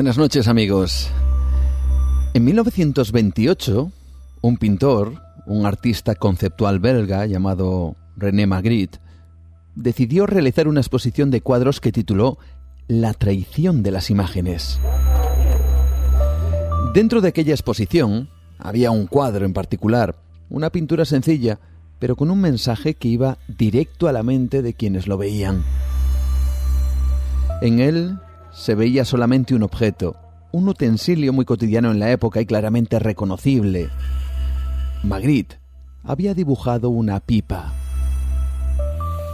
Buenas noches amigos. En 1928, un pintor, un artista conceptual belga llamado René Magritte, decidió realizar una exposición de cuadros que tituló La traición de las imágenes. Dentro de aquella exposición había un cuadro en particular, una pintura sencilla, pero con un mensaje que iba directo a la mente de quienes lo veían. En él se veía solamente un objeto, un utensilio muy cotidiano en la época y claramente reconocible. Magritte había dibujado una pipa.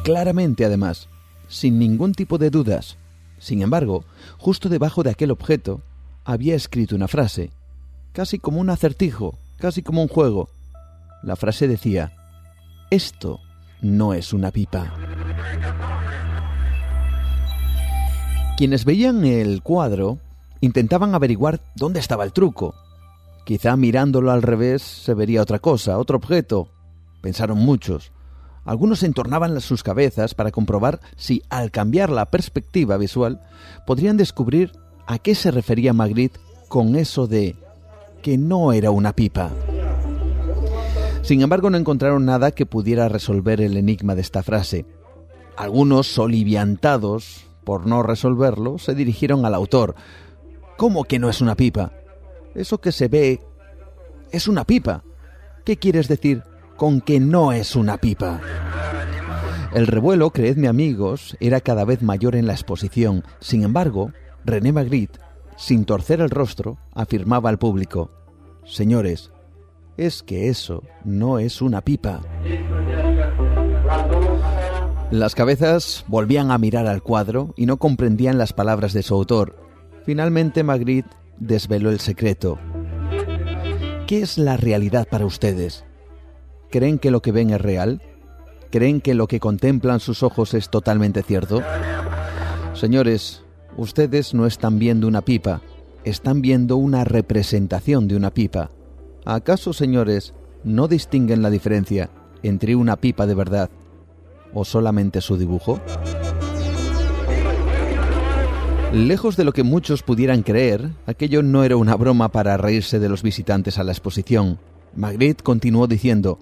Claramente, además, sin ningún tipo de dudas. Sin embargo, justo debajo de aquel objeto había escrito una frase, casi como un acertijo, casi como un juego. La frase decía, esto no es una pipa. Quienes veían el cuadro intentaban averiguar dónde estaba el truco. Quizá mirándolo al revés se vería otra cosa, otro objeto. Pensaron muchos. Algunos entornaban sus cabezas para comprobar si, al cambiar la perspectiva visual, podrían descubrir a qué se refería Magritte con eso de que no era una pipa. Sin embargo, no encontraron nada que pudiera resolver el enigma de esta frase. Algunos, soliviantados, por no resolverlo, se dirigieron al autor. ¿Cómo que no es una pipa? Eso que se ve es una pipa. ¿Qué quieres decir con que no es una pipa? El revuelo, creedme amigos, era cada vez mayor en la exposición. Sin embargo, René Magritte, sin torcer el rostro, afirmaba al público, Señores, es que eso no es una pipa. Las cabezas volvían a mirar al cuadro y no comprendían las palabras de su autor. Finalmente Magritte desveló el secreto. ¿Qué es la realidad para ustedes? ¿Creen que lo que ven es real? ¿Creen que lo que contemplan sus ojos es totalmente cierto? Señores, ustedes no están viendo una pipa, están viendo una representación de una pipa. ¿Acaso, señores, no distinguen la diferencia entre una pipa de verdad o solamente su dibujo? Lejos de lo que muchos pudieran creer, aquello no era una broma para reírse de los visitantes a la exposición. Magritte continuó diciendo,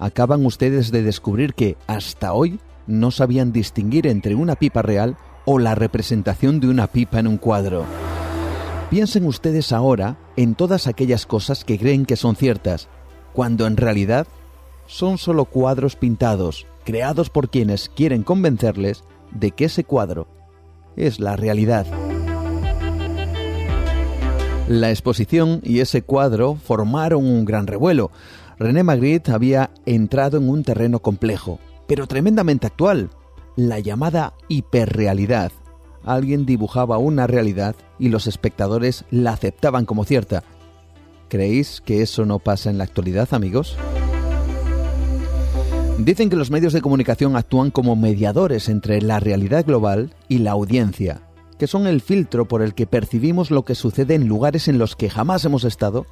acaban ustedes de descubrir que, hasta hoy, no sabían distinguir entre una pipa real o la representación de una pipa en un cuadro. Piensen ustedes ahora en todas aquellas cosas que creen que son ciertas, cuando en realidad son solo cuadros pintados, creados por quienes quieren convencerles de que ese cuadro es la realidad. La exposición y ese cuadro formaron un gran revuelo. René Magritte había entrado en un terreno complejo, pero tremendamente actual, la llamada hiperrealidad. Alguien dibujaba una realidad y los espectadores la aceptaban como cierta. ¿Creéis que eso no pasa en la actualidad, amigos? Dicen que los medios de comunicación actúan como mediadores entre la realidad global y la audiencia, que son el filtro por el que percibimos lo que sucede en lugares en los que jamás hemos estado,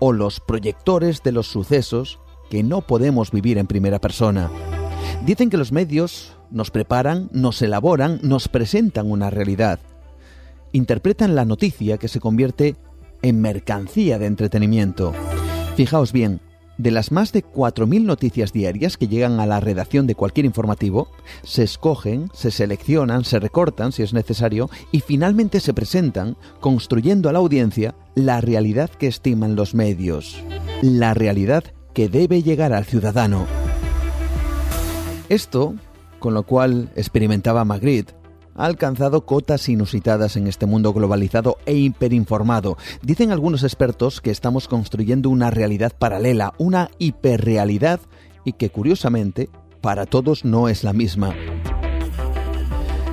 o los proyectores de los sucesos que no podemos vivir en primera persona. Dicen que los medios nos preparan, nos elaboran, nos presentan una realidad. Interpretan la noticia que se convierte en mercancía de entretenimiento. Fijaos bien, de las más de 4.000 noticias diarias que llegan a la redacción de cualquier informativo, se escogen, se seleccionan, se recortan si es necesario y finalmente se presentan, construyendo a la audiencia la realidad que estiman los medios, la realidad que debe llegar al ciudadano. Esto, con lo cual experimentaba Magritte, ha alcanzado cotas inusitadas en este mundo globalizado e hiperinformado. Dicen algunos expertos que estamos construyendo una realidad paralela, una hiperrealidad y que curiosamente para todos no es la misma.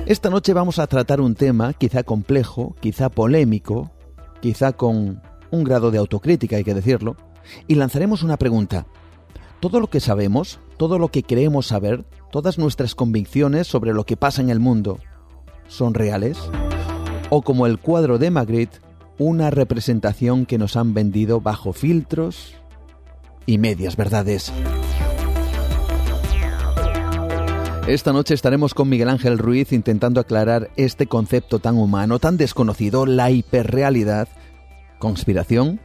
Esta noche vamos a tratar un tema quizá complejo, quizá polémico, quizá con un grado de autocrítica, hay que decirlo, y lanzaremos una pregunta. ¿Todo lo que sabemos, todo lo que creemos saber, todas nuestras convicciones sobre lo que pasa en el mundo, son reales? ¿O como el cuadro de Magritte, una representación que nos han vendido bajo filtros y medias verdades? Esta noche estaremos con Miguel Ángel Ruiz intentando aclarar este concepto tan humano, tan desconocido, la hiperrealidad, conspiración,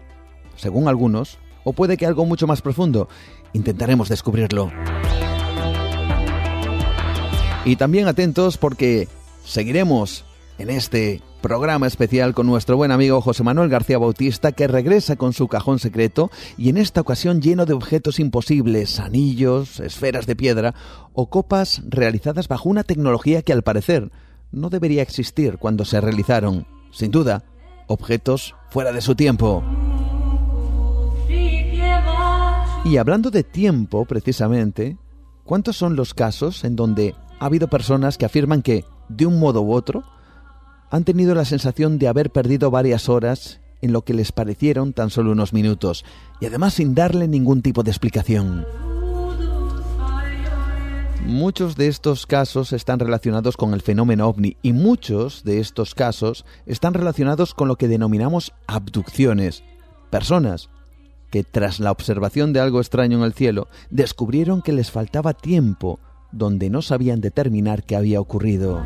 según algunos, o puede que algo mucho más profundo. Intentaremos descubrirlo. Y también atentos porque seguiremos en este programa especial con nuestro buen amigo José Manuel García Bautista que regresa con su cajón secreto y en esta ocasión lleno de objetos imposibles, anillos, esferas de piedra o copas realizadas bajo una tecnología que al parecer no debería existir cuando se realizaron. Sin duda, objetos fuera de su tiempo. Y hablando de tiempo, precisamente, ¿cuántos son los casos en donde ha habido personas que afirman que, de un modo u otro, han tenido la sensación de haber perdido varias horas en lo que les parecieron tan solo unos minutos, y además sin darle ningún tipo de explicación. Muchos de estos casos están relacionados con el fenómeno ovni y muchos de estos casos están relacionados con lo que denominamos abducciones. Personas que tras la observación de algo extraño en el cielo descubrieron que les faltaba tiempo donde no sabían determinar qué había ocurrido.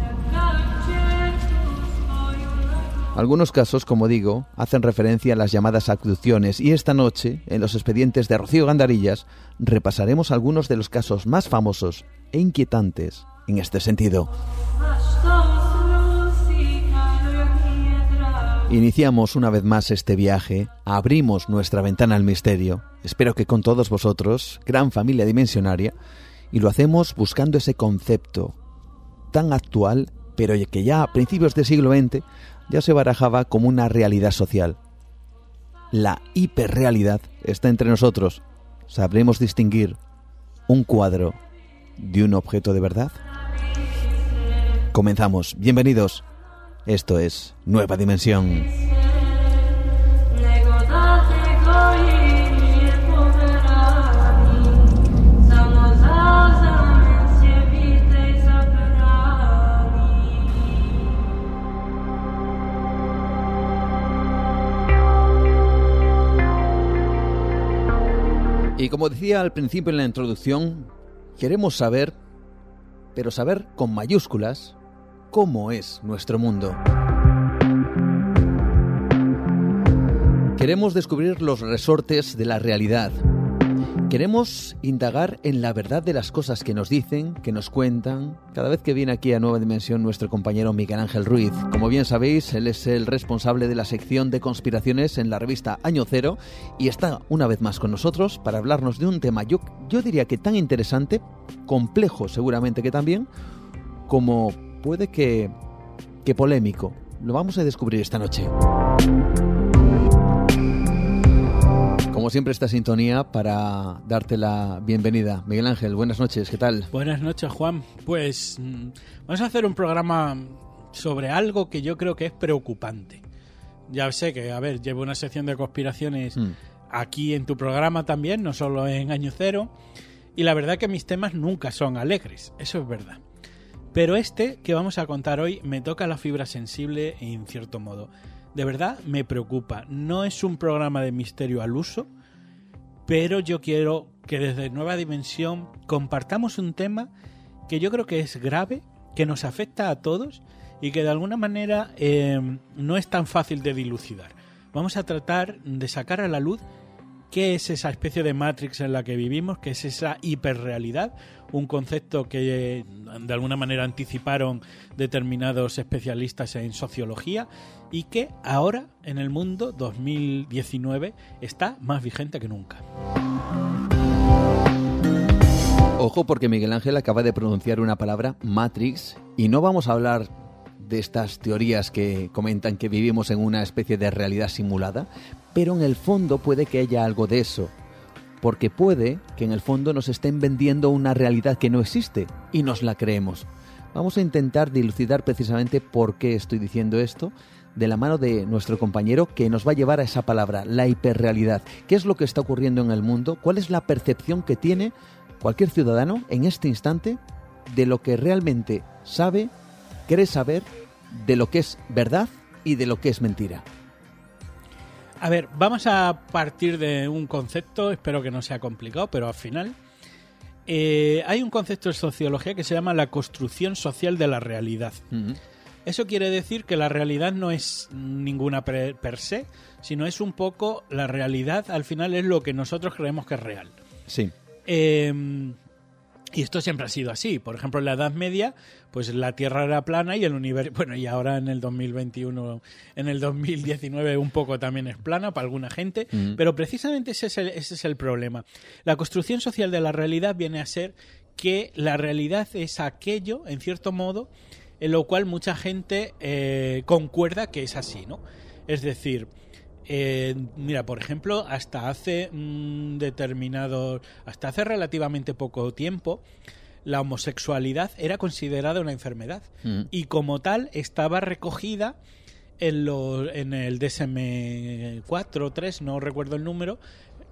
Algunos casos, como digo, hacen referencia a las llamadas abducciones y esta noche, en los expedientes de Rocío Gandarillas, repasaremos algunos de los casos más famosos e inquietantes en este sentido. Iniciamos una vez más este viaje, abrimos nuestra ventana al misterio, espero que con todos vosotros, gran familia dimensionaria, y lo hacemos buscando ese concepto tan actual, pero que ya a principios del siglo XX ya se barajaba como una realidad social. La hiperrealidad está entre nosotros. ¿Sabremos distinguir un cuadro de un objeto de verdad? Comenzamos. Bienvenidos. Esto es Nueva Dimensión. Y como decía al principio en la introducción, queremos saber, pero saber con mayúsculas, cómo es nuestro mundo. Queremos descubrir los resortes de la realidad. Queremos indagar en la verdad de las cosas que nos dicen, que nos cuentan, cada vez que viene aquí a Nueva Dimensión nuestro compañero Miguel Ángel Ruiz. Como bien sabéis, él es el responsable de la sección de conspiraciones en la revista Año Cero y está una vez más con nosotros para hablarnos de un tema, yo, diría que tan interesante, complejo seguramente que también, como puede que, que polémico. Lo vamos a descubrir esta noche. Siempre, esta sintonía para darte la bienvenida. Miguel Ángel, buenas noches, ¿qué tal? Buenas noches, Juan. Pues mm, vamos a hacer un programa sobre algo que yo creo que es preocupante. Ya sé que, a ver, llevo una sección de conspiraciones mm. aquí en tu programa también, no solo en Año Cero, y la verdad que mis temas nunca son alegres, eso es verdad. Pero este que vamos a contar hoy me toca la fibra sensible en cierto modo de verdad me preocupa. No es un programa de misterio al uso, pero yo quiero que desde Nueva Dimensión compartamos un tema que yo creo que es grave, que nos afecta a todos y que de alguna manera eh, no es tan fácil de dilucidar. Vamos a tratar de sacar a la luz qué es esa especie de Matrix en la que vivimos, qué es esa hiperrealidad, un concepto que de alguna manera anticiparon determinados especialistas en sociología y que ahora en el mundo 2019 está más vigente que nunca. Ojo porque Miguel Ángel acaba de pronunciar una palabra Matrix y no vamos a hablar de estas teorías que comentan que vivimos en una especie de realidad simulada, pero en el fondo puede que haya algo de eso, porque puede que en el fondo nos estén vendiendo una realidad que no existe y nos la creemos. Vamos a intentar dilucidar precisamente por qué estoy diciendo esto de la mano de nuestro compañero que nos va a llevar a esa palabra, la hiperrealidad. ¿Qué es lo que está ocurriendo en el mundo? ¿Cuál es la percepción que tiene cualquier ciudadano en este instante de lo que realmente sabe, cree saber, de lo que es verdad y de lo que es mentira? A ver, vamos a partir de un concepto, espero que no sea complicado, pero al final eh, hay un concepto de sociología que se llama la construcción social de la realidad. Eso quiere decir que la realidad no es ninguna per, se, sino es un poco la realidad, al final es lo que nosotros creemos que es real. Sí. Eh, y esto siempre ha sido así. Por ejemplo, en la Edad Media, pues la Tierra era plana y el universo, bueno, y ahora en el 2021, en el 2019 un poco también es plana para alguna gente, mm. pero precisamente ese es, el, ese es el problema. La construcción social de la realidad viene a ser que la realidad es aquello, en cierto modo, en lo cual mucha gente eh, concuerda que es así, ¿no? Es decir, eh, mira, por ejemplo, hasta hace un determinado, hasta hace relativamente poco tiempo, la homosexualidad era considerada una enfermedad mm. y como tal estaba recogida en, en el DSM 4 o 3, no recuerdo el número,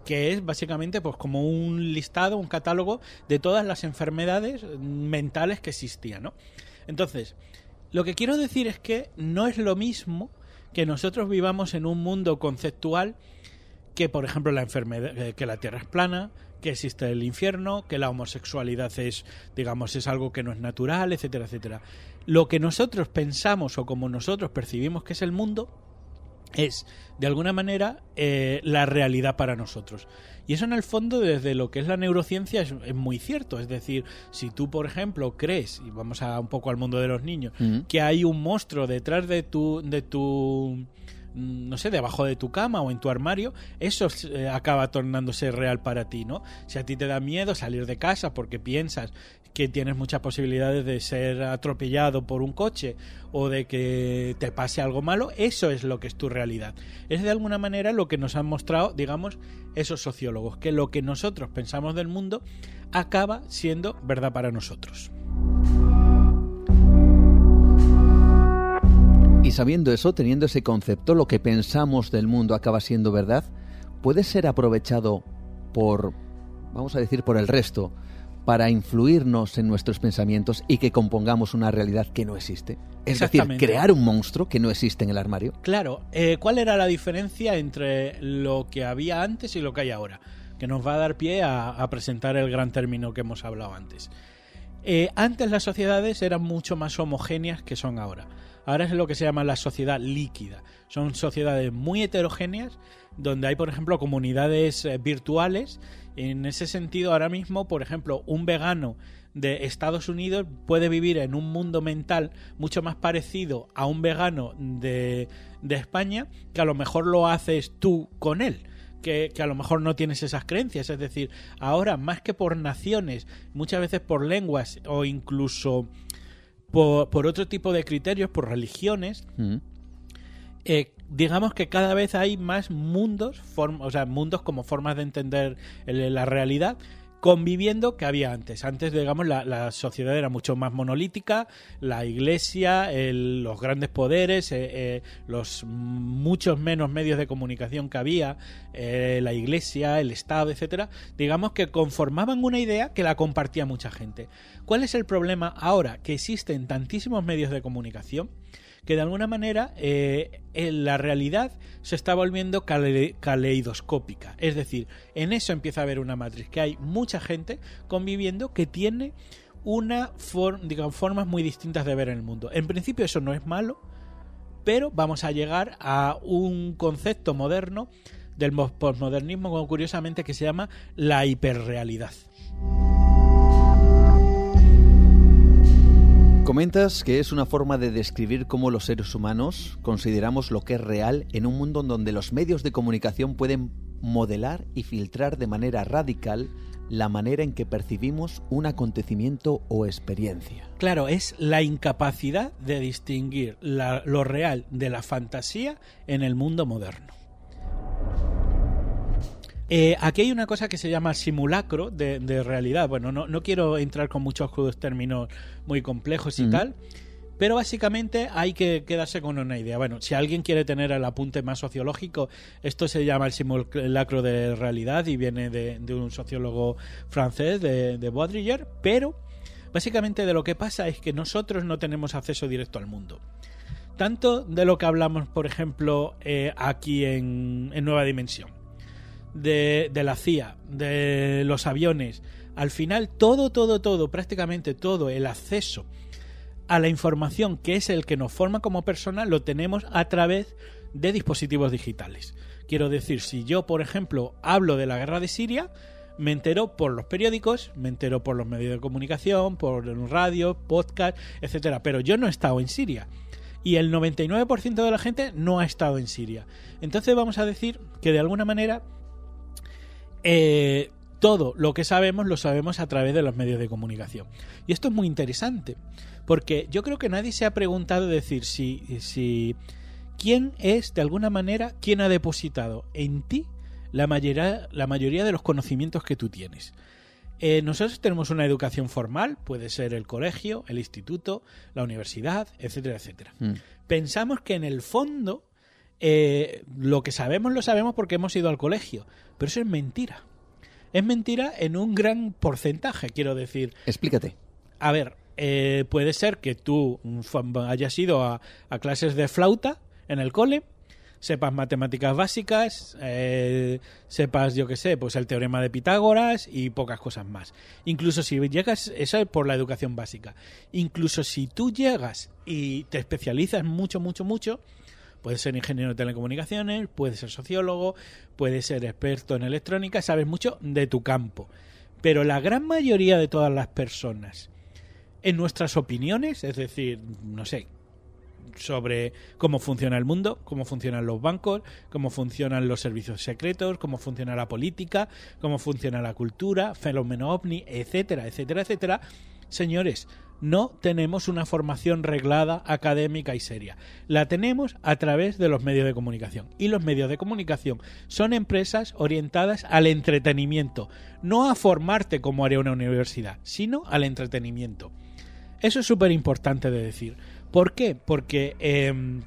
que es básicamente pues como un listado, un catálogo de todas las enfermedades mentales que existían, ¿no? Entonces, lo que quiero decir es que no es lo mismo que nosotros vivamos en un mundo conceptual que, por ejemplo, la enfermedad, que la Tierra es plana, que existe el infierno, que la homosexualidad es, digamos, es algo que no es natural, etcétera, etcétera. Lo que nosotros pensamos o como nosotros percibimos que es el mundo es, de alguna manera, eh, la realidad para nosotros. Y eso en el fondo, desde lo que es la neurociencia, es, muy cierto. Es decir, si tú, por ejemplo, crees, y vamos a un poco al mundo de los niños, que hay un monstruo detrás de tu, de tu no sé, debajo de tu cama o en tu armario, eso eh, acaba tornándose real para ti, ¿no? Si a ti te da miedo salir de casa porque piensas que tienes muchas posibilidades de ser atropellado por un coche o de que te pase algo malo, eso es lo que es tu realidad. Es de alguna manera lo que nos han mostrado, digamos, esos sociólogos, que lo que nosotros pensamos del mundo acaba siendo verdad para nosotros. Y sabiendo eso, teniendo ese concepto, lo que pensamos del mundo acaba siendo verdad, puede ser aprovechado por, vamos a decir, por el resto, para influirnos en nuestros pensamientos y que compongamos una realidad que no existe. Es decir, crear un monstruo que no existe en el armario. Claro, eh, ¿cuál era la diferencia entre lo que había antes y lo que hay ahora? Que nos va a dar pie a, presentar el gran término que hemos hablado antes. Eh, antes las sociedades eran mucho más homogéneas que son ahora. Ahora es lo que se llama la sociedad líquida. Son sociedades muy heterogéneas donde hay, por ejemplo, comunidades eh, virtuales en ese sentido, ahora mismo, por ejemplo, un vegano de Estados Unidos puede vivir en un mundo mental mucho más parecido a un vegano de, España que a lo mejor lo haces tú con él. Que, a lo mejor no tienes esas creencias. Es decir, ahora más que por naciones, muchas veces por lenguas o incluso por, otro tipo de criterios, por religiones, mm. eh, digamos que cada vez hay más mundos, o sea, mundos como formas de entender la realidad conviviendo que había antes. Antes, digamos, la, sociedad era mucho más monolítica, la iglesia, los grandes poderes, eh, eh, los muchos menos medios de comunicación que había, eh, la iglesia, el Estado, etcétera, digamos que conformaban una idea que la compartía mucha gente. ¿Cuál es el problema ahora? Que existen tantísimos medios de comunicación que de alguna manera eh, la realidad se está volviendo caleidoscópica. Es decir, en eso empieza a haber una matriz, que hay mucha gente conviviendo que tiene una formas muy distintas de ver el mundo. En principio eso no es malo, pero vamos a llegar a un concepto moderno del postmodernismo, curiosamente, que se llama la hiperrealidad. Comentas que es una forma de describir cómo los seres humanos consideramos lo que es real en un mundo donde los medios de comunicación pueden modelar y filtrar de manera radical la manera en que percibimos un acontecimiento o experiencia. Claro, es la incapacidad de distinguir lo real de la fantasía en el mundo moderno. Eh, aquí hay una cosa que se llama simulacro de, de realidad. Bueno, no, no, quiero entrar con muchos términos muy complejos y tal, pero básicamente hay que quedarse con una idea. Bueno, si alguien quiere tener el apunte más sociológico, esto se llama el simulacro de realidad y viene de, de un sociólogo francés, de, de Baudrillard, pero básicamente de lo que pasa es que nosotros no tenemos acceso directo al mundo tanto de lo que hablamos, por ejemplo, eh, aquí en, en, Nueva Dimensión, de, la CIA, de los aviones, al final todo, todo, todo, prácticamente todo el acceso a la información que es el que nos forma como persona lo tenemos a través de dispositivos digitales. Quiero decir, si yo, por ejemplo, hablo de la guerra de Siria, me entero por los periódicos, me entero por los medios de comunicación, por radio, podcast, etcétera, pero yo no he estado en Siria y el 99% de la gente no ha estado en Siria. Entonces vamos a decir que de alguna manera eh, todo lo que sabemos lo sabemos a través de los medios de comunicación. Y esto es muy interesante, porque yo creo que nadie se ha preguntado decir si, si quién es de alguna manera quién ha depositado en ti la mayoría, la mayoría de los conocimientos que tú tienes. Eh, nosotros tenemos una educación formal, puede ser el colegio, el instituto, la universidad, etcétera, etcétera. Mm. Pensamos que en el fondo eh, lo que sabemos lo sabemos porque hemos ido al colegio, pero eso es mentira. Es mentira en un gran porcentaje, quiero decir. Explícate. A ver, eh, puede ser que tú hayas ido a clases de flauta en el cole, sepas matemáticas básicas, eh, sepas, yo qué sé, pues el teorema de Pitágoras y pocas cosas más. Incluso si llegas, eso es por la educación básica. Incluso si tú llegas y te especializas mucho, mucho, mucho, puedes ser ingeniero de telecomunicaciones, puedes ser sociólogo, puedes ser experto en electrónica, sabes mucho de tu campo. Pero la gran mayoría de todas las personas, en nuestras opiniones, es decir, no sé, sobre cómo funciona el mundo, cómo funcionan los bancos, cómo funcionan los servicios secretos, cómo funciona la política, cómo funciona la cultura, fenómeno ovni, etcétera, etcétera, etcétera. Señores, no tenemos una formación reglada, académica y seria. La tenemos a través de los medios de comunicación. Y los medios de comunicación son empresas orientadas al entretenimiento, no a formarte como haría una universidad, sino al entretenimiento. Eso es súper importante de decir. ¿Por qué? Porque, em,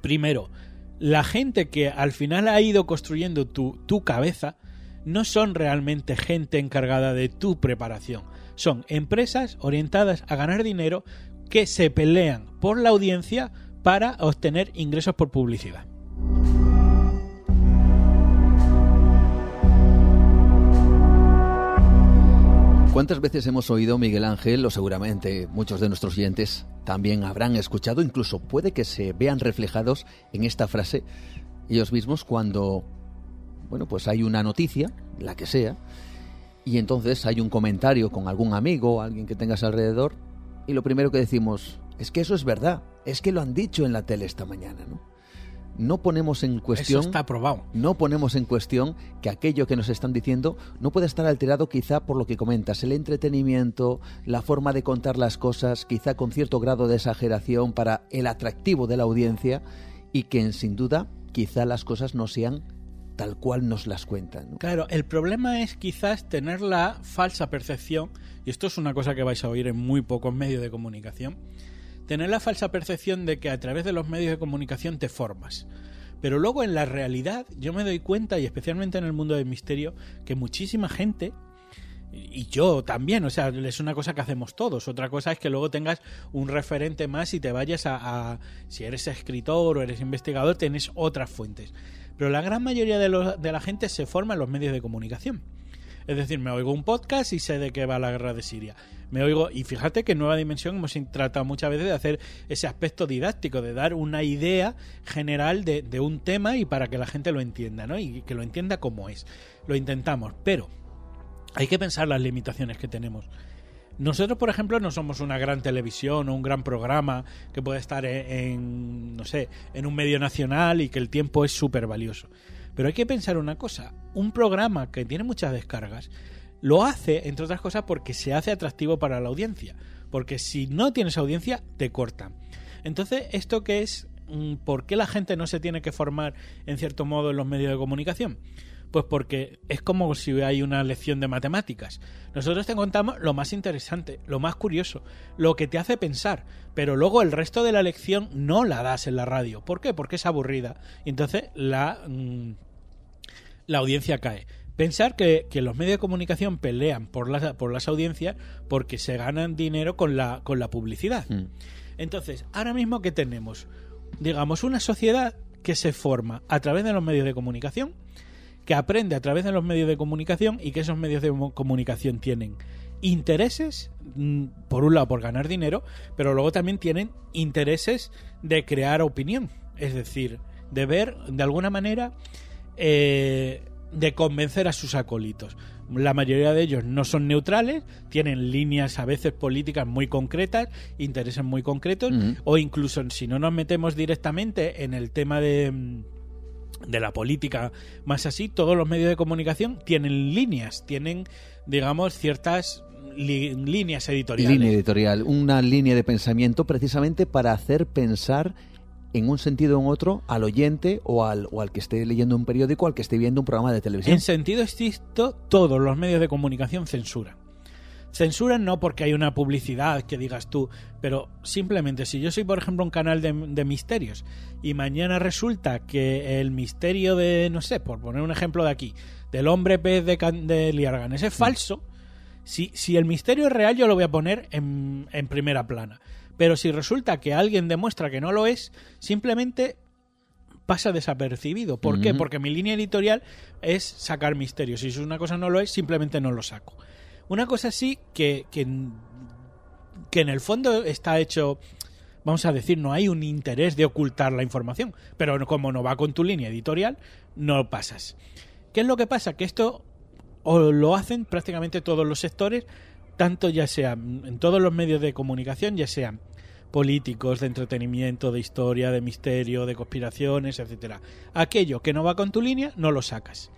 primero, la gente que al final ha ido construyendo tu, tu cabeza no son realmente gente encargada de tu preparación. Son empresas orientadas a ganar dinero que se pelean por la audiencia para obtener ingresos por publicidad. ¿Cuántas veces hemos oído, Miguel Ángel, o seguramente muchos de nuestros oyentes también habrán escuchado, incluso puede que se vean reflejados en esta frase ellos mismos cuando, bueno, pues hay una noticia, la que sea, y entonces hay un comentario con algún amigo, alguien que tengas alrededor, y lo primero que decimos es que eso es verdad, es que lo han dicho en la tele esta mañana, ¿no? no ponemos en cuestión. está aprobado. No ponemos en cuestión que aquello que nos están diciendo no puede estar alterado quizá por lo que comentas, el entretenimiento, la forma de contar las cosas, quizá con cierto grado de exageración para el atractivo de la audiencia y que sin duda quizá las cosas no sean tal cual nos las cuentan. Claro, el problema es quizás tener la falsa percepción, y esto es una cosa que vais a oír en muy pocos medios de comunicación, tener la falsa percepción de que a través de los medios de comunicación te formas. Pero luego en la realidad yo me doy cuenta, y especialmente en el mundo del misterio, que muchísima gente, y yo también, o sea, es una cosa que hacemos todos. Otra cosa es que luego tengas un referente más y te vayas a, si eres escritor o eres investigador, tienes otras fuentes. Pero la gran mayoría de, de la gente se forma en los medios de comunicación. Es decir, me oigo un podcast y sé de qué va la guerra de Siria. Me oigo, y fíjate que en Nueva Dimensión hemos tratado muchas veces de hacer ese aspecto didáctico, de dar una idea general de, de un tema y para que la gente lo entienda, ¿no? Y que lo entienda como es. Lo intentamos, pero hay que pensar las limitaciones que tenemos. Nosotros, por ejemplo, no somos una gran televisión o un gran programa que puede estar en, no sé, en un medio nacional y que el tiempo es súper valioso. Pero hay que pensar una cosa, un programa que tiene muchas descargas lo hace, entre otras cosas, porque se hace atractivo para la audiencia. Porque si no tienes audiencia, te cortan. Entonces, ¿esto qué es? Mm, ¿Por qué la gente no se tiene que formar, en cierto modo, en los medios de comunicación? Pues porque es como si hay una lección de matemáticas. Nosotros te contamos lo más interesante, lo más curioso, lo que te hace pensar, pero luego el resto de la lección no la das en la radio. ¿Por qué? Porque es aburrida. Y entonces la, mm, la audiencia cae. Pensar que, los medios de comunicación pelean por las, por las audiencias porque se ganan dinero con la, con la publicidad. Mm. Entonces, ahora mismo que tenemos, digamos, una sociedad que se forma a través de los medios de comunicación, que aprende a través de los medios de comunicación y que esos medios de comunicación tienen intereses, mm, por un lado por ganar dinero, pero luego también tienen intereses de crear opinión, es decir, de ver de alguna manera eh, de convencer a sus acólitos. La mayoría de ellos no son neutrales, tienen líneas a veces políticas muy concretas, intereses muy concretos, o incluso si no nos metemos directamente en el tema de, de la política más así, todos los medios de comunicación tienen líneas, tienen, digamos, ciertas líneas editoriales. Línea editorial, una línea de pensamiento precisamente para hacer pensar en un sentido o en otro al oyente o al, o al que esté leyendo un periódico o al que esté viendo un programa de televisión. En sentido estricto, todos los medios de comunicación censuran. Censuran no porque hay una publicidad que digas tú, pero simplemente si yo soy, por ejemplo, un canal de, misterios y mañana resulta que el misterio de, no sé, por poner un ejemplo de aquí, del hombre pez de, de Liargan, es falso, si, si el misterio es real yo lo voy a poner en, en primera plana. Pero si resulta que alguien demuestra que no lo es, simplemente pasa desapercibido. ¿Por qué? Porque mi línea editorial es sacar misterios. Si una cosa no lo es, simplemente no lo saco. Una cosa sí que, que, que en el fondo está hecho vamos a decir, no hay un interés de ocultar la información, pero como no va con tu línea editorial, no pasas. ¿Qué es lo que pasa? Que esto lo hacen prácticamente todos los sectores tanto ya sea en todos los medios de comunicación, ya sean políticos, de entretenimiento, de historia, de misterio, de conspiraciones, etcétera. Aquello que no va con tu línea, no lo sacas.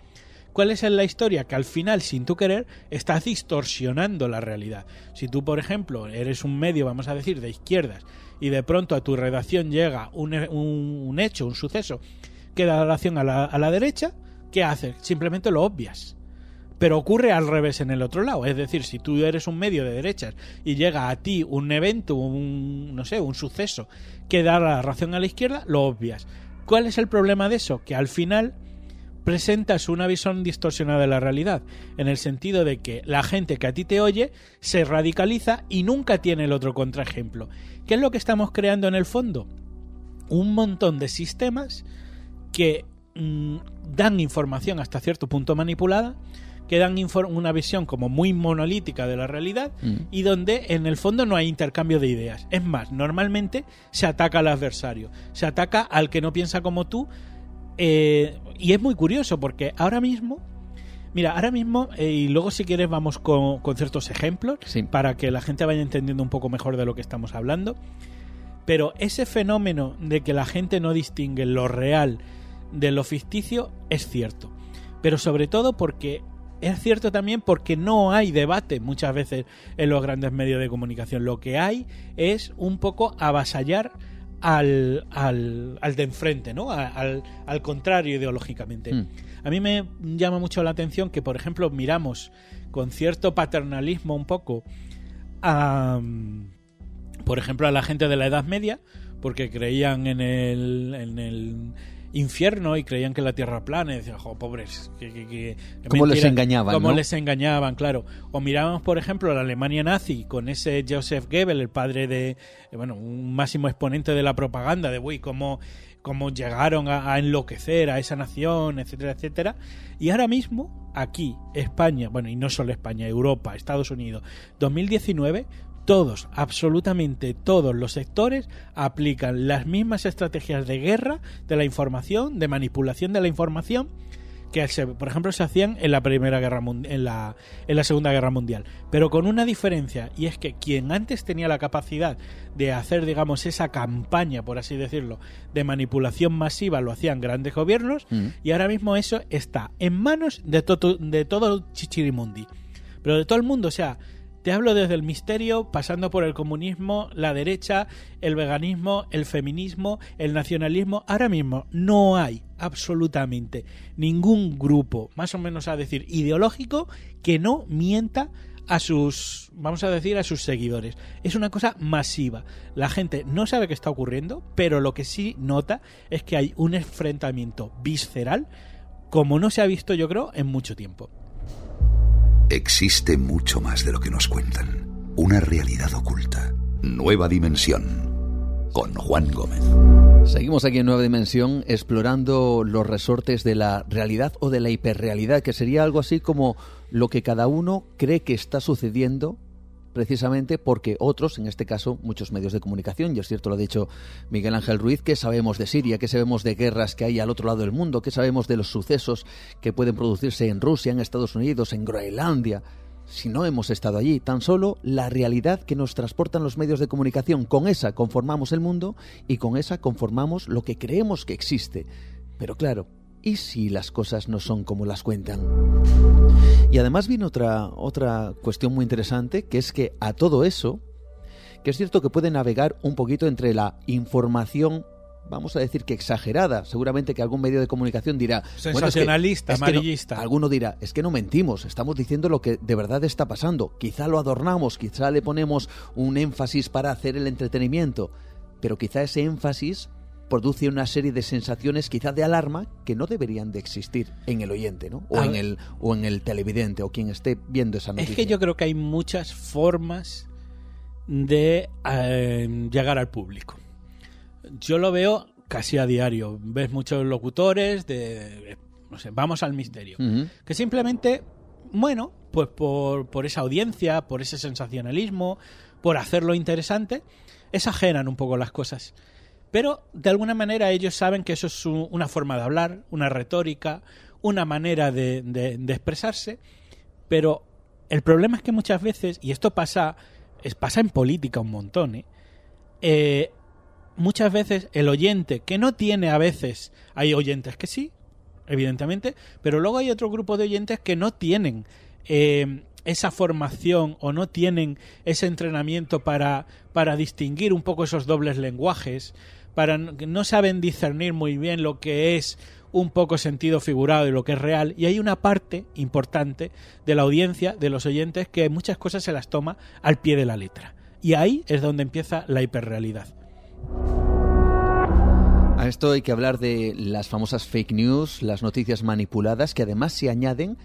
¿Cuál es la historia? Que al final, sin tu querer, estás distorsionando la realidad. Si tú, por ejemplo, eres un medio, vamos a decir, de izquierdas, y de pronto a tu redacción llega un, un, hecho, un suceso, que da relación a la, a la derecha, ¿qué haces? Simplemente lo obvias pero ocurre al revés en el otro lado. Es decir, si tú eres un medio de derechas y llega a ti un evento, un, no sé, un suceso que da la razón a la izquierda, lo obvias. ¿Cuál es el problema de eso? Que al final presentas una visión distorsionada de la realidad, en el sentido de que la gente que a ti te oye se radicaliza y nunca tiene el otro contraejemplo. ¿Qué es lo que estamos creando en el fondo? Un montón de sistemas que mm, dan información hasta cierto punto manipulada, que dan una visión como muy monolítica de la realidad mm. y donde en el fondo no hay intercambio de ideas. Es más, normalmente se ataca al adversario, se ataca al que no piensa como tú eh, y es muy curioso porque ahora mismo Mira, ahora mismo, eh, y luego si quieres vamos con, ciertos ejemplos para que la gente vaya entendiendo un poco mejor de lo que estamos hablando. Pero ese fenómeno de que la gente no distingue lo real de lo ficticio es cierto. Pero sobre todo porque es cierto también porque no hay debate muchas veces en los grandes medios de comunicación. Lo que hay es un poco avasallar al, al, al de enfrente, ¿no? Al, al contrario ideológicamente. Hmm. A mí me llama mucho la atención que, por ejemplo, miramos con cierto paternalismo un poco a, por ejemplo, a la gente de la Edad Media, porque creían en el, en el infierno y creían que la tierra plana y decían, jo, pobres, que, ¿Cómo les engañaban? ¿Cómo les engañaban, claro? O mirábamos, por ejemplo, la Alemania nazi con ese Joseph Goebbels, el padre de, bueno, un máximo exponente de la propaganda, de, uy, cómo, cómo llegaron a, a enloquecer a esa nación, etcétera, etcétera. Y ahora mismo, aquí, España, bueno, y no solo España, Europa, Estados Unidos, 2019, todos, absolutamente todos los sectores aplican las mismas estrategias de guerra de la información, de manipulación de la información que por ejemplo se hacían en la primera guerra en la, en la segunda guerra mundial pero con una diferencia y es que quien antes tenía la capacidad de hacer digamos esa campaña por así decirlo de manipulación masiva lo hacían grandes gobiernos mm. y ahora mismo eso está en manos de todo de todo Chichirimundi pero de todo el mundo o sea Te hablo desde el misterio, pasando por el comunismo, la derecha, el veganismo, el feminismo, el nacionalismo. Ahora mismo no hay absolutamente ningún grupo, más o menos a decir, ideológico, que no mienta a sus, vamos a decir, a sus seguidores. Es una cosa masiva. La gente no sabe qué está ocurriendo, pero lo que sí nota es que hay un enfrentamiento visceral como no se ha visto, yo creo, en mucho tiempo. Existe mucho más de lo que nos cuentan. Una realidad oculta. Nueva dimensión. Con Juan Gómez. Seguimos aquí en Nueva Dimensión explorando los resortes de la realidad o de la hiperrealidad, que sería algo así como lo que cada uno cree que está sucediendo precisamente porque otros, en este caso muchos medios de comunicación, y es cierto lo ha dicho Miguel Ángel Ruiz, que sabemos de Siria, que sabemos de guerras que hay al otro lado del mundo, que sabemos de los sucesos que pueden producirse en Rusia, en Estados Unidos, en Groenlandia. Si no hemos estado allí, tan solo la realidad que nos transportan los medios de comunicación, con esa conformamos el mundo y con esa conformamos lo que creemos que existe. Pero claro, ¿y si las cosas no son como las cuentan? Y además viene otra, otra cuestión muy interesante, que es que a todo eso, que es cierto que puede navegar un poquito entre la información vamos a decir que exagerada. Seguramente que algún medio de comunicación dirá. Sensacionalista, amarillista. alguno dirá, es que no mentimos, estamos diciendo lo que de verdad está pasando. Quizá lo adornamos, quizá le ponemos un énfasis para hacer el entretenimiento. Pero quizá ese énfasis produce una serie de sensaciones quizás de alarma que no deberían de existir en el oyente, ¿no? O en el o en el televidente o quien esté viendo esa noticia. Es que yo creo que hay muchas formas de eh, llegar al público. Yo lo veo casi a diario. Ves muchos locutores de no sé, vamos al misterio, que simplemente bueno, pues por, por esa audiencia, por ese sensacionalismo, por hacerlo interesante, exageran un poco las cosas. Pero de alguna manera ellos saben que eso es una forma de hablar, una retórica, una manera de, expresarse. Pero el problema es que muchas veces, y esto pasa, es, pasa en política un montón, ¿eh? ¿eh? muchas veces el oyente, que no tiene a veces, hay oyentes que sí, evidentemente, pero luego hay otro grupo de oyentes que no tienen eh, esa formación o no tienen ese entrenamiento para, para distinguir un poco esos dobles lenguajes, para no saben discernir muy bien lo que es un poco sentido figurado y lo que es real y hay una parte importante de la audiencia, de los oyentes que muchas cosas se las toma al pie de la letra. Y ahí es donde empieza la hiperrealidad. A esto hay que hablar de las famosas fake news, las noticias manipuladas, que además se añaden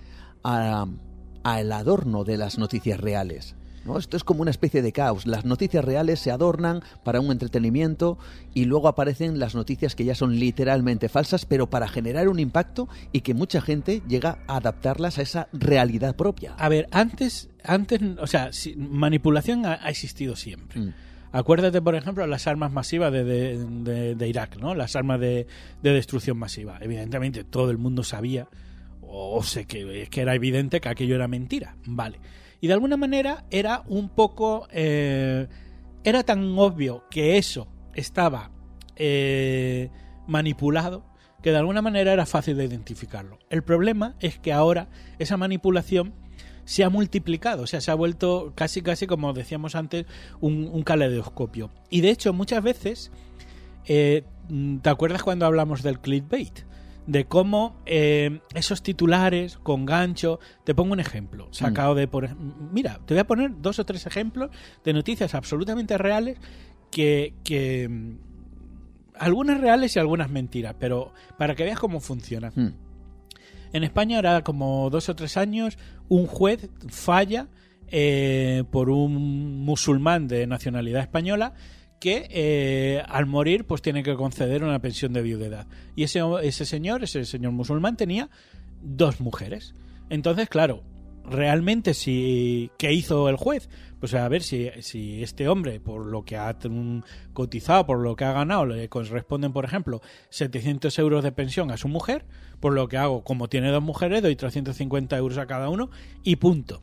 al adorno de las noticias reales. Esto es como una especie de caos. Las noticias reales se adornan para un entretenimiento y luego aparecen las noticias que ya son literalmente falsas, pero para generar un impacto y que mucha gente llega a adaptarlas a esa realidad propia. A ver, antes, antes o sea, manipulación ha, existido siempre. Mm. Acuérdate, por ejemplo, las armas masivas de, Irak, ¿no? Las armas de, destrucción masiva. Evidentemente, todo el mundo sabía, o sé que, que era evidente que aquello era mentira. Vale. Y de alguna manera era un poco... Eh, era tan obvio que eso estaba eh, manipulado que de alguna manera era fácil de identificarlo. El problema es que ahora esa manipulación se ha multiplicado, o sea, se ha vuelto casi, casi, como decíamos antes, un, un caleidoscopio. Y de hecho, muchas veces, eh, ¿te acuerdas cuando hablamos del clickbait? De cómo eh, esos titulares con gancho. Te pongo un ejemplo, sacado mm. de por. Mira, te voy a poner dos o tres ejemplos de noticias absolutamente reales que. que mm, algunas reales y algunas mentiras, pero para que veas cómo funciona. Mm. En España, ahora como dos o tres años, un juez falla eh, por un musulmán de nacionalidad española que eh, al morir pues tiene que conceder una pensión de viudedad. Y ese, ese señor, ese señor musulmán tenía dos mujeres. Entonces, claro, realmente si qué hizo el juez pues a ver si, si este hombre por lo que ha cotizado por lo que ha ganado le corresponden por ejemplo 700 euros de pensión a su mujer por lo que hago como tiene dos mujeres doy 350 euros a cada uno y punto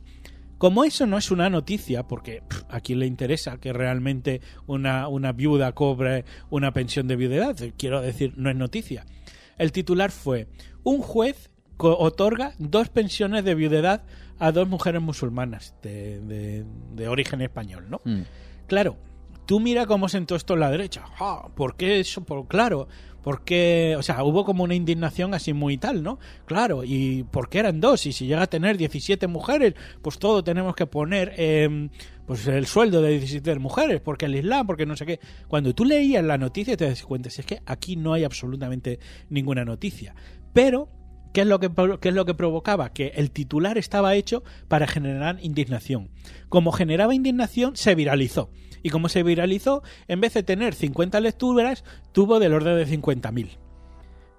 como eso no es una noticia, porque a quién le interesa que realmente una, una viuda cobre una pensión de viudedad, quiero decir, no es noticia. El titular fue, un juez otorga dos pensiones de viudedad a dos mujeres musulmanas de, de, origen español, ¿no? Mm. Claro, tú mira cómo sentó esto en la derecha. Ah, ¿Por qué eso? Por, claro, porque, o sea, hubo como una indignación así muy tal, ¿no? Claro, y ¿por qué eran dos? Y si llega a tener 17 mujeres, pues todo tenemos que poner eh, pues el sueldo de 17 mujeres, porque el Islam, porque no sé qué. Cuando tú leías la noticia te das cuenta, si es que aquí no hay absolutamente ninguna noticia. Pero ¿Qué es, lo que, ¿Qué es lo que provocaba? Que el titular estaba hecho para generar indignación. Como generaba indignación, se viralizó. Y como se viralizó, en vez de tener 50 lecturas, tuvo del orden de 50.000.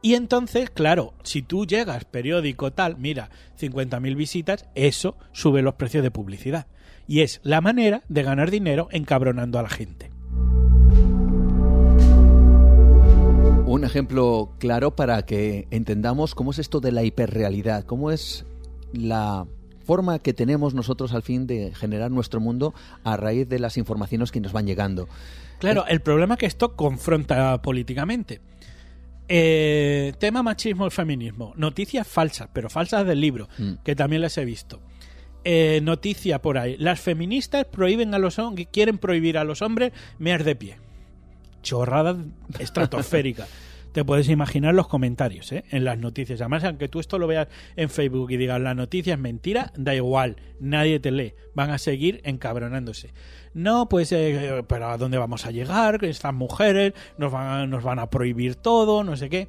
Y entonces, claro, si tú llegas, periódico tal, mira, 50.000 visitas, eso sube los precios de publicidad. Y es la manera de ganar dinero encabronando a la gente. Un ejemplo claro para que entendamos cómo es esto de la hiperrealidad, cómo es la forma que tenemos nosotros al fin de generar nuestro mundo a raíz de las informaciones que nos van llegando. Claro, el problema es que esto confronta políticamente. Eh, tema machismo y feminismo. Noticias falsas, pero falsas del libro, Mm. que también las he visto. Eh, noticia por ahí. Las feministas prohíben a los hombres, quieren prohibir a los hombres mear de pie. Chorrada estratosférica. Te puedes imaginar los comentarios ¿eh? en las noticias. Además, aunque tú esto lo veas en Facebook y digas la noticia es mentira, da igual, nadie te lee. Van a seguir encabronándose. No, pues, eh, pero ¿a dónde vamos a llegar? Estas mujeres nos van, nos van a prohibir todo, no sé qué.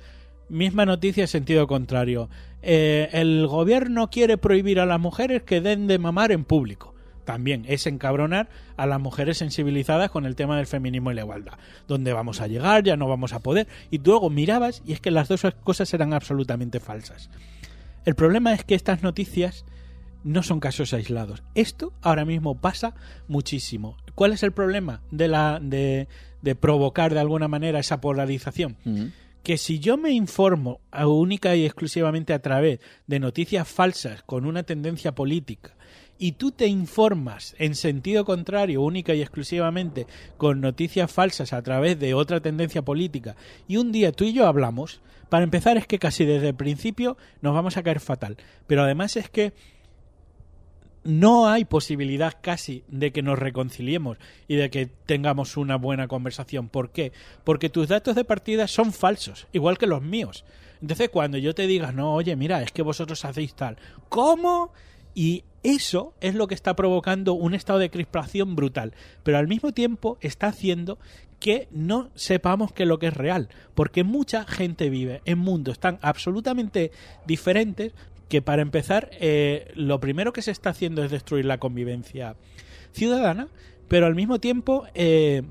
Misma noticia en sentido contrario. Eh, el gobierno quiere prohibir a las mujeres que den de mamar en público. También es encabronar a las mujeres sensibilizadas con el tema del feminismo y la igualdad. ¿Dónde vamos a llegar? Ya no vamos a poder. Y luego mirabas y es que las dos cosas eran absolutamente falsas. El problema es que estas noticias no son casos aislados. Esto ahora mismo pasa muchísimo. ¿Cuál es el problema de, la, de, de provocar de alguna manera esa polarización? Que si yo me informo única y exclusivamente a través de noticias falsas con una tendencia política y tú te informas en sentido contrario única y exclusivamente con noticias falsas a través de otra tendencia política y un día tú y yo hablamos, para empezar es que casi desde el principio nos vamos a caer fatal, pero además es que no hay posibilidad casi de que nos reconciliemos y de que tengamos una buena conversación. ¿Por qué? Porque tus datos de partida son falsos, igual que los míos. Entonces, cuando yo te diga, no, oye, mira, es que vosotros hacéis tal, ¿cómo? Y eso es lo que está provocando un estado de crispación brutal, pero al mismo tiempo está haciendo que no sepamos que lo que es real, porque mucha gente vive en mundos tan absolutamente diferentes que para empezar, eh, lo primero que se está haciendo es destruir la convivencia ciudadana, pero al mismo tiempo eh,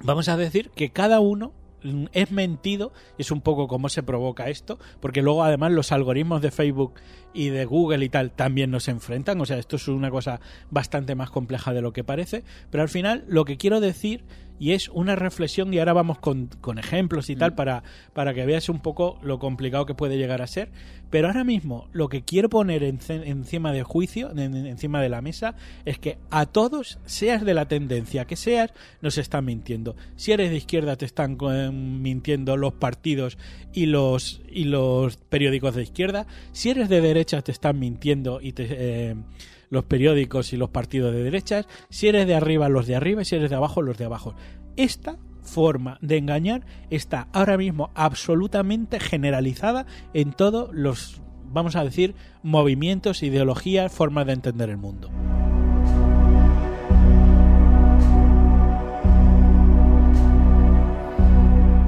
vamos a decir que cada uno mm, es mentido, es un poco cómo se provoca esto, porque luego además los algoritmos de Facebook y de Google y tal también nos enfrentan, o sea, esto es una cosa bastante más compleja de lo que parece, pero al final lo que quiero decir, y es una reflexión, y ahora vamos con, con ejemplos y tal, para, para que veas un poco lo complicado que puede llegar a ser, pero ahora mismo lo que quiero poner en- encima de juicio, en- en- encima de la mesa, es que a todos, seas de la tendencia que seas, nos están mintiendo. Si eres de izquierda te están eh, mintiendo los partidos y los, y los periódicos de izquierda. Si eres de derecha te están mintiendo y te... eh, los periódicos y los partidos de derechas, si eres de arriba los de arriba y si eres de abajo los de abajo. Esta forma de engañar está ahora mismo absolutamente generalizada en todos los, vamos a decir, movimientos, ideologías, formas de entender el mundo.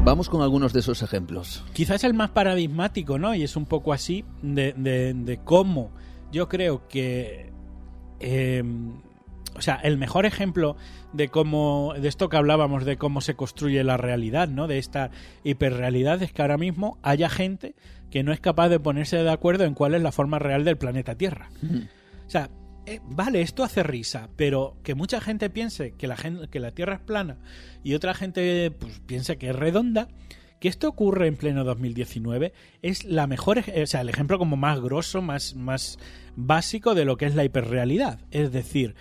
Vamos con algunos de esos ejemplos. Quizás el más paradigmático, ¿no? Y es un poco así de, de- de cómo yo creo que... eh, o sea, el mejor ejemplo de cómo, de esto que hablábamos, de cómo se construye la realidad, ¿no? De esta hiperrealidad, es que ahora mismo haya gente que no es capaz de ponerse de acuerdo en cuál es la forma real del planeta Tierra. O sea, eh, vale, esto hace risa, pero que mucha gente piense que la, gen- que la Tierra es plana y otra gente pues, piense que es redonda, que esto ocurre en pleno 2019 es la mejor, ej- o sea, el ejemplo como más grosso, más, más básico de lo que es la hiperrealidad. Es decir,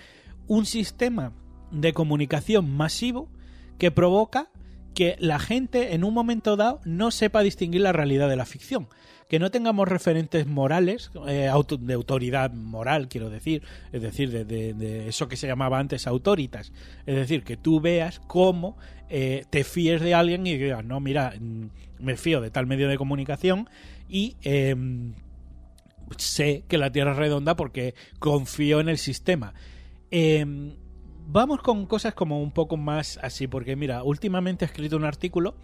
un sistema de comunicación masivo que provoca que la gente en un momento dado no sepa distinguir la realidad de la ficción. Que no tengamos referentes morales, eh, de autoridad moral, quiero decir, es decir, de, eso que se llamaba antes autoritas. Es decir, que tú veas cómo eh, te fíes de alguien y digas, no, mira, mm, me fío de tal medio de comunicación y em, sé que la Tierra es redonda porque confío en el sistema. Em, vamos con cosas como un poco más así, porque mira, últimamente he escrito un artículo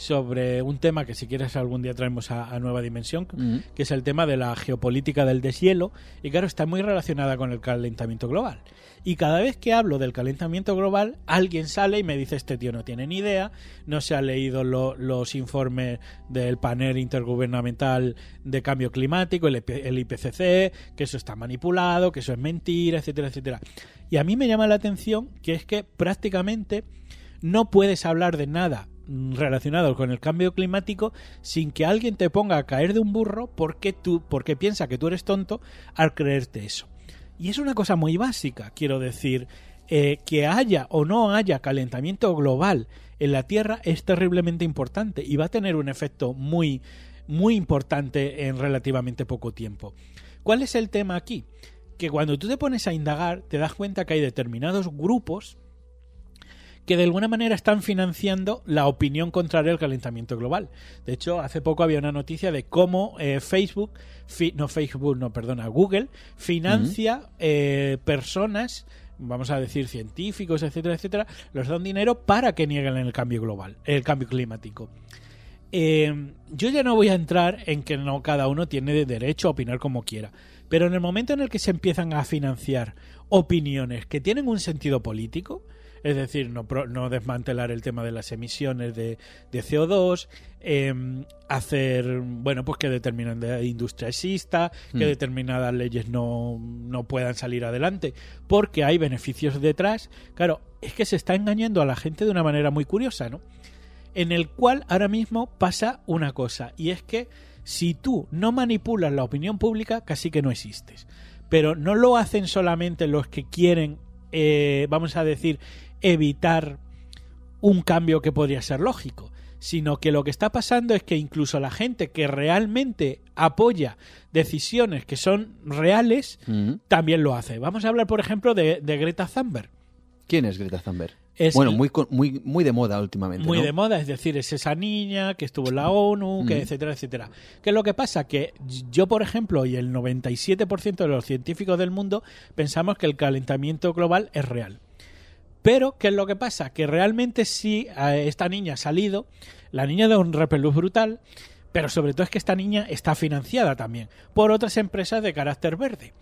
sobre un tema que si quieres algún día traemos a, Nueva Dimensión, que es el tema de la geopolítica del deshielo, y claro, está muy relacionada con el calentamiento global. Y cada vez que hablo del calentamiento global, alguien sale y me dice, este tío no tiene ni idea, no se ha leído los informes del panel intergubernamental de cambio climático, el, el IPCC, que eso está manipulado, que eso es mentira, etcétera, etcétera. Y a mí me llama la atención que es que prácticamente no puedes hablar de nada relacionado con el cambio climático sin que alguien te ponga a caer de un burro porque tú porque piensa que tú eres tonto al creerte eso. Y es una cosa muy básica, quiero decir, eh, que haya o no haya calentamiento global en la Tierra es terriblemente importante y va a tener un efecto muy muy importante en relativamente poco tiempo. ¿Cuál es el tema aquí? Que cuando tú te pones a indagar te das cuenta que hay determinados grupos que de alguna manera están financiando la opinión contraria al calentamiento global. De hecho, hace poco había una noticia de cómo eh, Facebook, no Facebook, no, perdona, Google, financia eh, personas vamos a decir científicos, etcétera, etcétera, los dan dinero para que nieguen el cambio global, el cambio climático. Eh, yo ya no voy a entrar en que no cada uno tiene derecho a opinar como quiera, pero en el momento en el que se empiezan a financiar opiniones que tienen un sentido político, es decir, no, no desmantelar el tema de las emisiones de, CO2, em, hacer, bueno, pues que determinada industria exista, que hmm. determinadas leyes no, no puedan salir adelante, porque hay beneficios detrás. Claro, es que se está engañando a la gente de una manera muy curiosa, ¿no? En el cual ahora mismo pasa una cosa, y es que si tú no manipulas la opinión pública, casi que no existes. Pero no lo hacen solamente los que quieren, eh, vamos a decir, evitar un cambio que podría ser lógico, sino que lo que está pasando es que incluso la gente que realmente apoya decisiones que son reales, también lo hace. Vamos a hablar, por ejemplo, de, Greta Thunberg. ¿Quién es Greta Thunberg? bueno, muy, muy, muy de moda últimamente. Muy de moda, es decir, es esa niña que estuvo en la ONU, que etcétera, etcétera. ¿Qué es lo que pasa? Que yo, por ejemplo, y el 97% de los científicos del mundo pensamos que el calentamiento global es real. Pero, ¿qué es lo que pasa? Que realmente sí, esta niña ha salido, la niña de un repelús brutal, pero sobre todo es que esta niña está financiada también por otras empresas de carácter verde.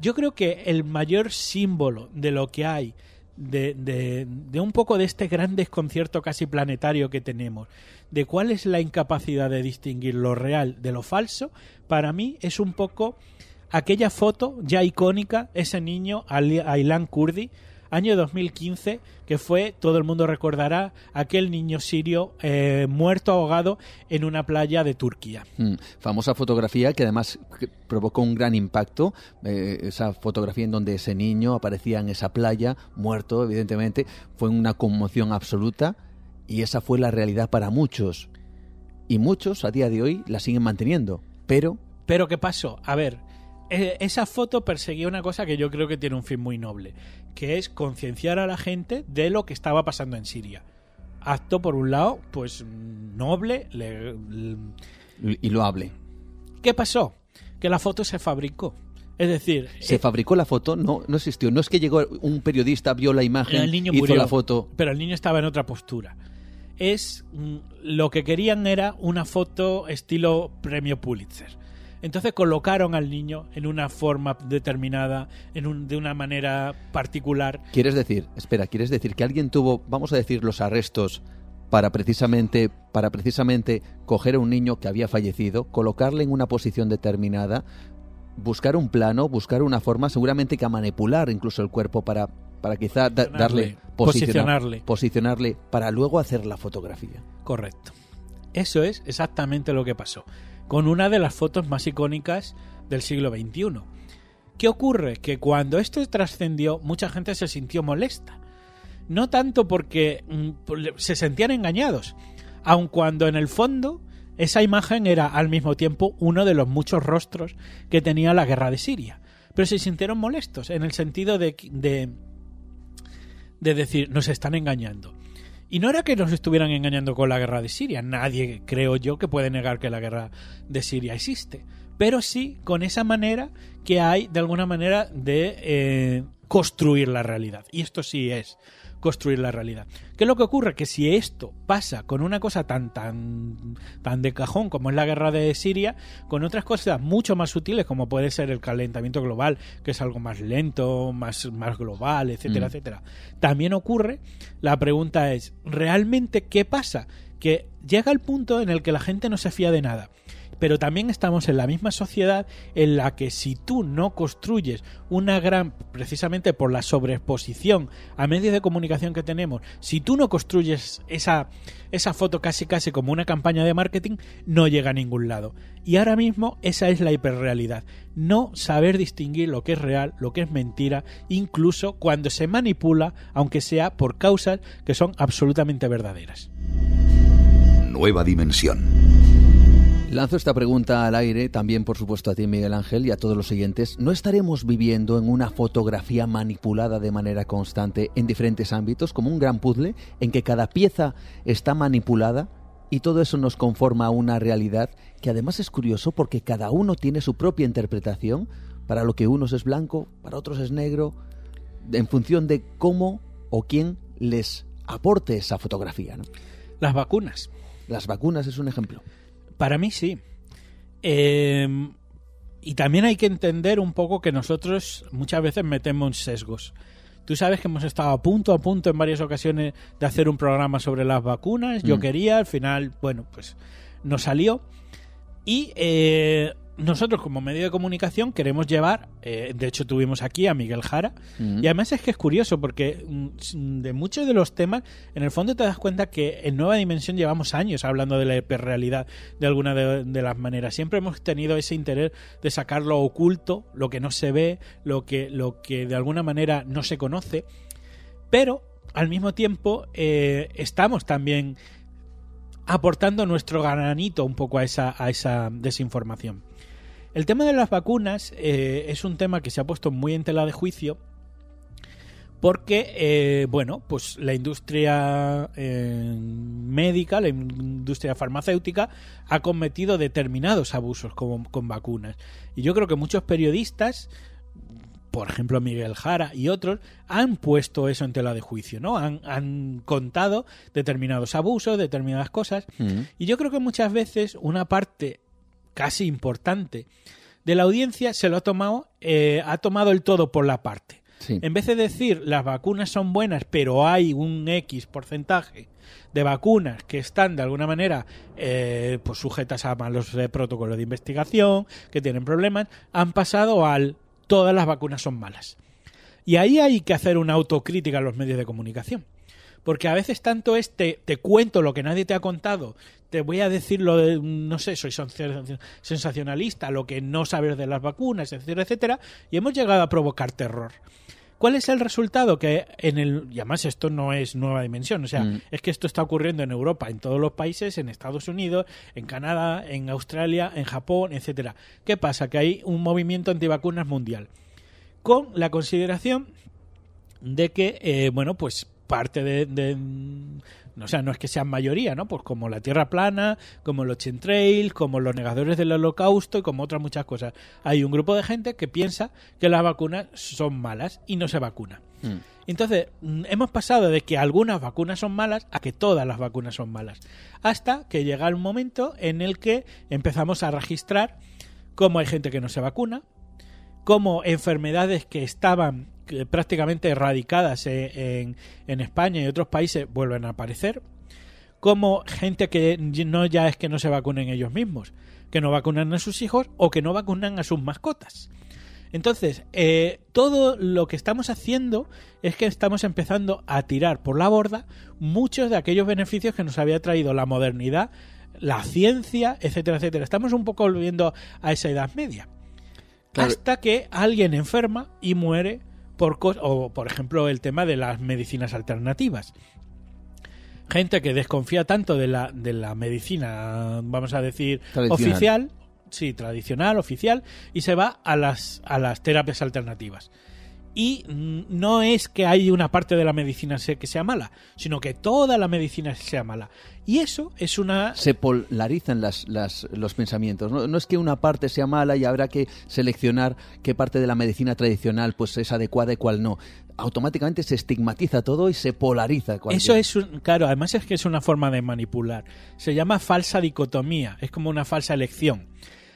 Yo creo que el mayor símbolo de lo que hay, de, de, de, un poco de este gran desconcierto casi planetario que tenemos, de cuál es la incapacidad de distinguir lo real de lo falso, para mí es un poco aquella foto ya icónica, ese niño, Aylan Kurdi, año 2015, que fue, todo el mundo recordará, aquel niño sirio eh, muerto ahogado en una playa de Turquía. Mm, famosa fotografía que además provocó un gran impacto, eh, esa fotografía en donde ese niño aparecía en esa playa, muerto, evidentemente, fue una conmoción absoluta y esa fue la realidad para muchos. Y muchos a día de hoy la siguen manteniendo, pero... Pero ¿qué pasó? A ver, eh, esa foto perseguía una cosa que yo creo que tiene un fin muy noble, que es concienciar a la gente de lo que estaba pasando en Siria. Acto, por un lado, pues noble y loable. ¿Qué pasó? Que la foto se fabricó. Es decir, se eh, fabricó la foto, no, no existió. No es que llegó un periodista, vio la imagen, el niño hizo la foto. Pero el niño estaba en otra postura. Es mm, lo que querían era una foto estilo premio Pulitzer entonces colocaron al niño en una forma determinada, en un, de una manera particular. ¿Quieres decir, espera, quieres decir que alguien tuvo, vamos a decir, los arrestos para precisamente, para precisamente coger a un niño que había fallecido, colocarle en una posición determinada, buscar un plano, buscar una forma, seguramente que a manipular incluso el cuerpo para, para quizá darle posicionarle. posicionarle para luego hacer la fotografía. Correcto. Eso es exactamente lo que pasó con una de las fotos más icónicas del siglo XXI. ¿Qué ocurre? Que cuando esto trascendió, mucha gente se sintió molesta. no tanto porque mm, se sentían engañados, aun cuando en el fondo esa imagen era al mismo tiempo uno de los muchos rostros que tenía la guerra de Siria. Pero se sintieron molestos en el sentido de, de, de decir, nos están engañando. Y no era que nos estuvieran engañando con la guerra de Siria. Nadie, creo yo, que puede negar que la guerra de Siria existe. Pero sí con esa manera que hay, de alguna manera, de eh, construir la realidad. Y esto sí es construir la realidad. ¿Qué es lo que ocurre? Que si esto pasa con una cosa tan tan tan de cajón como es la guerra de Siria, con otras cosas mucho más sutiles como puede ser el calentamiento global, que es algo más lento, más, más global, etcétera, mm. etcétera, también ocurre, la pregunta es, ¿realmente qué pasa? Que llega el punto en el que la gente no se fía de nada pero también estamos en la misma sociedad en la que si tú no construyes una gran, precisamente por la sobreexposición a medios de comunicación que tenemos, si tú no construyes esa, esa foto casi casi como una campaña de marketing, no llega a ningún lado. Y ahora mismo esa es la hiperrealidad. No saber distinguir lo que es real, lo que es mentira, incluso cuando se manipula, aunque sea por causas que son absolutamente verdaderas. Nueva dimensión. Lanzo esta pregunta al aire, también por supuesto a ti Miguel Ángel y a todos los siguientes. ¿No estaremos viviendo en una fotografía manipulada de manera constante en diferentes ámbitos, como un gran puzzle en que cada pieza está manipulada y todo eso nos conforma a una realidad que además es curioso porque cada uno tiene su propia interpretación, para lo que unos es blanco, para otros es negro, en función de cómo o quién les aporte esa fotografía. Las vacunas. Las vacunas es un ejemplo. Para mí sí. Eh, y también hay que entender un poco que nosotros muchas veces metemos sesgos. Tú sabes que hemos estado a punto a punto en varias ocasiones de hacer un programa sobre las vacunas. Yo mm. quería, al final, bueno, pues no salió. Y eh, nosotros como medio de comunicación queremos llevar, eh, de hecho tuvimos aquí a Miguel Jara, y además es que es curioso porque mm, de muchos de los temas, en el fondo te das cuenta que en Nueva Dimensión llevamos años hablando de la hiperrealidad de alguna de, las maneras. Siempre hemos tenido ese interés de sacar lo oculto, lo que no se ve, lo que, lo que de alguna manera no se conoce, pero al mismo tiempo eh, estamos también aportando nuestro granito un poco a esa, a esa desinformación. El tema de las vacunas eh, es un tema que se ha puesto muy en tela de juicio porque, eh, bueno, pues la industria eh, médica, la industria farmacéutica ha cometido determinados abusos con, con vacunas. Y yo creo que muchos periodistas por ejemplo Miguel Jara y otros, han puesto eso en tela de juicio, ¿no? Han, contado determinados abusos, determinadas cosas. Mm. Y yo creo que muchas veces una parte casi importante de la audiencia se lo ha tomado, eh, ha tomado el todo por la parte. En vez de decir las vacunas son buenas, pero hay un X porcentaje de vacunas que están de alguna manera eh, pues sujetas a malos eh, protocolos de investigación, que tienen problemas, han pasado al todas las vacunas son malas. Y ahí hay que hacer una autocrítica a los medios de comunicación. Porque a veces tanto es te, cuento lo que nadie te ha contado, te voy a decir lo de, no sé, soy sensacionalista, lo que no sabes de las vacunas, etcétera, etcétera, y hemos llegado a provocar terror. ¿Cuál es el resultado? Que en el. Y además, esto no es nueva dimensión. O sea, mm. es que esto está ocurriendo en Europa, en todos los países, en Estados Unidos, en Canadá, en Australia, en Japón, etcétera. ¿Qué pasa? Que hay un movimiento antivacunas mundial. Con la consideración de que, eh, bueno, pues parte de, o sea, no es que sean mayoría, ¿no? Pues como la Tierra plana, como los chemtrails, como los negadores del holocausto y como otras muchas cosas. Hay un grupo de gente que piensa que las vacunas son malas y no se vacuna. Hmm. Entonces, mm, hemos pasado de que algunas vacunas son malas a que todas las vacunas son malas. Hasta que llega el momento en el que empezamos a registrar cómo hay gente que no se vacuna, cómo enfermedades que estaban prácticamente erradicadas en, en, España y otros países vuelven a aparecer, como gente que no ya es que no se vacunen ellos mismos, que no vacunan a sus hijos o que no vacunan a sus mascotas. Entonces, eh, todo lo que estamos haciendo es que estamos empezando a tirar por la borda muchos de aquellos beneficios que nos había traído la modernidad, la ciencia, etcétera, etcétera. Estamos un poco volviendo a esa edad media. Hasta que alguien enferma y muere por o por ejemplo el tema de las medicinas alternativas. Gente que desconfía tanto de la, de la medicina, vamos a decir, oficial, sí, tradicional, oficial, y se va a las, a las terapias alternativas. Y no es que hay una parte de la medicina que sea mala, sino que toda la medicina sea mala. Y eso es una... Se polarizan las, las, los pensamientos. ¿no? es que una parte sea mala y habrá que seleccionar qué parte de la medicina tradicional pues es adecuada y cuál no. Automáticamente se estigmatiza todo y se polariza. Eso es, un, claro, además es que es una forma de manipular. Se llama falsa dicotomía, es como una falsa elección.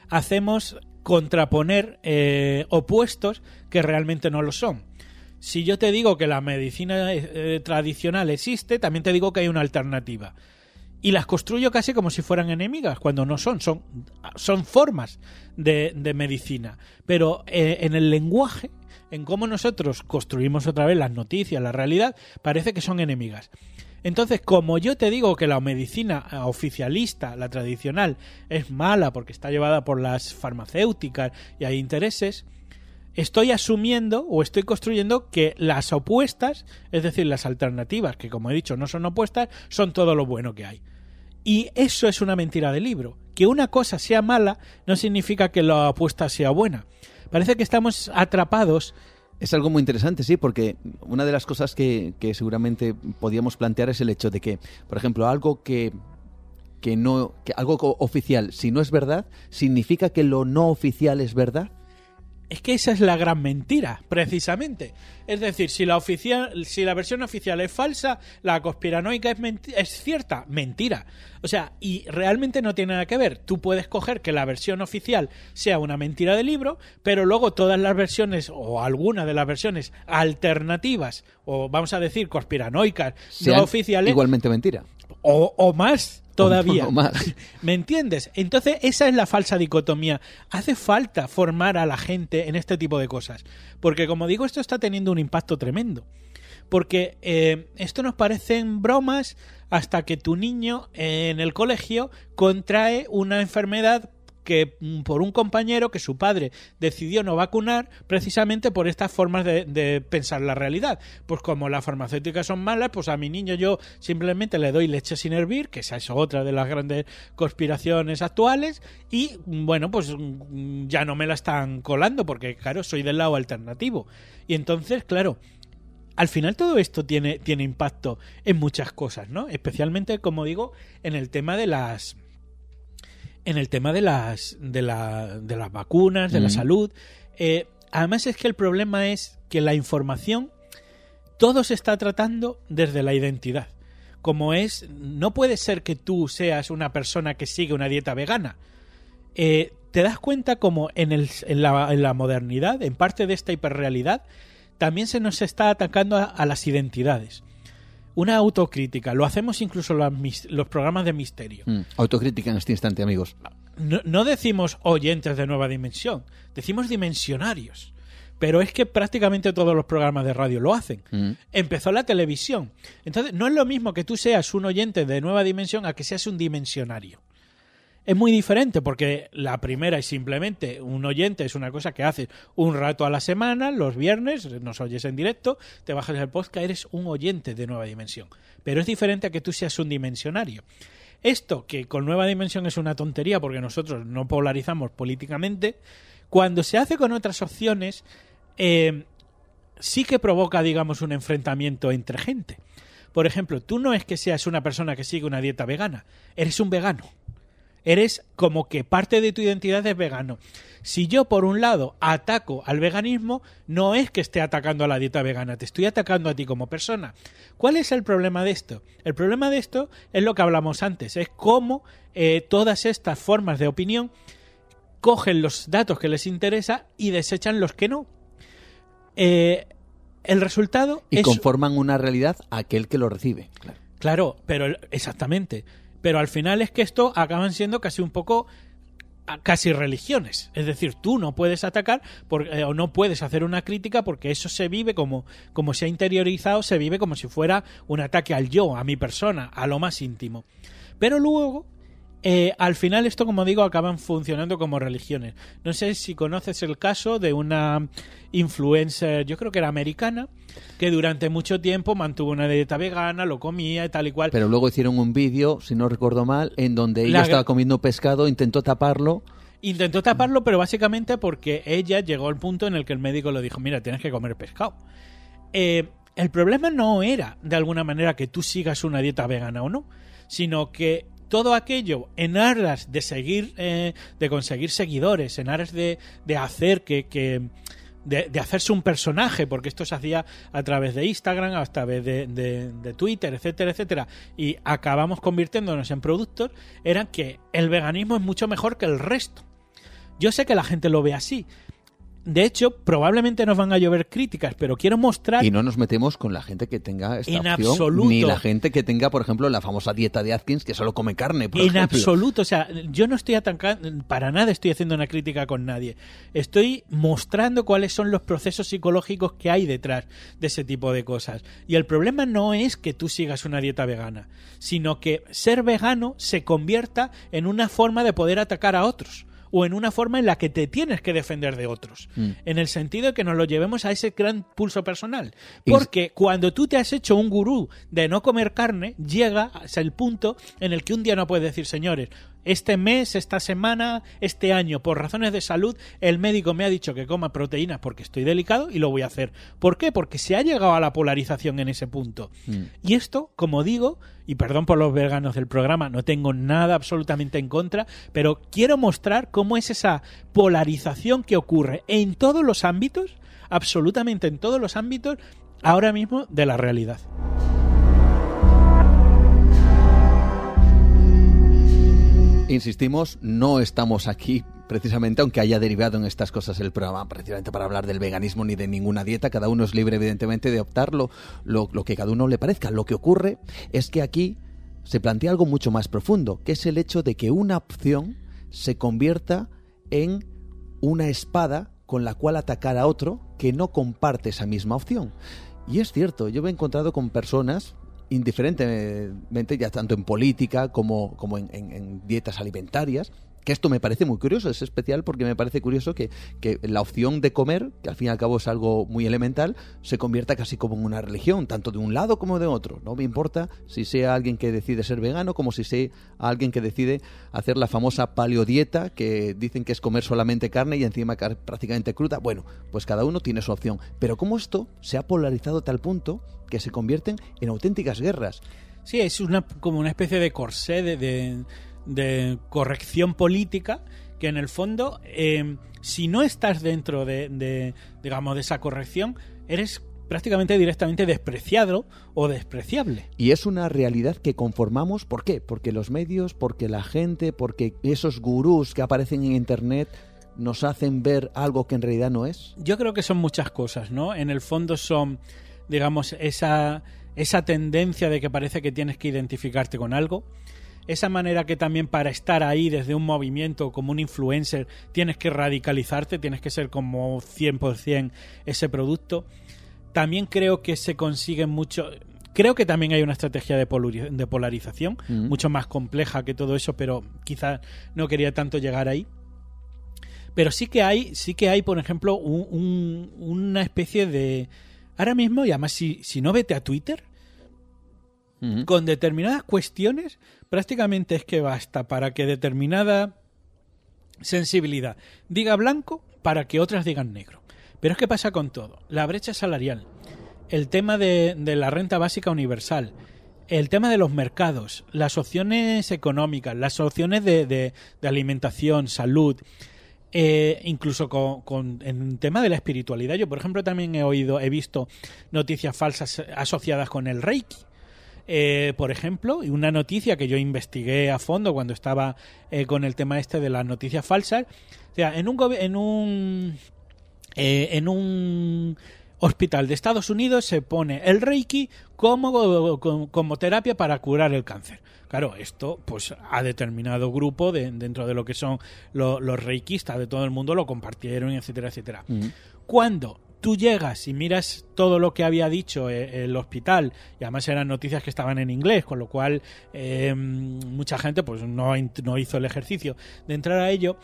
Hacemos contraponer eh, opuestos que realmente no lo son. Si yo te digo que la medicina eh, tradicional existe, también te digo que hay una alternativa. Y las construyo casi como si fueran enemigas, cuando no son, son, son formas de, medicina. Pero eh, en el lenguaje, en cómo nosotros construimos otra vez las noticias, la realidad, parece que son enemigas. Entonces, como yo te digo que la medicina oficialista, la tradicional, es mala porque está llevada por las farmacéuticas y hay intereses, estoy asumiendo o estoy construyendo que las opuestas, es decir, las alternativas, que como he dicho no son opuestas, son todo lo bueno que hay. Y eso es una mentira del libro. Que una cosa sea mala no significa que la opuesta sea buena. Parece que estamos atrapados es algo muy interesante, sí, porque una de las cosas que, que, seguramente podíamos plantear es el hecho de que, por ejemplo, algo que, que no, que algo oficial, si no es verdad, significa que lo no oficial es verdad. Es que esa es la gran mentira, precisamente. Es decir, si la, oficial, si la versión oficial es falsa, la conspiranoica es, es cierta. Mentira. O sea, y realmente no tiene nada que ver. Tú puedes coger que la versión oficial sea una mentira del libro, pero luego todas las versiones, o alguna de las versiones alternativas, o vamos a decir conspiranoicas, no oficiales. Igualmente mentira. O, o más todavía. ¿Me entiendes? Entonces, esa es la falsa dicotomía. Hace falta formar a la gente en este tipo de cosas. Porque, como digo, esto está teniendo un impacto tremendo. Porque eh, esto nos parecen bromas hasta que tu niño en el colegio contrae una enfermedad que mm, por un compañero que su padre decidió no vacunar precisamente por estas formas de, pensar la realidad. Pues como las farmacéuticas son malas, pues a mi niño yo simplemente le doy leche sin hervir, que esa es otra de las grandes conspiraciones actuales, y mm, bueno, pues mm, ya no me la están colando porque claro, soy del lado alternativo. Y entonces, claro, al final todo esto tiene, tiene impacto en muchas cosas, ¿no? Especialmente, como digo, en el tema de las en el tema de las, de, la, de las vacunas, de la salud. Eh, además es que el problema es que la información todo se está tratando desde la identidad. Como es, no puede ser que tú seas una persona que sigue una dieta vegana. Eh, te das cuenta como en, el, en, la, en, la, modernidad, en parte de esta hiperrealidad, también se nos está atacando a las identidades una autocrítica. Lo hacemos incluso los, los programas de misterio. Mm, autocrítica en este instante, amigos. No, decimos oyentes de nueva dimensión, decimos dimensionarios. Pero es que prácticamente todos los programas de radio lo hacen. Mm. Empezó la televisión. Entonces, no es lo mismo que tú seas un oyente de nueva dimensión a que seas un dimensionario es muy diferente porque la primera es simplemente un oyente, es una cosa que haces un rato a la semana, los viernes, nos oyes en directo, te bajas el podcast, eres un oyente de nueva dimensión. Pero es diferente a que tú seas un dimensionario. Esto, que con nueva dimensión es una tontería porque nosotros no polarizamos políticamente, cuando se hace con otras opciones, eh, sí que provoca, digamos, un enfrentamiento entre gente. Por ejemplo, tú no es que seas una persona que sigue una dieta vegana, eres un vegano eres como que parte de tu identidad es vegano. Si yo, por un lado, ataco al veganismo, no es que esté atacando a la dieta vegana, te estoy atacando a ti como persona. ¿Cuál es el problema de esto? El problema de esto es lo que hablamos antes, es cómo eh, todas estas formas de opinión cogen los datos que les interesa y desechan los que no. Eh, el resultado y conforman una realidad a aquel que lo recibe. Claro, claro pero exactamente. Pero al final es que esto acaban siendo casi un poco casi religiones. Es decir, tú no puedes atacar eh, o no puedes hacer una crítica porque eso se vive como, como se ha interiorizado, se vive como si fuera un ataque al yo, a mi persona, a lo más íntimo. Pero luego eh, al final esto, como digo, acaban funcionando como religiones. No sé si conoces el caso de una influencer, yo creo que era americana, que durante mucho tiempo mantuvo una dieta vegana, lo comía y tal y cual. Pero luego hicieron un vídeo, si no recuerdo mal, en donde ella estaba comiendo pescado, intentó taparlo. Intentó taparlo, pero básicamente porque ella llegó al punto en el que el médico le dijo, mira, tienes que comer pescado. Eh, el problema no era, de alguna manera, que tú sigas una dieta vegana o no, sino que todo aquello en aras de seguir, eh, de conseguir seguidores, en aras de, hacer que, de, hacerse un personaje, porque esto se hacía a través de Instagram, a través de, de, Twitter, etcétera, etcétera, y acabamos convirtiéndonos en productos, eran que el veganismo es mucho mejor que el resto. Yo sé que la gente lo ve así, de hecho, probablemente nos van a llover críticas, pero quiero mostrar... Y no nos metemos con la gente que tenga esta en absoluto. ni la gente que tenga, por ejemplo, la famosa dieta de Atkins, que solo come carne, por En absoluto, o sea, yo no estoy atancando, para nada estoy haciendo una crítica con nadie. Estoy mostrando cuáles son los procesos psicológicos que hay detrás de ese tipo de cosas. Y el problema no es que tú sigas una dieta vegana, sino que ser vegano se convierta en una forma de poder atacar a otros o en una forma en la que te tienes que defender de otros. Mm. En el sentido de que nos lo llevemos a ese gran pulso personal. Porque cuando tú te has hecho un gurú de no comer carne, llega hasta el punto en el que un día no puedes decir, señores, este mes, esta semana, este año, por razones de salud, el médico me ha dicho que coma proteínas porque estoy delicado y lo voy a hacer. ¿Por qué? Porque se ha llegado a la polarización en ese punto. Mm. Y esto, como digo, y perdón por los veganos del programa, no tengo nada absolutamente en contra, pero quiero mostrar cómo es esa polarización que ocurre en todos los ámbitos, absolutamente en todos los ámbitos, ahora mismo de la realidad. Insistimos, no estamos aquí precisamente, aunque haya derivado en estas cosas el programa, precisamente para hablar del veganismo ni de ninguna dieta. Cada uno es libre, evidentemente, de optar lo, lo, que cada uno le parezca. Lo que ocurre es que aquí se plantea algo mucho más profundo, que es el hecho de que una opción se convierta en una espada con la cual atacar a otro que no comparte esa misma opción. Y es cierto, yo me he encontrado con personas indiferentemente, ya tanto en política como, como en, dietas alimentarias, que esto me parece muy curioso, es especial porque me parece curioso que, que, la opción de comer, que al fin y al cabo es algo muy elemental, se convierta casi como en una religión, tanto de un lado como de otro. No me importa si sea alguien que decide ser vegano como si sea alguien que decide hacer la famosa paleodieta, que dicen que es comer solamente carne y encima prácticamente cruda. Bueno, pues cada uno tiene su opción. Pero como esto se ha polarizado a tal punto que se convierten en auténticas guerras. Sí, es una, como una especie de corsé de, de, corrección política que en el fondo, eh, si no estás dentro de, digamos, de esa corrección, eres prácticamente directamente despreciado o despreciable. Y es una realidad que conformamos, ¿por qué? Porque los medios, porque la gente, porque esos gurús que aparecen en Internet nos hacen ver algo que en realidad no es. Yo creo que son muchas cosas, ¿no? En el fondo son digamos, esa, esa tendencia de que parece que tienes que identificarte con algo, esa manera que también para estar ahí desde un movimiento como un influencer tienes que radicalizarte, tienes que ser como 100% ese producto. También creo que se consigue mucho... Creo que también hay una estrategia de, polarización, mucho más compleja que todo eso, pero quizás no quería tanto llegar ahí. Pero sí que hay, sí que hay, por ejemplo, una especie de, Ahora mismo, y además si, si no vete a Twitter, con determinadas cuestiones, prácticamente es que basta para que determinada sensibilidad diga blanco para que otras digan negro. Pero es que pasa con todo. La brecha salarial, el tema de, la renta básica universal, el tema de los mercados, las opciones económicas, las opciones de, alimentación, salud, eh, incluso con, en tema de la espiritualidad. Yo, por ejemplo, también he oído, he visto noticias falsas asociadas con el Reiki. Eh, por ejemplo, y una noticia que yo investigué a fondo cuando estaba eh, con el tema este de las noticias falsas. O sea, en un en un en un hospital de Estados Unidos se pone el Reiki como, como terapia para curar el cáncer. Claro, esto pues a determinado grupo de, dentro de lo que son los reikistas de todo el mundo lo compartieron, etcétera, etcétera. Cuando tú llegas y miras todo lo que había dicho eh, el hospital, y además eran noticias que estaban en inglés, con lo cual eh, mucha gente pues no, hizo el ejercicio de entrar a ello,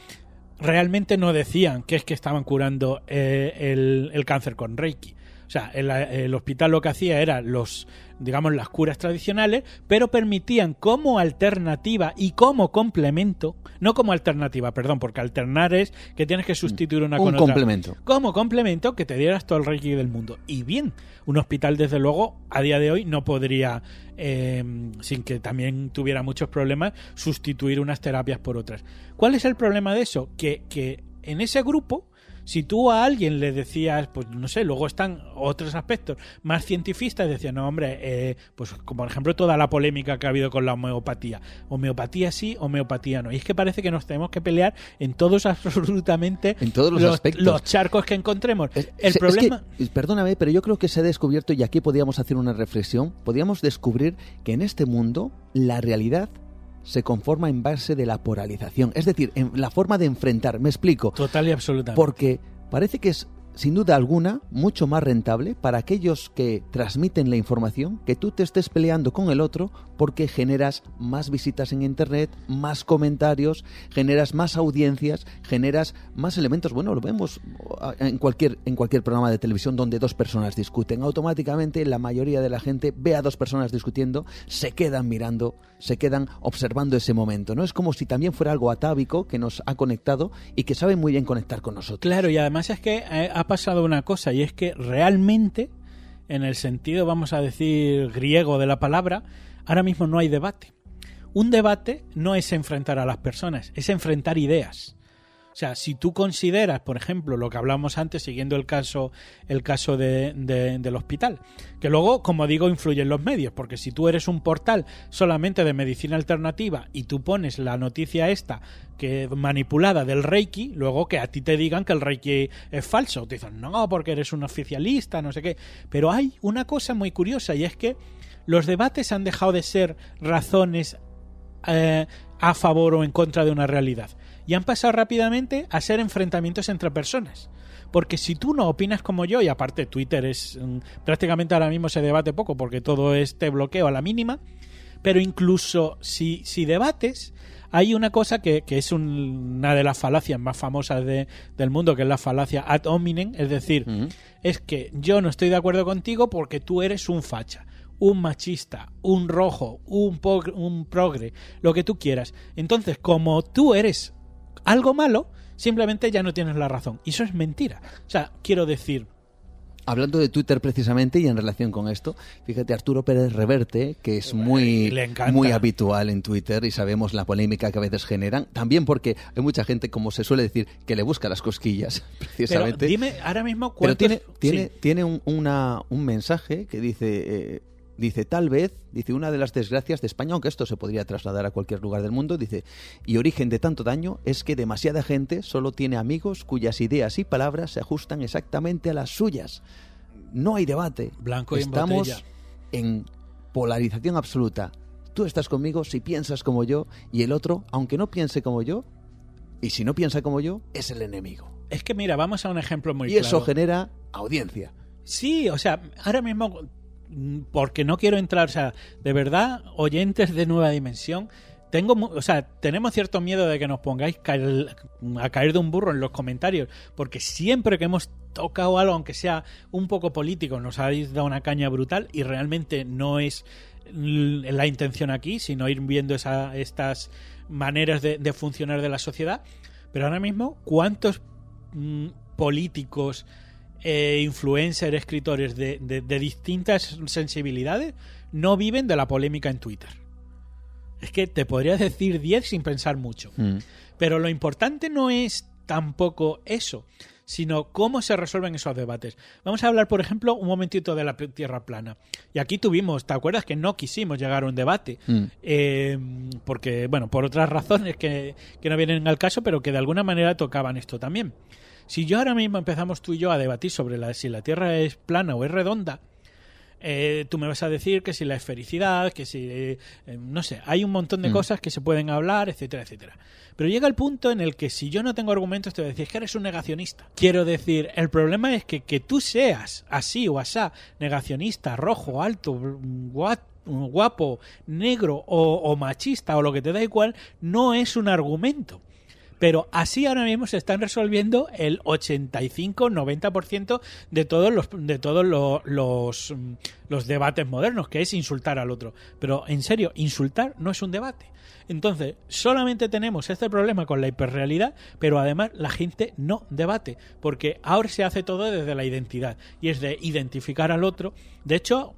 realmente no decían que es que estaban curando eh, el, cáncer con Reiki. O sea, el, el, hospital lo que hacía era los, digamos, las curas tradicionales, pero permitían como alternativa y como complemento, no como alternativa, perdón, porque alternar es que tienes que sustituir una Un con complemento. otra. Como complemento que te dieras todo el reiki del mundo. Y bien, un hospital, desde luego, a día de hoy no podría, eh, sin que también tuviera muchos problemas, sustituir unas terapias por otras. ¿Cuál es el problema de eso? Que, que en ese grupo si tú a alguien le decías, pues no sé, luego están otros aspectos más cientifistas, decían, no, hombre, eh, pues como por ejemplo toda la polémica que ha habido con la homeopatía. Homeopatía sí, homeopatía no. Y es que parece que nos tenemos que pelear en todos absolutamente en todos los, los, aspectos. los charcos que encontremos. Es, El es problema... que, perdóname, pero yo creo que se ha descubierto, y aquí podríamos hacer una reflexión, podríamos descubrir que en este mundo la realidad se conforma en base de la polarización, es decir, en la forma de enfrentar. Me explico. Total y absolutamente. Porque parece que es, sin duda alguna, mucho más rentable para aquellos que transmiten la información que tú te estés peleando con el otro porque generas más visitas en Internet, más comentarios, generas más audiencias, generas más elementos. Bueno, lo vemos en cualquier, en cualquier programa de televisión donde dos personas discuten. Automáticamente la mayoría de la gente ve a dos personas discutiendo, se quedan mirando, se quedan observando ese momento. ¿no? Es como si también fuera algo atávico que nos ha conectado y que sabe muy bien conectar con nosotros. Claro, y además es que eh, ha pasado una cosa, y es que realmente, en el sentido, vamos a decir, griego de la palabra, ahora mismo no hay debate. Un debate no es enfrentar a las personas, es enfrentar ideas. O sea, si tú consideras, por ejemplo, lo que hablamos antes, siguiendo el caso, el caso de, de, del hospital, que luego, como digo, influyen los medios, porque si tú eres un portal solamente de medicina alternativa y tú pones la noticia esta que manipulada del Reiki, luego que a ti te digan que el Reiki es falso, te dicen, no, porque eres un oficialista, no sé qué. Pero hay una cosa muy curiosa y es que los debates han dejado de ser razones eh, a favor o en contra de una realidad y han pasado rápidamente a ser enfrentamientos entre personas. Porque si tú no opinas como yo, y aparte Twitter es prácticamente ahora mismo se debate poco porque todo este bloqueo a la mínima, pero incluso si, si debates, hay una cosa que, que es un, una de las falacias más famosas de, del mundo, que es la falacia ad hominem, es decir, Uh -huh. es que yo no estoy de acuerdo contigo porque tú eres un facha un machista, un rojo, un, un progre, lo que tú quieras. Entonces, como tú eres algo malo, simplemente ya no tienes la razón. Y eso es mentira. O sea, quiero decir. Hablando de Twitter precisamente y en relación con esto, fíjate Arturo Pérez Reverte, que es muy, muy habitual en Twitter y sabemos la polémica que a veces generan, también porque hay mucha gente, como se suele decir, que le busca las cosquillas, precisamente. Pero dime ahora mismo Pero tiene, tiene, sí. tiene un, una, un mensaje que dice... Eh, Dice, tal vez, dice, una de las desgracias de España, aunque esto se podría trasladar a cualquier lugar del mundo, dice, y origen de tanto daño es que demasiada gente solo tiene amigos cuyas ideas y palabras se ajustan exactamente a las suyas. No hay debate. Blanco y Estamos en, en polarización absoluta. Tú estás conmigo si piensas como yo y el otro, aunque no piense como yo, y si no piensa como yo, es el enemigo. Es que mira, vamos a un ejemplo muy y claro. eso genera audiencia. Sí, o sea, ahora mismo porque no quiero entrar, o sea, de verdad, oyentes de nueva dimensión, tengo, o sea, tenemos cierto miedo de que nos pongáis a caer de un burro en los comentarios, porque siempre que hemos tocado algo, aunque sea un poco político, nos habéis dado una caña brutal y realmente no es la intención aquí, sino ir viendo estas maneras de, funcionar de la sociedad. Pero ahora mismo, ¿cuántos mmm, políticos eh, influencers, escritores de, de, de, distintas sensibilidades no viven de la polémica en Twitter. Es que te podría decir 10 sin pensar mucho. Mm. Pero lo importante no es tampoco eso, sino cómo se resuelven esos debates. Vamos a hablar, por ejemplo, un momentito de la Tierra plana. Y aquí tuvimos, ¿te acuerdas que no quisimos llegar a un debate? Mm. Eh, porque, bueno, por otras razones que, que no vienen al caso, pero que de alguna manera tocaban esto también. Si yo ahora mismo empezamos tú y yo a debatir sobre la, si la Tierra es plana o es redonda, eh, tú me vas a decir que si la esfericidad, que si, eh, no sé, hay un montón de Mm. cosas que se pueden hablar, etcétera, etcétera. Pero llega el punto en el que si yo no tengo argumentos te voy a decir "Es que eres un negacionista. Quiero decir, el problema es que que tú seas así o asá, negacionista, rojo, alto, gua- guapo, negro o, o machista o lo que te da igual, no es un argumento. Pero así ahora mismo se están resolviendo el 85-90% de todos los de todos lo- los, mm, los debates modernos, que es insultar al otro. Pero en serio, insultar no es un debate. Entonces, solamente tenemos este problema con la hiperrealidad, pero además la gente no debate, porque ahora se hace todo desde la identidad, y es de identificar al otro. De hecho,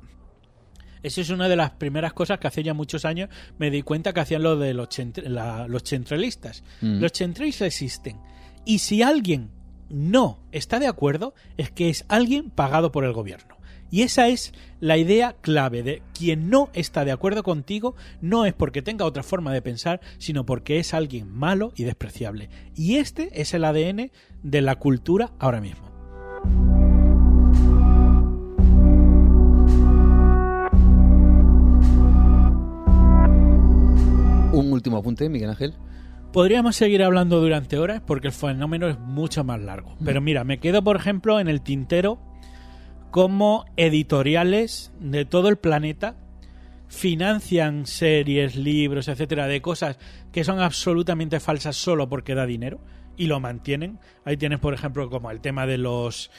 eso es una de las primeras cosas que hace ya muchos años me di cuenta que hacían lo de los, la- los centralistas. Mm. Los centralistas existen. Y si alguien no está de acuerdo, es que es alguien pagado por el gobierno. Y esa es la idea clave de quien no está de acuerdo contigo no es porque tenga otra forma de pensar, sino porque es alguien malo y despreciable. Y este es el ADN de la cultura ahora mismo. Último apunte, Miguel Ángel. Podríamos seguir hablando durante horas porque el fenómeno es mucho más largo. Pero mira, me quedo, por ejemplo, en el tintero como editoriales de todo el planeta financian series, libros, etcétera, de cosas que son absolutamente falsas solo porque da dinero y lo mantienen. Ahí tienes, por ejemplo, como el tema de los,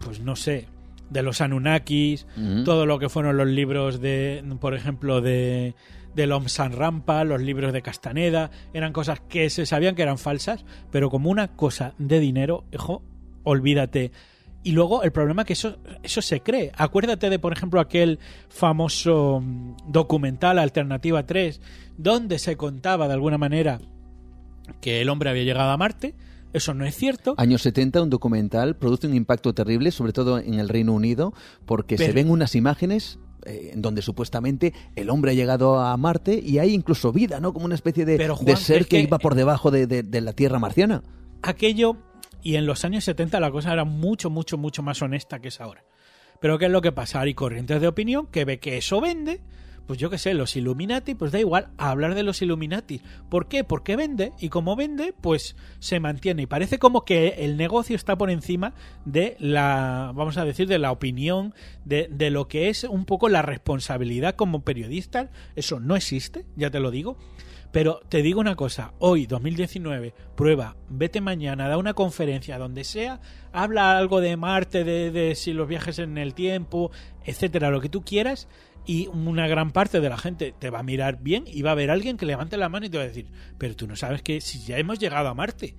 pues no sé, de los Anunnakis, todo lo que fueron los libros de, por ejemplo, de del Om San Rampa, los libros de Castaneda, eran cosas que se sabían que eran falsas, pero como una cosa de dinero, hijo, olvídate. Y luego el problema es que eso, eso se cree. Acuérdate de, por ejemplo, aquel famoso mm, documental Alternativa 3, donde se contaba de alguna manera que el hombre había llegado a Marte. Eso no es cierto. Años 70, un documental produce un impacto terrible, sobre todo en el Reino Unido, porque se ven unas imágenes eh, en donde supuestamente el hombre ha llegado a Marte y hay incluso vida, ¿no? Como una especie de, Pero, Juan, de ser es que, que- iba por debajo de, de- de la Tierra marciana. aquello y en los años 70 la cosa era mucho, mucho, mucho más honesta que es ahora. Pero ¿qué es lo que pasa? Hay corrientes de opinión que ve que eso vende, pues yo qué sé, los Illuminati, pues da igual hablar de los Illuminati. ¿Por qué? Porque vende y como vende, pues se mantiene. Y parece como que el negocio está por encima de la, vamos a decir, de la opinión, de, de lo que es un poco la responsabilidad como periodista. Eso no existe, ya te lo digo. Pero te digo una cosa, hoy, 2019, prueba, vete mañana, da una conferencia donde sea, habla algo de Marte, de, de si los viajes en el tiempo, etcétera, lo que tú quieras, y una gran parte de la gente te va a mirar bien y va a haber alguien que levante la mano y te va a decir, pero tú no sabes que si ya hemos llegado a Marte.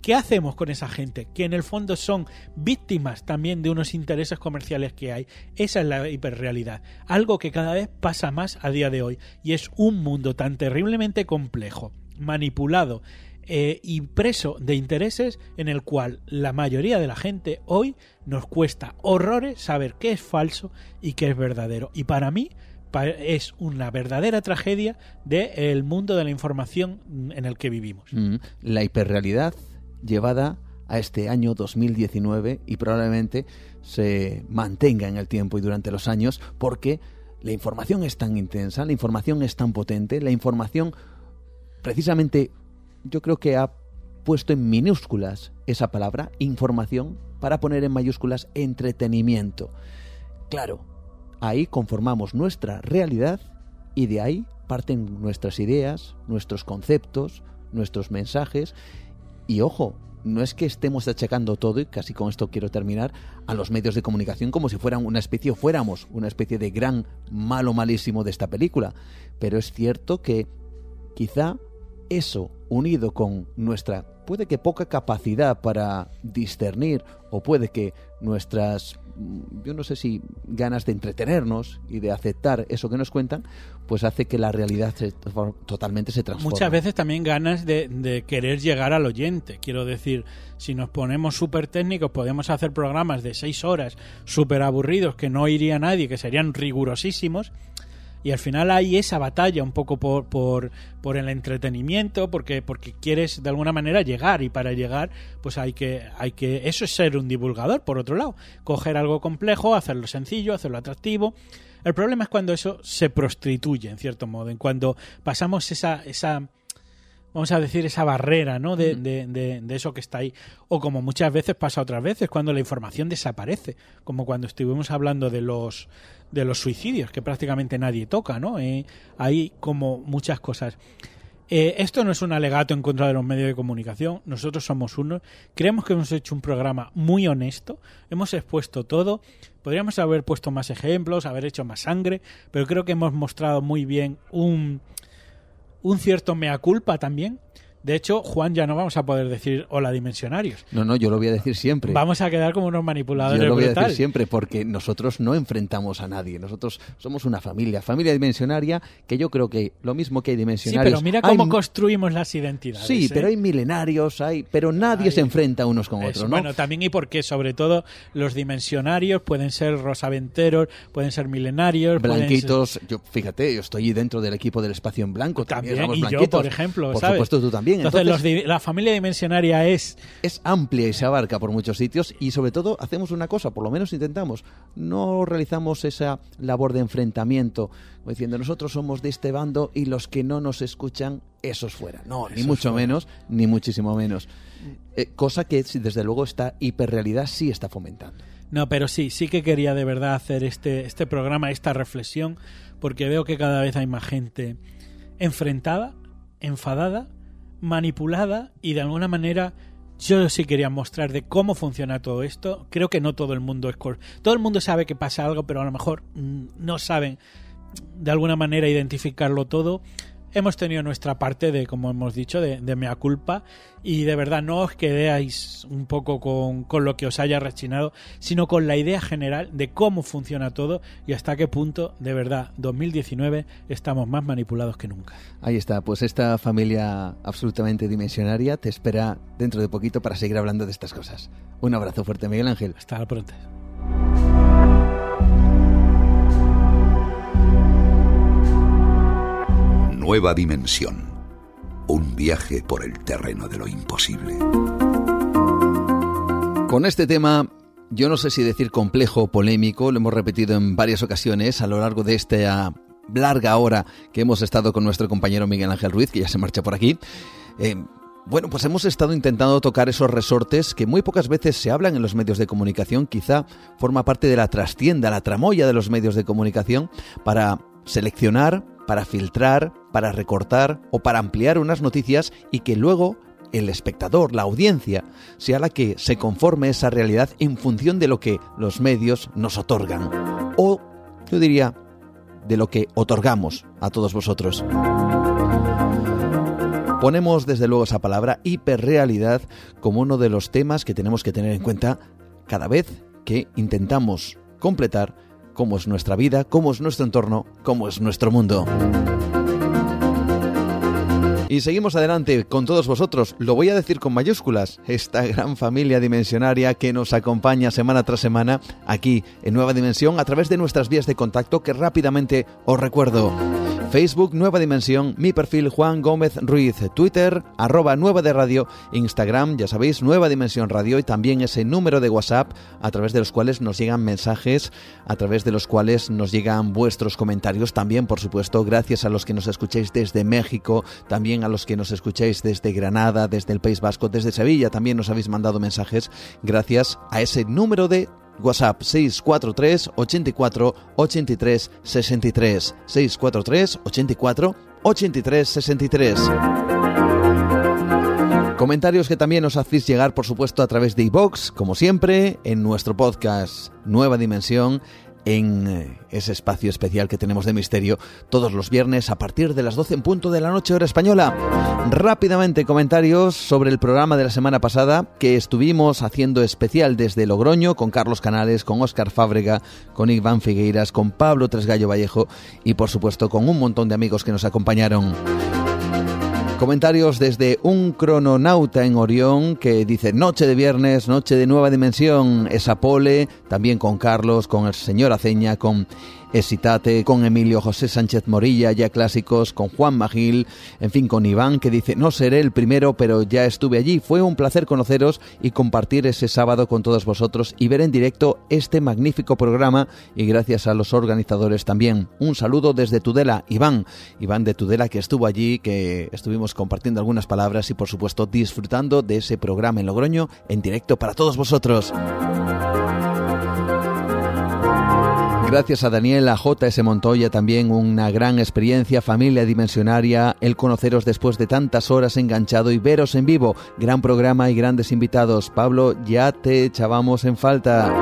¿Qué hacemos con esa gente? Que en el fondo son víctimas también de unos intereses comerciales que hay. Esa es la hiperrealidad. Algo que cada vez pasa más a día de hoy. Y es un mundo tan terriblemente complejo, manipulado eh, y preso de intereses en el cual la mayoría de la gente hoy nos cuesta horrores saber qué es falso y qué es verdadero. Y para mí es una verdadera tragedia del mundo de la información en el que vivimos. Mm, La hiperrealidad llevada a este año 2019 y probablemente se mantenga en el tiempo y durante los años porque la información es tan intensa, la información es tan potente, la información precisamente yo creo que ha puesto en minúsculas esa palabra, información, para poner en mayúsculas entretenimiento. Claro, ahí conformamos nuestra realidad y de ahí parten nuestras ideas, nuestros conceptos, nuestros mensajes y ojo, no es que estemos achacando todo, y casi con esto quiero terminar, a los medios de comunicación como si fueran una especie o fuéramos una especie de gran malo malísimo de esta película. Pero es cierto que quizá eso, unido con nuestra, puede que poca capacidad para discernir, o puede que nuestras, mm, yo no sé si ganas de entretenernos y de aceptar eso que nos cuentan, pues hace que la realidad se, totalmente se transforme. Muchas veces también ganas de, querer llegar al oyente. Quiero decir, si nos ponemos súper técnicos, podemos hacer programas de seis horas súper aburridos que no iría nadie, que serían rigurosísimos. Y al final hay esa batalla un poco por, por, por el entretenimiento, porque, porque quieres de alguna manera llegar y para llegar pues hay que, hay que, eso es ser un divulgador, por otro lado, coger algo complejo, hacerlo sencillo, hacerlo atractivo. El problema es cuando eso se prostituye, en cierto modo, en cuando pasamos esa, esa vamos a decir, esa barrera, ¿no? De, de, de, eso que está ahí. O como muchas veces pasa otras veces, cuando la información desaparece, como cuando estuvimos hablando de los de los suicidios, que prácticamente nadie toca, ¿no? Eh, hay como muchas cosas. Eh, esto no es un alegato en contra de los medios de comunicación, nosotros somos uno. Creemos que hemos hecho un programa muy honesto, hemos expuesto todo, podríamos haber puesto más ejemplos, haber hecho más sangre, pero creo que hemos mostrado muy bien un, un cierto mea culpa también. De hecho, Juan, ya no vamos a poder decir hola dimensionarios. No, no, yo lo voy a decir siempre. Vamos a quedar como unos manipuladores. Yo lo voy a decir siempre porque nosotros no enfrentamos a nadie. Nosotros somos una familia, familia dimensionaria, que yo creo que lo mismo que hay dimensionarios. Sí, pero mira cómo construimos las identidades. Sí, ¿eh? pero hay milenarios, hay, pero nadie se enfrenta unos con otros, ¿no? Bueno, también y porque sobre todo los dimensionarios pueden ser rosaventeros, pueden ser milenarios, blanquitos. Yo, fíjate, yo estoy dentro del equipo del espacio en blanco. También, también y yo, por ejemplo, por supuesto tú también. Entonces, la familia dimensionaria es... Es amplia y se abarca por muchos sitios y sobre todo hacemos una cosa, por lo menos intentamos, no realizamos esa labor de enfrentamiento, diciendo nosotros somos de este bando y los que no nos escuchan, esos fuera. No, ni mucho menos, ni muchísimo menos. Eh, cosa que desde luego esta hiperrealidad sí está fomentando. No, pero sí, sí que quería de verdad hacer este, este programa, esta reflexión, porque veo que cada vez hay más gente enfrentada, enfadada manipulada y de alguna manera yo sí quería mostrar de cómo funciona todo esto. Creo que no todo el mundo es... Todo el mundo sabe que pasa algo, pero a lo mejor mm, no saben de alguna manera identificarlo todo hemos tenido nuestra parte de, como hemos dicho, de, mea culpa y de verdad no os quedéis un poco con, con, lo que os haya rechinado, sino con la idea general de cómo funciona todo y hasta qué punto, de verdad, 2019 estamos más manipulados que nunca. Ahí está, pues esta familia absolutamente dimensionaria te espera dentro de poquito para seguir hablando de estas cosas. Un abrazo fuerte, Miguel Ángel. Hasta la pronto. Nueva dimensión. Un viaje por el terreno de lo imposible. Con este tema, yo no sé si decir complejo o polémico, lo hemos repetido en varias ocasiones a lo largo de esta larga hora que hemos estado con nuestro compañero Miguel Ángel Ruiz, que ya se marcha por aquí. Eh, bueno, pues hemos estado intentando tocar esos resortes que muy pocas veces se hablan en los medios de comunicación, quizá forma parte de la trastienda, la tramoya de los medios de comunicación, para seleccionar, para filtrar, para recortar o para ampliar unas noticias y que luego el espectador, la audiencia, sea la que se conforme esa realidad en función de lo que los medios nos otorgan. O, yo diría, de lo que otorgamos a todos vosotros. Ponemos desde luego esa palabra hiperrealidad como uno de los temas que tenemos que tener en cuenta cada vez que intentamos completar cómo es nuestra vida, cómo es nuestro entorno, cómo es nuestro mundo. Y seguimos adelante con todos vosotros, lo voy a decir con mayúsculas, esta gran familia dimensionaria que nos acompaña semana tras semana aquí en Nueva Dimensión a través de nuestras vías de contacto que rápidamente os recuerdo. Facebook Nueva Dimensión, mi perfil Juan Gómez Ruiz, Twitter arroba Nueva de Radio, Instagram, ya sabéis, Nueva Dimensión Radio. Y también ese número de WhatsApp a través de los cuales nos llegan mensajes, a través de los cuales nos llegan vuestros comentarios, también por supuesto gracias a los que nos escuchéis desde México, también a los que nos escuchéis desde Granada, desde el País Vasco, desde Sevilla, también nos habéis mandado mensajes gracias a ese número de WhatsApp 643 84 83 63 643 84 83 63 Comentarios que también os hacéis llegar, por supuesto, a través de iBox, como siempre, en nuestro podcast Nueva Dimensión, en eh, ese espacio especial que tenemos de misterio todos los viernes a partir de las 12 en punto de la noche hora española. Rápidamente comentarios sobre el programa de la semana pasada que estuvimos haciendo especial desde Logroño con Carlos Canales, con Óscar Fábrega, con Iván Figueiras, con Pablo Tresgallo Vallejo y por supuesto con un montón de amigos que nos acompañaron. Comentarios desde un crononauta en Orión que dice noche de viernes, noche de nueva dimensión, esa pole, también con Carlos, con el señor Aceña, con Esitate, con Emilio José Sánchez Morilla, ya clásicos, con Juan Magil, en fin, con Iván, que dice, no seré el primero, pero ya estuve allí. Fue un placer conoceros y compartir ese sábado con todos vosotros y ver en directo este magnífico programa y gracias a los organizadores también. Un saludo desde Tudela, Iván. Iván de Tudela que estuvo allí, que estuvimos compartiendo algunas palabras y por supuesto disfrutando de ese programa en Logroño en directo para todos vosotros. Gracias a Daniel, a JS Montoya también una gran experiencia, familia dimensionaria, el conoceros después de tantas horas enganchado y veros en vivo. Gran programa y grandes invitados. Pablo, ya te echábamos en falta.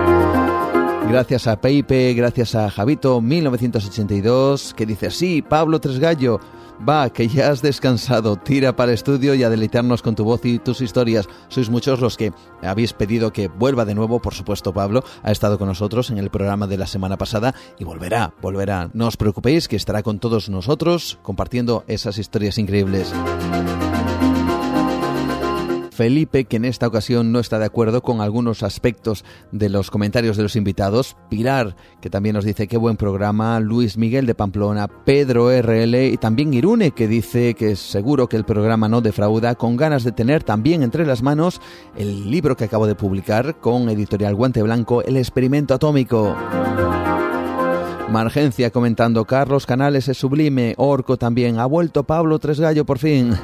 Gracias a Peipe, gracias a Javito 1982, que dice, sí, Pablo Tresgallo, Va, que ya has descansado, tira para el estudio y a deleitarnos con tu voz y tus historias. Sois muchos los que habéis pedido que vuelva de nuevo, por supuesto Pablo, ha estado con nosotros en el programa de la semana pasada y volverá, volverá. No os preocupéis que estará con todos nosotros compartiendo esas historias increíbles. Felipe, que en esta ocasión no está de acuerdo con algunos aspectos de los comentarios de los invitados, Pilar, que también nos dice qué buen programa, Luis Miguel de Pamplona, Pedro RL y también Irune, que dice que seguro que el programa no defrauda, con ganas de tener también entre las manos el libro que acabo de publicar con editorial Guante Blanco, El experimento atómico. Margencia comentando, Carlos Canales es sublime, Orco también, ha vuelto Pablo Tresgallo por fin.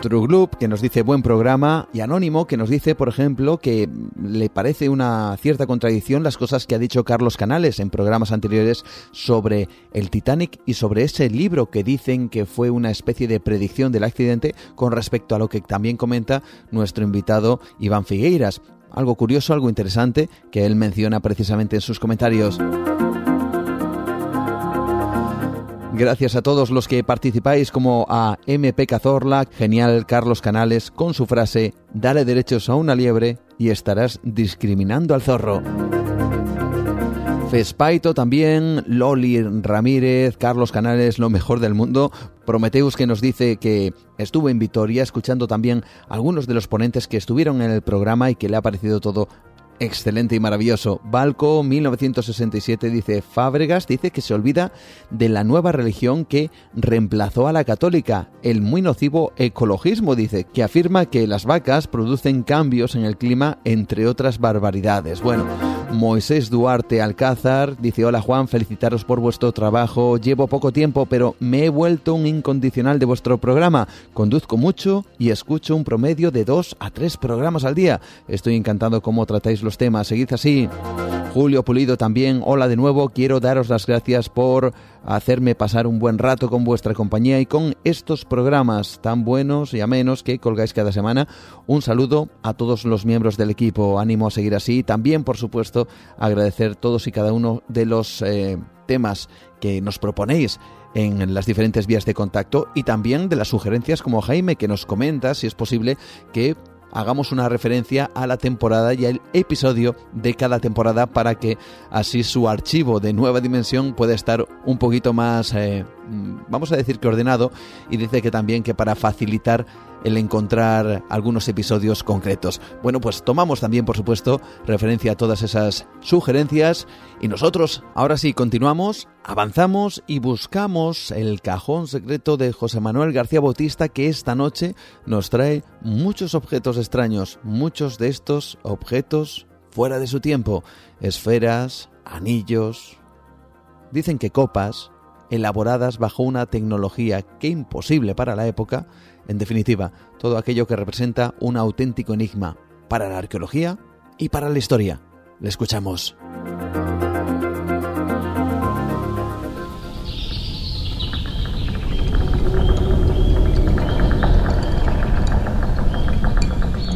True que nos dice buen programa, y Anónimo, que nos dice, por ejemplo, que le parece una cierta contradicción las cosas que ha dicho Carlos Canales en programas anteriores sobre el Titanic y sobre ese libro que dicen que fue una especie de predicción del accidente con respecto a lo que también comenta nuestro invitado Iván Figueiras. Algo curioso, algo interesante que él menciona precisamente en sus comentarios. Gracias a todos los que participáis como a MP Cazorla, genial Carlos Canales, con su frase, dale derechos a una liebre y estarás discriminando al zorro. Fespaito también, Loli Ramírez, Carlos Canales, lo mejor del mundo. Prometeus que nos dice que estuvo en Vitoria escuchando también algunos de los ponentes que estuvieron en el programa y que le ha parecido todo excelente y maravilloso. Balco 1967 dice, Fábregas dice que se olvida de la nueva religión que reemplazó a la católica, el muy nocivo ecologismo, dice, que afirma que las vacas producen cambios en el clima, entre otras barbaridades. Bueno, Moisés Duarte Alcázar dice, hola Juan, felicitaros por vuestro trabajo, llevo poco tiempo, pero me he vuelto un incondicional de vuestro programa, conduzco mucho y escucho un promedio de dos a tres programas al día. Estoy encantado cómo tratáis los temas, seguid así. Julio Pulido también, hola de nuevo, quiero daros las gracias por hacerme pasar un buen rato con vuestra compañía y con estos programas tan buenos y amenos que colgáis cada semana. Un saludo a todos los miembros del equipo, ánimo a seguir así. También, por supuesto, agradecer todos y cada uno de los eh, temas que nos proponéis en las diferentes vías de contacto y también de las sugerencias como Jaime que nos comenta si es posible que hagamos una referencia a la temporada y al episodio de cada temporada para que así su archivo de nueva dimensión pueda estar un poquito más, eh, mm, vamos a decir que ordenado, y dice que también que para facilitar el encontrar algunos episodios concretos. Bueno, pues tomamos también, por supuesto, referencia a todas esas sugerencias y nosotros, ahora sí, continuamos, avanzamos y buscamos el cajón secreto de José Manuel García Bautista que esta noche nos trae muchos objetos extraños, muchos de estos objetos fuera de su tiempo, esferas, anillos, dicen que copas, elaboradas bajo una tecnología que imposible para la época, en definitiva, todo aquello que representa un auténtico enigma para la arqueología y para la historia. Le escuchamos.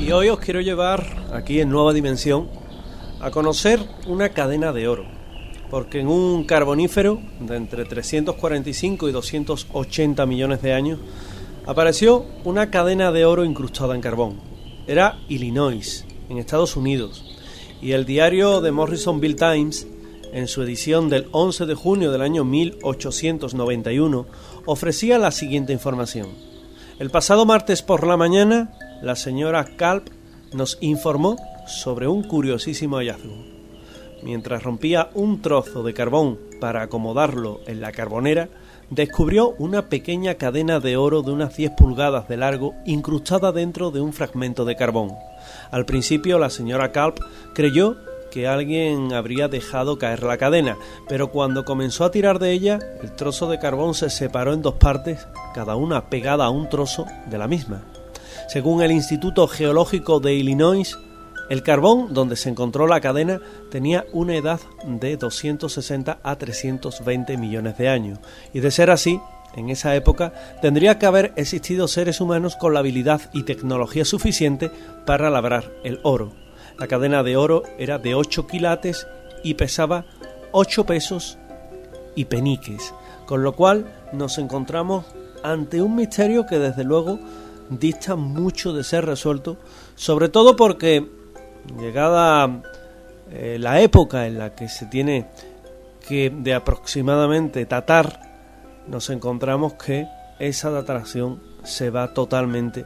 Y hoy os quiero llevar aquí en Nueva Dimensión a conocer una cadena de oro. Porque en un carbonífero de entre 345 y 280 millones de años apareció una cadena de oro incrustada en carbón. Era Illinois, en Estados Unidos, y el diario The Morrisonville Times, en su edición del 11 de junio del año 1891, ofrecía la siguiente información. El pasado martes por la mañana, la señora Kalp nos informó sobre un curiosísimo hallazgo. mientras rompía un trozo de carbón para acomodarlo en la carbonera, descubrió una pequeña cadena de oro de unas 10 pulgadas de largo incrustada dentro de un fragmento de carbón. Al principio la señora Calp creyó que alguien habría dejado caer la cadena, pero cuando comenzó a tirar de ella, el trozo de carbón se separó en dos partes, cada una pegada a un trozo de la misma. Según el Instituto Geológico de Illinois, el carbón donde se encontró la cadena tenía una edad de 260 a 320 millones de años, y de ser así, en esa época tendría que haber existido seres humanos con la habilidad y tecnología suficiente para labrar el oro. La cadena de oro era de 8 quilates y pesaba 8 pesos y peniques, con lo cual nos encontramos ante un misterio que desde luego dista mucho de ser resuelto, sobre todo porque llegada eh, la época en la que se tiene que de aproximadamente datar, nos encontramos que esa datación se va totalmente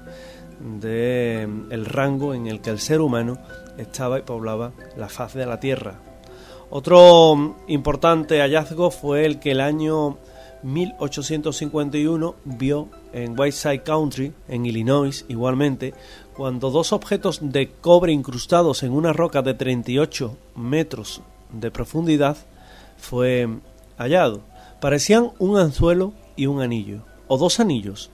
del mm, rango en el que el ser humano estaba y poblaba la faz de la Tierra. Otro mm, importante hallazgo fue el que el año 1851 vio en Whiteside Country, en Illinois, igualmente, cuando dos objetos de cobre incrustados en una roca de 38 metros de profundidad fue hallado. Parecían un anzuelo y un anillo, o dos anillos.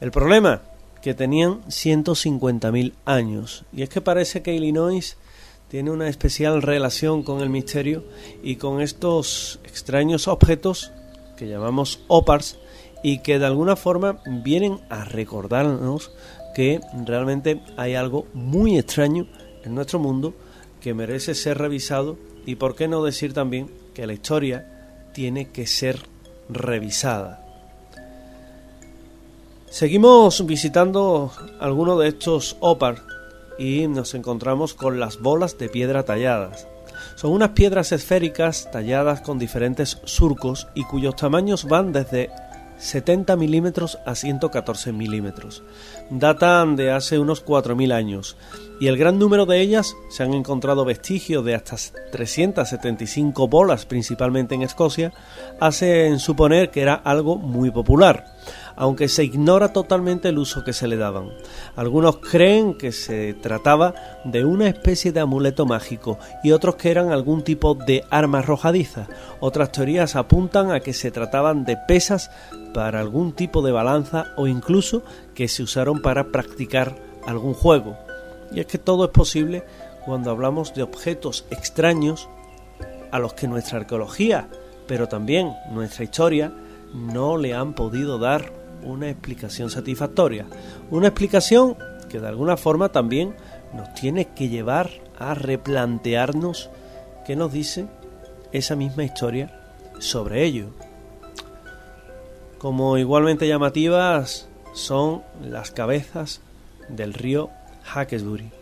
El problema, que tenían 150.000 años, y es que parece que Illinois tiene una especial relación con el misterio y con estos extraños objetos que llamamos opars y que de alguna forma vienen a recordarnos que realmente hay algo muy extraño en nuestro mundo que merece ser revisado y por qué no decir también que la historia tiene que ser revisada. Seguimos visitando algunos de estos opars y nos encontramos con las bolas de piedra talladas. Son unas piedras esféricas talladas con diferentes surcos y cuyos tamaños van desde 70 milímetros a 114 milímetros. Datan de hace unos 4.000 años y el gran número de ellas se han encontrado vestigios de hasta 375 bolas, principalmente en Escocia, hacen suponer que era algo muy popular aunque se ignora totalmente el uso que se le daban. Algunos creen que se trataba de una especie de amuleto mágico y otros que eran algún tipo de arma arrojadiza. Otras teorías apuntan a que se trataban de pesas para algún tipo de balanza o incluso que se usaron para practicar algún juego. Y es que todo es posible cuando hablamos de objetos extraños a los que nuestra arqueología, pero también nuestra historia, no le han podido dar una explicación satisfactoria. Una explicación que de alguna forma también nos tiene que llevar a replantearnos qué nos dice esa misma historia sobre ello. Como igualmente llamativas son las cabezas del río Hawkesbury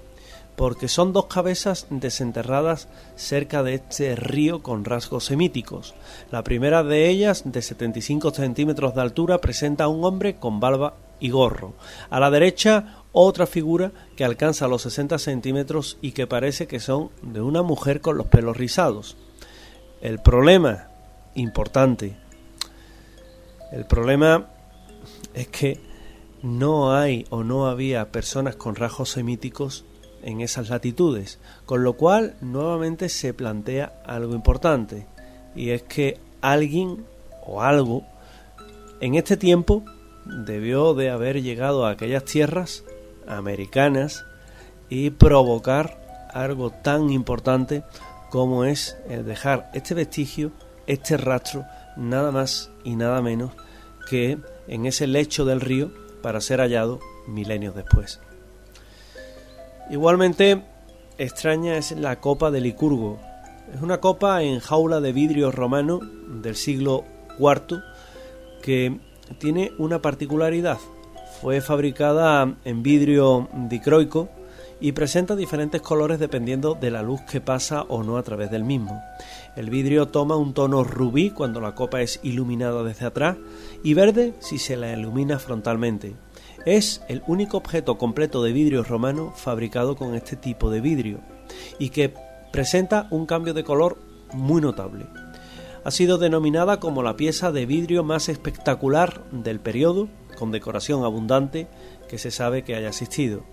porque son dos cabezas desenterradas cerca de este río con rasgos semíticos. La primera de ellas, de 75 centímetros de altura, presenta a un hombre con barba y gorro. A la derecha, otra figura que alcanza los 60 centímetros y que parece que son de una mujer con los pelos rizados. El problema, importante, el problema es que no hay o no había personas con rasgos semíticos en esas latitudes, con lo cual nuevamente se plantea algo importante, y es que alguien o algo en este tiempo debió de haber llegado a aquellas tierras americanas y provocar algo tan importante como es dejar este vestigio, este rastro, nada más y nada menos que en ese lecho del río para ser hallado milenios después. Igualmente extraña es la copa de Licurgo. Es una copa en jaula de vidrio romano del siglo IV que tiene una particularidad. Fue fabricada en vidrio dicroico y presenta diferentes colores dependiendo de la luz que pasa o no a través del mismo. El vidrio toma un tono rubí cuando la copa es iluminada desde atrás y verde si se la ilumina frontalmente. Es el único objeto completo de vidrio romano fabricado con este tipo de vidrio y que presenta un cambio de color muy notable. Ha sido denominada como la pieza de vidrio más espectacular del periodo, con decoración abundante que se sabe que haya existido.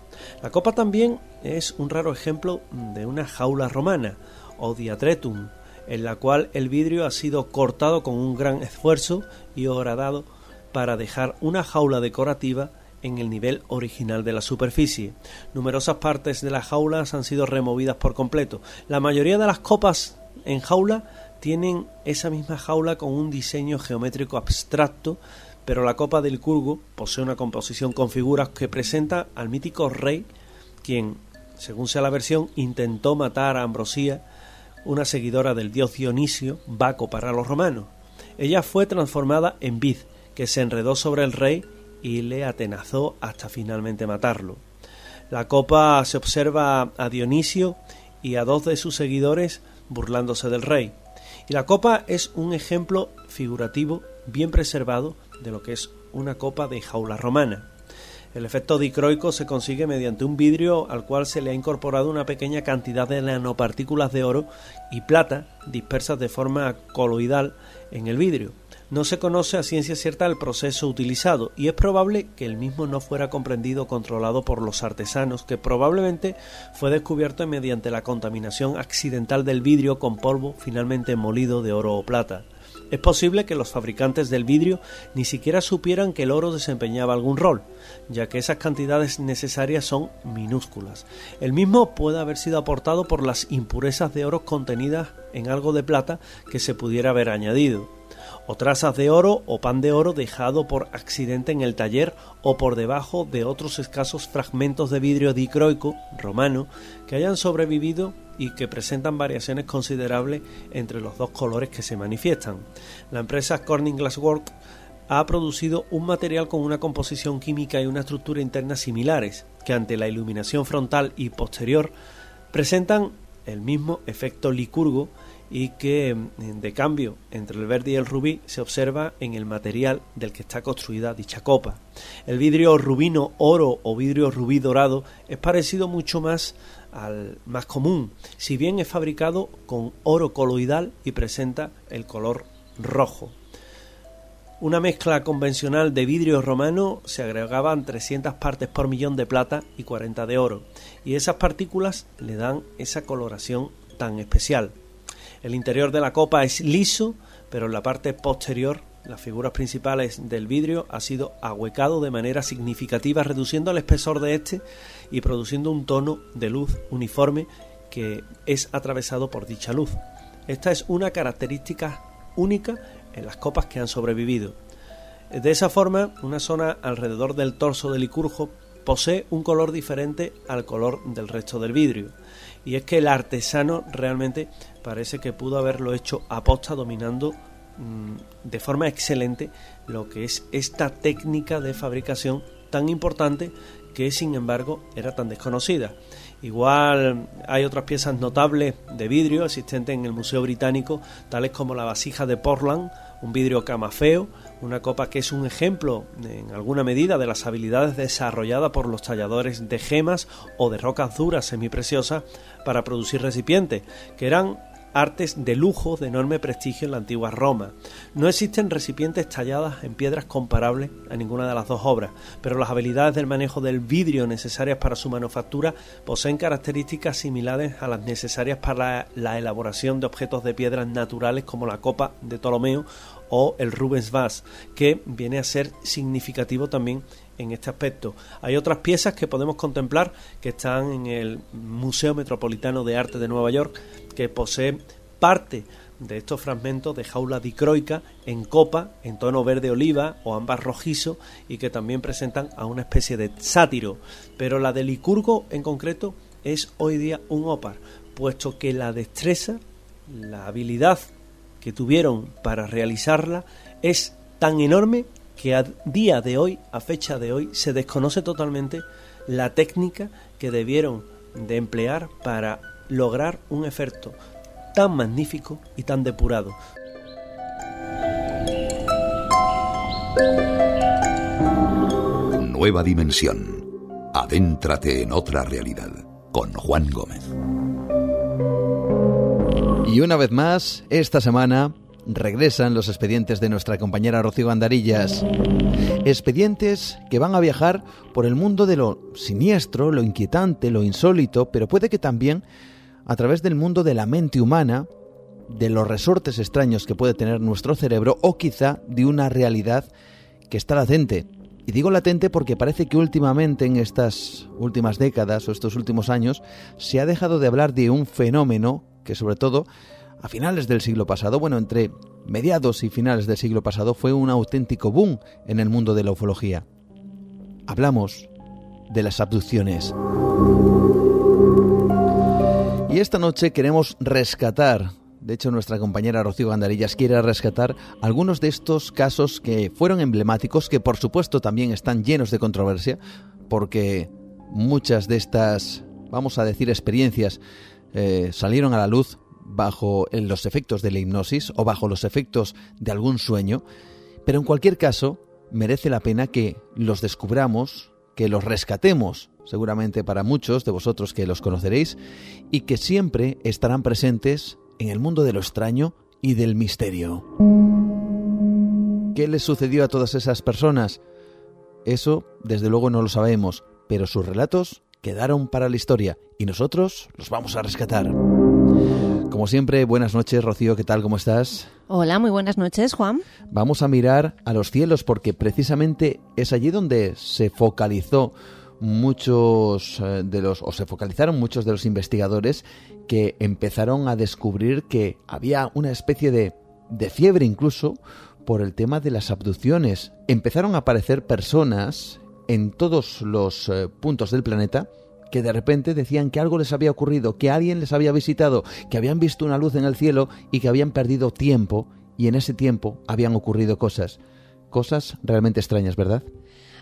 La copa también es un raro ejemplo de una jaula romana, o diatretum, en la cual el vidrio ha sido cortado con un gran esfuerzo y horadado para dejar una jaula decorativa en el nivel original de la superficie. Numerosas partes de las jaulas han sido removidas por completo. La mayoría de las copas en jaula tienen esa misma jaula con un diseño geométrico abstracto, pero la copa del Curgo posee una composición con figuras que presenta al mítico rey, quien, según sea la versión, intentó matar a Ambrosía, una seguidora del dios Dionisio, Baco para los romanos. Ella fue transformada en vid, que se enredó sobre el rey y le atenazó hasta finalmente matarlo. La copa se observa a Dionisio y a dos de sus seguidores burlándose del rey. Y la copa es un ejemplo figurativo bien preservado de lo que es una copa de jaula romana. El efecto dicroico se consigue mediante un vidrio al cual se le ha incorporado una pequeña cantidad de nanopartículas de oro y plata dispersas de forma coloidal en el vidrio. No se conoce a ciencia cierta el proceso utilizado y es probable que el mismo no fuera comprendido o controlado por los artesanos, que probablemente fue descubierto mediante la contaminación accidental del vidrio con polvo finalmente molido de oro o plata. Es posible que los fabricantes del vidrio ni siquiera supieran que el oro desempeñaba algún rol, ya que esas cantidades necesarias son minúsculas. El mismo puede haber sido aportado por las impurezas de oro contenidas en algo de plata que se pudiera haber añadido o trazas de oro o pan de oro dejado por accidente en el taller o por debajo de otros escasos fragmentos de vidrio dicroico romano que hayan sobrevivido y que presentan variaciones considerables entre los dos colores que se manifiestan. La empresa Corning Glassworks ha producido un material con una composición química y una estructura interna similares, que ante la iluminación frontal y posterior presentan el mismo efecto licurgo y que mm, de cambio entre el verde y el rubí se observa en el material del que está construida dicha copa. El vidrio rubino oro o vidrio rubí dorado es parecido mucho más al más común, si bien es fabricado con oro coloidal y presenta el color rojo. Una mezcla convencional de vidrio romano se agregaban 300 partes por millón de plata y 40 de oro, y esas partículas le dan esa coloración tan especial. El interior de la copa es liso, pero en la parte posterior, las figuras principales del vidrio ha sido ahuecado de manera significativa, reduciendo el espesor de este y produciendo un tono de luz uniforme que es atravesado por dicha luz. Esta es una característica única en las copas que han sobrevivido. De esa forma, una zona alrededor del torso del licurgo posee un color diferente al color del resto del vidrio. Y es que el artesano realmente parece que pudo haberlo hecho aposta dominando mm, de forma excelente lo que es esta técnica de fabricación tan importante que sin embargo era tan desconocida. Igual hay otras piezas notables de vidrio existentes en el Museo Británico, tales como la vasija de Portland, un vidrio camafeo, una copa que es un ejemplo en alguna medida de las habilidades desarrolladas por los talladores de gemas o de rocas duras semipreciosas para producir recipientes, que eran artes de lujo de enorme prestigio en la antigua Roma. No existen recipientes talladas en piedras comparables a ninguna de las dos obras, pero las habilidades del manejo del vidrio necesarias para su manufactura poseen características similares a las necesarias para la elaboración de objetos de piedras naturales como la copa de Ptolomeo o el Rubens Vase, que viene a ser significativo también en este aspecto. Hay otras piezas que podemos contemplar que están en el Museo Metropolitano de Arte de Nueva York, que posee parte de estos fragmentos de jaula dicroica en copa, en tono verde oliva o ambas rojizo y que también presentan a una especie de sátiro. Pero la de Licurgo en concreto es hoy día un ópar, puesto que la destreza, la habilidad que tuvieron para realizarla es tan enorme que a día de hoy, a fecha de hoy, se desconoce totalmente la técnica que debieron de emplear para lograr un efecto tan magnífico y tan depurado. Nueva dimensión. Adéntrate en otra realidad con Juan Gómez. Y una vez más, esta semana regresan los expedientes de nuestra compañera Rocío Andarillas. Expedientes que van a viajar por el mundo de lo siniestro, lo inquietante, lo insólito, pero puede que también a través del mundo de la mente humana, de los resortes extraños que puede tener nuestro cerebro o quizá de una realidad que está latente. Y digo latente porque parece que últimamente en estas últimas décadas o estos últimos años se ha dejado de hablar de un fenómeno que sobre todo a finales del siglo pasado, bueno, entre mediados y finales del siglo pasado, fue un auténtico boom en el mundo de la ufología. Hablamos de las abducciones. Y esta noche queremos rescatar, de hecho nuestra compañera Rocío Gandarillas quiere rescatar algunos de estos casos que fueron emblemáticos, que por supuesto también están llenos de controversia, porque muchas de estas, vamos a decir, experiencias eh, salieron a la luz bajo los efectos de la hipnosis o bajo los efectos de algún sueño, pero en cualquier caso merece la pena que los descubramos, que los rescatemos, seguramente para muchos de vosotros que los conoceréis, y que siempre estarán presentes en el mundo de lo extraño y del misterio. ¿Qué les sucedió a todas esas personas? Eso, desde luego, no lo sabemos, pero sus relatos quedaron para la historia y nosotros los vamos a rescatar. Como siempre, buenas noches, Rocío, ¿qué tal? ¿Cómo estás? Hola, muy buenas noches, Juan. Vamos a mirar a los cielos porque precisamente es allí donde se focalizó muchos eh, de los, o se focalizaron muchos de los investigadores que empezaron a descubrir que había una especie de, de fiebre incluso por el tema de las abducciones. Empezaron a aparecer personas en todos los eh, puntos del planeta que de repente decían que algo les había ocurrido, que alguien les había visitado, que habían visto una luz en el cielo y que habían perdido tiempo y en ese tiempo habían ocurrido cosas. Cosas realmente extrañas, ¿verdad?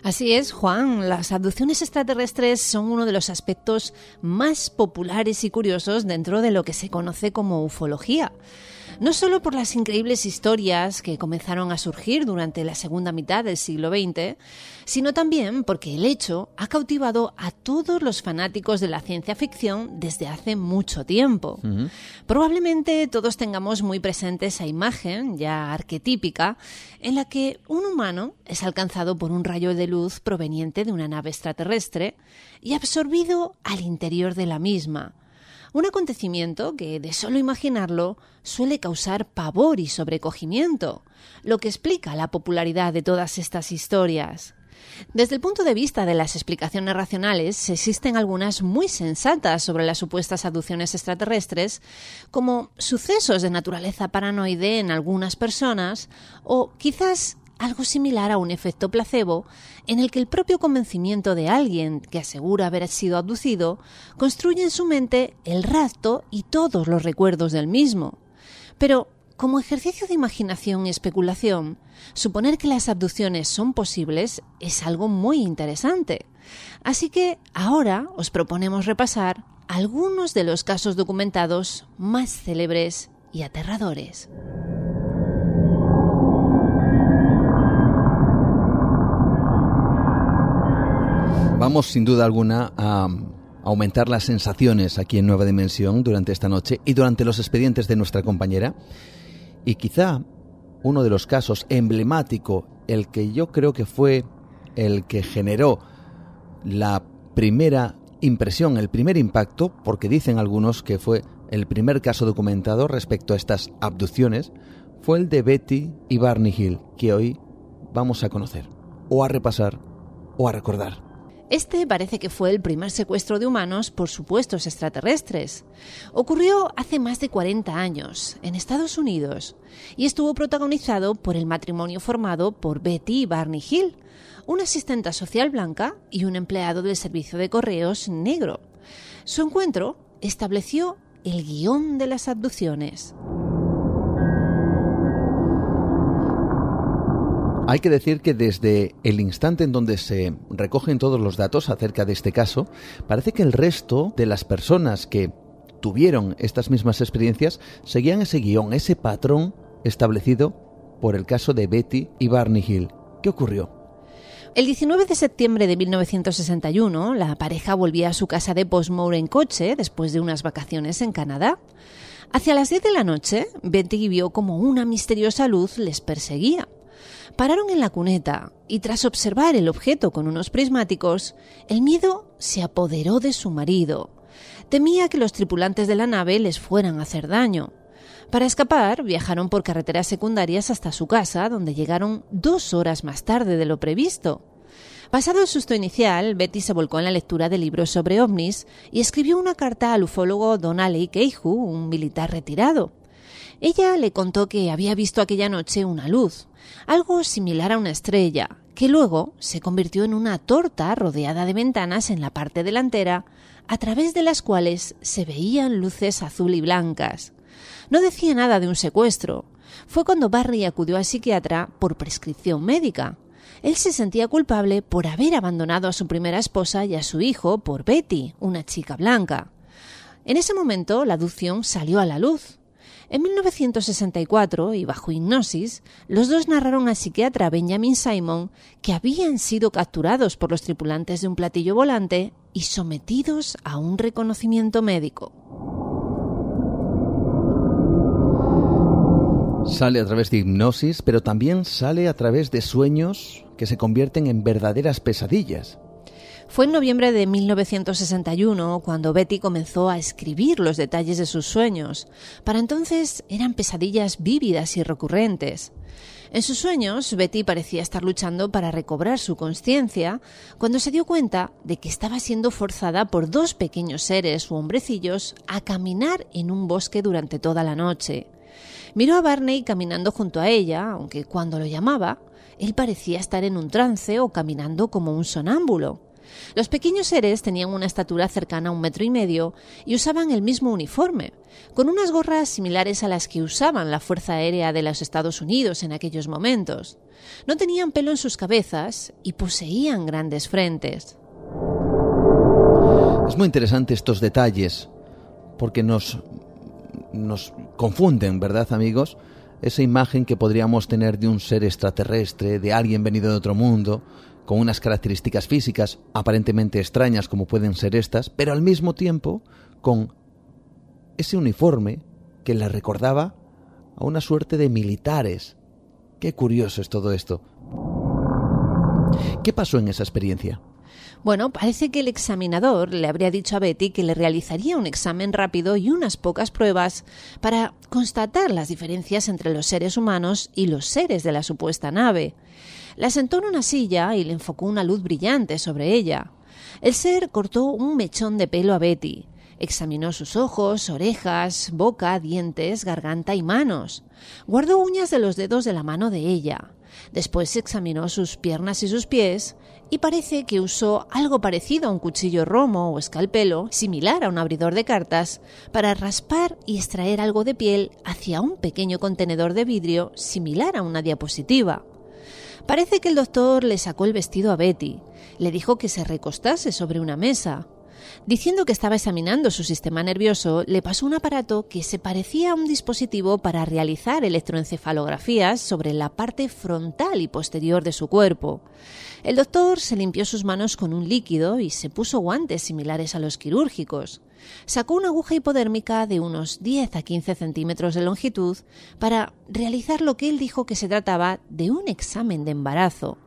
Así es, Juan. Las abducciones extraterrestres son uno de los aspectos más populares y curiosos dentro de lo que se conoce como ufología no solo por las increíbles historias que comenzaron a surgir durante la segunda mitad del siglo XX, sino también porque el hecho ha cautivado a todos los fanáticos de la ciencia ficción desde hace mucho tiempo. Probablemente todos tengamos muy presente esa imagen, ya arquetípica, en la que un humano es alcanzado por un rayo de luz proveniente de una nave extraterrestre y absorbido al interior de la misma un acontecimiento que, de solo imaginarlo, suele causar pavor y sobrecogimiento, lo que explica la popularidad de todas estas historias. Desde el punto de vista de las explicaciones racionales, existen algunas muy sensatas sobre las supuestas abducciones extraterrestres, como sucesos de naturaleza paranoide en algunas personas, o quizás algo similar a un efecto placebo en el que el propio convencimiento de alguien que asegura haber sido abducido construye en su mente el rapto y todos los recuerdos del mismo. Pero, como ejercicio de imaginación y especulación, suponer que las abducciones son posibles es algo muy interesante. Así que ahora os proponemos repasar algunos de los casos documentados más célebres y aterradores. Vamos sin duda alguna a aumentar las sensaciones aquí en Nueva Dimensión durante esta noche y durante los expedientes de nuestra compañera. Y quizá uno de los casos emblemático, el que yo creo que fue el que generó la primera impresión, el primer impacto, porque dicen algunos que fue el primer caso documentado respecto a estas abducciones, fue el de Betty y Barney Hill, que hoy vamos a conocer, o a repasar, o a recordar. Este parece que fue el primer secuestro de humanos por supuestos extraterrestres. Ocurrió hace más de 40 años, en Estados Unidos, y estuvo protagonizado por el matrimonio formado por Betty y Barney Hill, una asistenta social blanca y un empleado del servicio de correos negro. Su encuentro estableció el guion de las abducciones. Hay que decir que desde el instante en donde se recogen todos los datos acerca de este caso, parece que el resto de las personas que tuvieron estas mismas experiencias seguían ese guion, ese patrón establecido por el caso de Betty y Barney Hill. ¿Qué ocurrió? El 19 de septiembre de 1961, la pareja volvía a su casa de Postmore en coche después de unas vacaciones en Canadá. Hacia las 10 de la noche, Betty vio como una misteriosa luz les perseguía. Pararon en la cuneta y tras observar el objeto con unos prismáticos, el miedo se apoderó de su marido. Temía que los tripulantes de la nave les fueran a hacer daño. Para escapar, viajaron por carreteras secundarias hasta su casa, donde llegaron dos horas más tarde de lo previsto. Pasado el susto inicial, Betty se volcó en la lectura de libros sobre ovnis y escribió una carta al ufólogo Donally Keihu, un militar retirado. Ella le contó que había visto aquella noche una luz, algo similar a una estrella, que luego se convirtió en una torta rodeada de ventanas en la parte delantera, a través de las cuales se veían luces azul y blancas. No decía nada de un secuestro. Fue cuando Barry acudió al psiquiatra por prescripción médica él se sentía culpable por haber abandonado a su primera esposa y a su hijo por Betty, una chica blanca. En ese momento la aducción salió a la luz. En 1964, y bajo hipnosis, los dos narraron al psiquiatra Benjamin Simon que habían sido capturados por los tripulantes de un platillo volante y sometidos a un reconocimiento médico. Sale a través de hipnosis, pero también sale a través de sueños que se convierten en verdaderas pesadillas. Fue en noviembre de 1961 cuando Betty comenzó a escribir los detalles de sus sueños. Para entonces eran pesadillas vívidas y recurrentes. En sus sueños, Betty parecía estar luchando para recobrar su conciencia cuando se dio cuenta de que estaba siendo forzada por dos pequeños seres u hombrecillos a caminar en un bosque durante toda la noche. Miró a Barney caminando junto a ella, aunque cuando lo llamaba, él parecía estar en un trance o caminando como un sonámbulo. Los pequeños seres tenían una estatura cercana a un metro y medio y usaban el mismo uniforme, con unas gorras similares a las que usaban la Fuerza Aérea de los Estados Unidos en aquellos momentos. No tenían pelo en sus cabezas y poseían grandes frentes. Es muy interesante estos detalles, porque nos nos confunden, ¿verdad amigos? Esa imagen que podríamos tener de un ser extraterrestre, de alguien venido de otro mundo, con unas características físicas aparentemente extrañas como pueden ser estas, pero al mismo tiempo con ese uniforme que le recordaba a una suerte de militares. Qué curioso es todo esto. ¿Qué pasó en esa experiencia? Bueno, parece que el examinador le habría dicho a Betty que le realizaría un examen rápido y unas pocas pruebas para constatar las diferencias entre los seres humanos y los seres de la supuesta nave. La sentó en una silla y le enfocó una luz brillante sobre ella. El ser cortó un mechón de pelo a Betty. Examinó sus ojos, orejas, boca, dientes, garganta y manos. Guardó uñas de los dedos de la mano de ella. Después examinó sus piernas y sus pies y parece que usó algo parecido a un cuchillo romo o escalpelo, similar a un abridor de cartas, para raspar y extraer algo de piel hacia un pequeño contenedor de vidrio similar a una diapositiva. Parece que el doctor le sacó el vestido a Betty, le dijo que se recostase sobre una mesa, Diciendo que estaba examinando su sistema nervioso, le pasó un aparato que se parecía a un dispositivo para realizar electroencefalografías sobre la parte frontal y posterior de su cuerpo. El doctor se limpió sus manos con un líquido y se puso guantes similares a los quirúrgicos. Sacó una aguja hipodérmica de unos 10 a 15 centímetros de longitud para realizar lo que él dijo que se trataba de un examen de embarazo.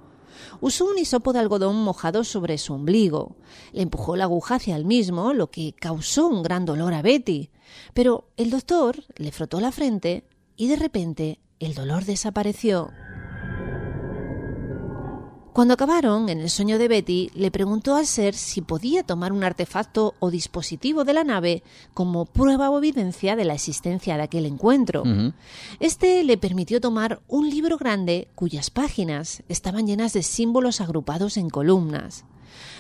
Usó un hisopo de algodón mojado sobre su ombligo. Le empujó la aguja hacia el mismo, lo que causó un gran dolor a Betty. Pero el doctor le frotó la frente y de repente el dolor desapareció. Cuando acabaron, en el sueño de Betty, le preguntó al ser si podía tomar un artefacto o dispositivo de la nave como prueba o evidencia de la existencia de aquel encuentro. Este le permitió tomar un libro grande cuyas páginas estaban llenas de símbolos agrupados en columnas.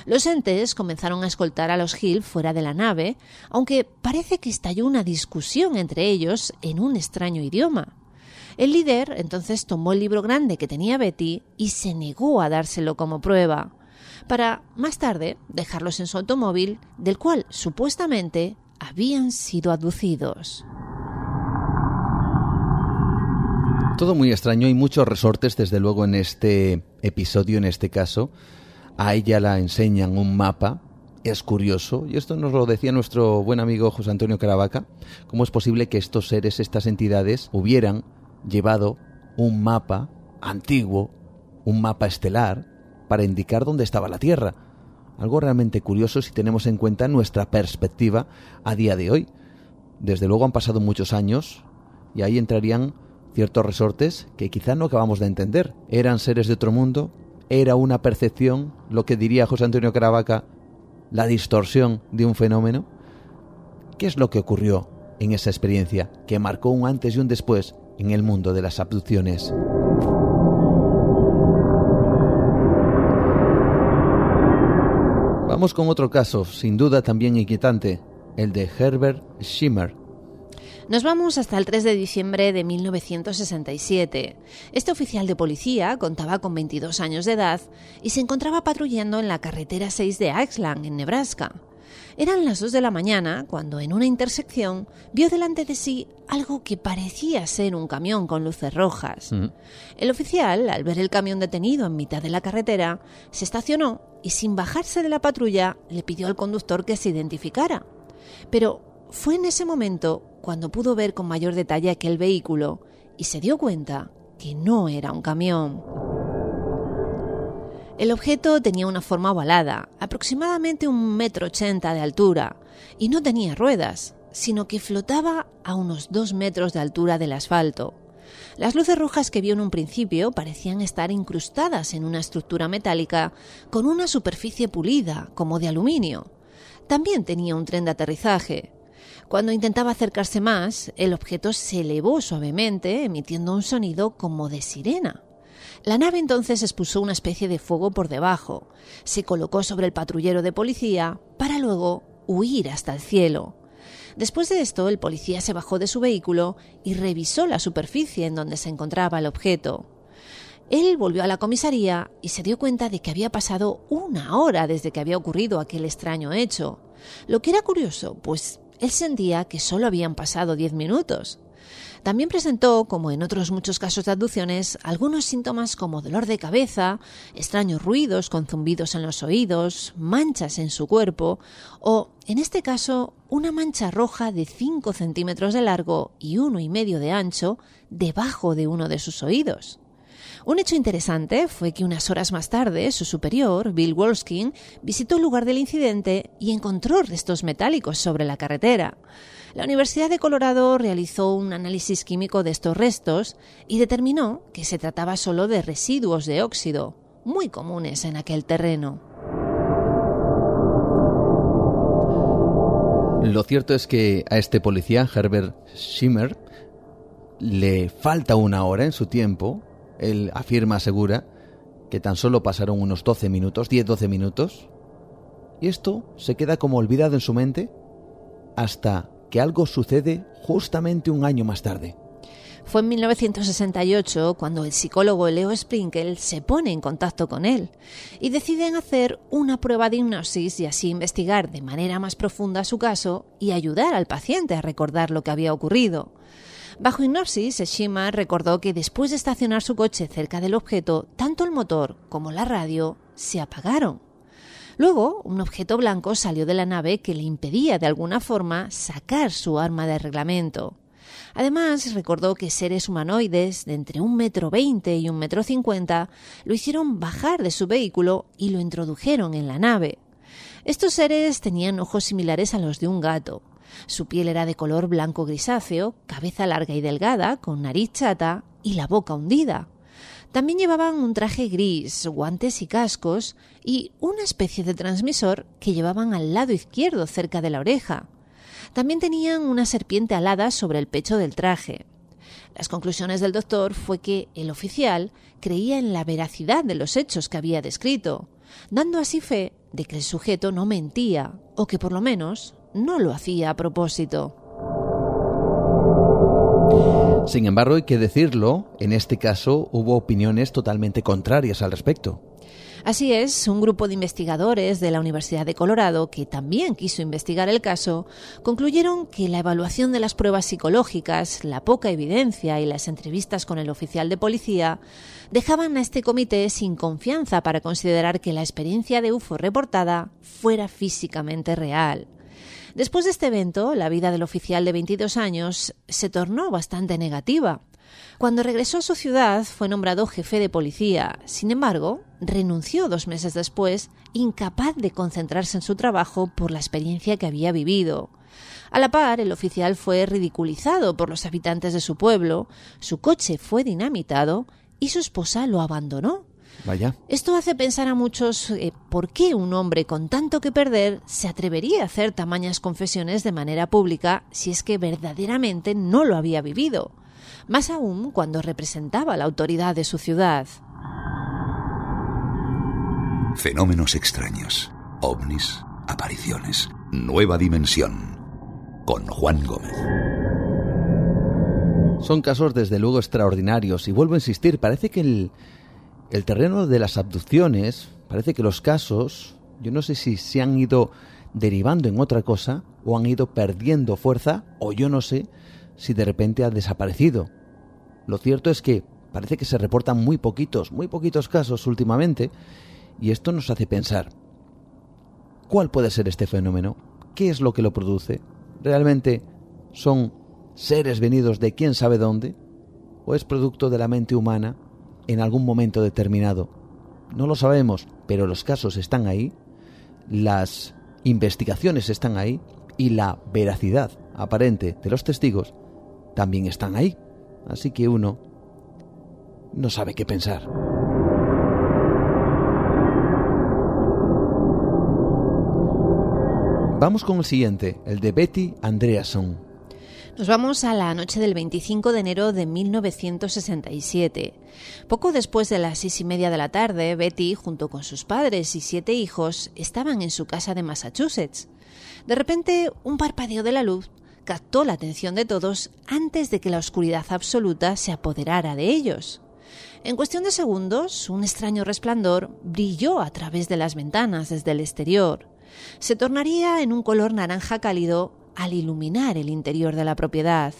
Los entes comenzaron a escoltar a los Hill fuera de la nave, aunque parece que estalló una discusión entre ellos en un extraño idioma. El líder entonces tomó el libro grande que tenía Betty y se negó a dárselo como prueba, para más tarde dejarlos en su automóvil, del cual supuestamente habían sido aducidos. Todo muy extraño y muchos resortes, desde luego, en este episodio, en este caso. A ella la enseñan un mapa es curioso, y esto nos lo decía nuestro buen amigo José Antonio Caravaca, cómo es posible que estos seres, estas entidades, hubieran llevado un mapa antiguo, un mapa estelar, para indicar dónde estaba la Tierra. Algo realmente curioso si tenemos en cuenta nuestra perspectiva a día de hoy. Desde luego han pasado muchos años y ahí entrarían ciertos resortes que quizá no acabamos de entender. ¿Eran seres de otro mundo? ¿Era una percepción, lo que diría José Antonio Caravaca, la distorsión de un fenómeno? ¿Qué es lo que ocurrió en esa experiencia que marcó un antes y un después en el mundo de las abducciones? Vamos con otro caso, sin duda también inquietante, el de Herbert Schimmer, nos vamos hasta el 3 de diciembre de 1967. Este oficial de policía contaba con 22 años de edad y se encontraba patrullando en la carretera 6 de Axland, en Nebraska. Eran las 2 de la mañana cuando en una intersección vio delante de sí algo que parecía ser un camión con luces rojas. El oficial, al ver el camión detenido en mitad de la carretera, se estacionó y sin bajarse de la patrulla le pidió al conductor que se identificara. Pero fue en ese momento cuando pudo ver con mayor detalle aquel vehículo y se dio cuenta que no era un camión. El objeto tenía una forma ovalada, aproximadamente un metro ochenta de altura, y no tenía ruedas, sino que flotaba a unos dos metros de altura del asfalto. Las luces rojas que vio en un principio parecían estar incrustadas en una estructura metálica con una superficie pulida, como de aluminio. También tenía un tren de aterrizaje, cuando intentaba acercarse más, el objeto se elevó suavemente, emitiendo un sonido como de sirena. La nave entonces expuso una especie de fuego por debajo, se colocó sobre el patrullero de policía para luego huir hasta el cielo. Después de esto, el policía se bajó de su vehículo y revisó la superficie en donde se encontraba el objeto. Él volvió a la comisaría y se dio cuenta de que había pasado una hora desde que había ocurrido aquel extraño hecho. Lo que era curioso, pues él sentía que solo habían pasado diez minutos. También presentó, como en otros muchos casos de abducciones, algunos síntomas como dolor de cabeza, extraños ruidos con zumbidos en los oídos, manchas en su cuerpo o, en este caso, una mancha roja de 5 centímetros de largo y uno y medio de ancho debajo de uno de sus oídos. Un hecho interesante fue que unas horas más tarde, su superior, Bill Wolskin, visitó el lugar del incidente y encontró restos metálicos sobre la carretera. La Universidad de Colorado realizó un análisis químico de estos restos y determinó que se trataba solo de residuos de óxido, muy comunes en aquel terreno. Lo cierto es que a este policía, Herbert Schimmer, le falta una hora en su tiempo él afirma, asegura, que tan solo pasaron unos 12 minutos, 10-12 minutos, y esto se queda como olvidado en su mente hasta que algo sucede justamente un año más tarde. Fue en 1968 cuando el psicólogo Leo Sprinkle se pone en contacto con él y deciden hacer una prueba de hipnosis y así investigar de manera más profunda su caso y ayudar al paciente a recordar lo que había ocurrido. Bajo hipnosis, Shima recordó que después de estacionar su coche cerca del objeto, tanto el motor como la radio se apagaron. Luego, un objeto blanco salió de la nave que le impedía de alguna forma sacar su arma de reglamento. Además, recordó que seres humanoides de entre un metro veinte y un metro cincuenta lo hicieron bajar de su vehículo y lo introdujeron en la nave. Estos seres tenían ojos similares a los de un gato, su piel era de color blanco grisáceo, cabeza larga y delgada, con nariz chata y la boca hundida. También llevaban un traje gris, guantes y cascos y una especie de transmisor que llevaban al lado izquierdo cerca de la oreja. También tenían una serpiente alada sobre el pecho del traje. Las conclusiones del doctor fue que el oficial creía en la veracidad de los hechos que había descrito, dando así fe de que el sujeto no mentía, o que por lo menos no lo hacía a propósito. Sin embargo, hay que decirlo, en este caso hubo opiniones totalmente contrarias al respecto. Así es, un grupo de investigadores de la Universidad de Colorado, que también quiso investigar el caso, concluyeron que la evaluación de las pruebas psicológicas, la poca evidencia y las entrevistas con el oficial de policía dejaban a este comité sin confianza para considerar que la experiencia de UFO reportada fuera físicamente real. Después de este evento, la vida del oficial de 22 años se tornó bastante negativa. Cuando regresó a su ciudad fue nombrado jefe de policía. Sin embargo, renunció dos meses después, incapaz de concentrarse en su trabajo por la experiencia que había vivido. A la par, el oficial fue ridiculizado por los habitantes de su pueblo, su coche fue dinamitado y su esposa lo abandonó. Vaya. Esto hace pensar a muchos eh, por qué un hombre con tanto que perder se atrevería a hacer tamañas confesiones de manera pública si es que verdaderamente no lo había vivido, más aún cuando representaba la autoridad de su ciudad. Fenómenos extraños, ovnis, apariciones, nueva dimensión, con Juan Gómez. Son casos desde luego extraordinarios y vuelvo a insistir, parece que el, el terreno de las abducciones, parece que los casos, yo no sé si se han ido derivando en otra cosa o han ido perdiendo fuerza o yo no sé si de repente ha desaparecido. Lo cierto es que parece que se reportan muy poquitos, muy poquitos casos últimamente y esto nos hace pensar, ¿cuál puede ser este fenómeno? ¿Qué es lo que lo produce? ¿Realmente son seres venidos de quién sabe dónde? ¿O es producto de la mente humana en algún momento determinado. No lo sabemos, pero los casos están ahí, las investigaciones están ahí y la veracidad aparente de los testigos también están ahí. Así que uno no sabe qué pensar. Vamos con el siguiente, el de Betty Andreasson. Nos vamos a la noche del 25 de enero de 1967. Poco después de las seis y media de la tarde, Betty, junto con sus padres y siete hijos, estaban en su casa de Massachusetts. De repente, un parpadeo de la luz captó la atención de todos antes de que la oscuridad absoluta se apoderara de ellos. En cuestión de segundos, un extraño resplandor brilló a través de las ventanas desde el exterior. Se tornaría en un color naranja cálido al iluminar el interior de la propiedad.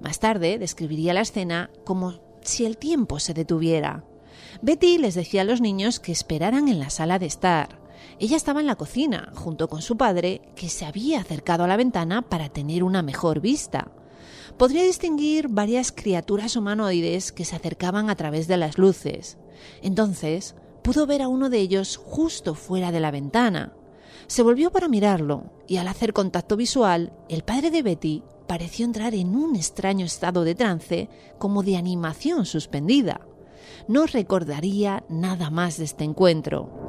Más tarde describiría la escena como si el tiempo se detuviera. Betty les decía a los niños que esperaran en la sala de estar. Ella estaba en la cocina, junto con su padre, que se había acercado a la ventana para tener una mejor vista. Podría distinguir varias criaturas humanoides que se acercaban a través de las luces. Entonces pudo ver a uno de ellos justo fuera de la ventana. Se volvió para mirarlo y al hacer contacto visual, el padre de Betty pareció entrar en un extraño estado de trance como de animación suspendida. No recordaría nada más de este encuentro.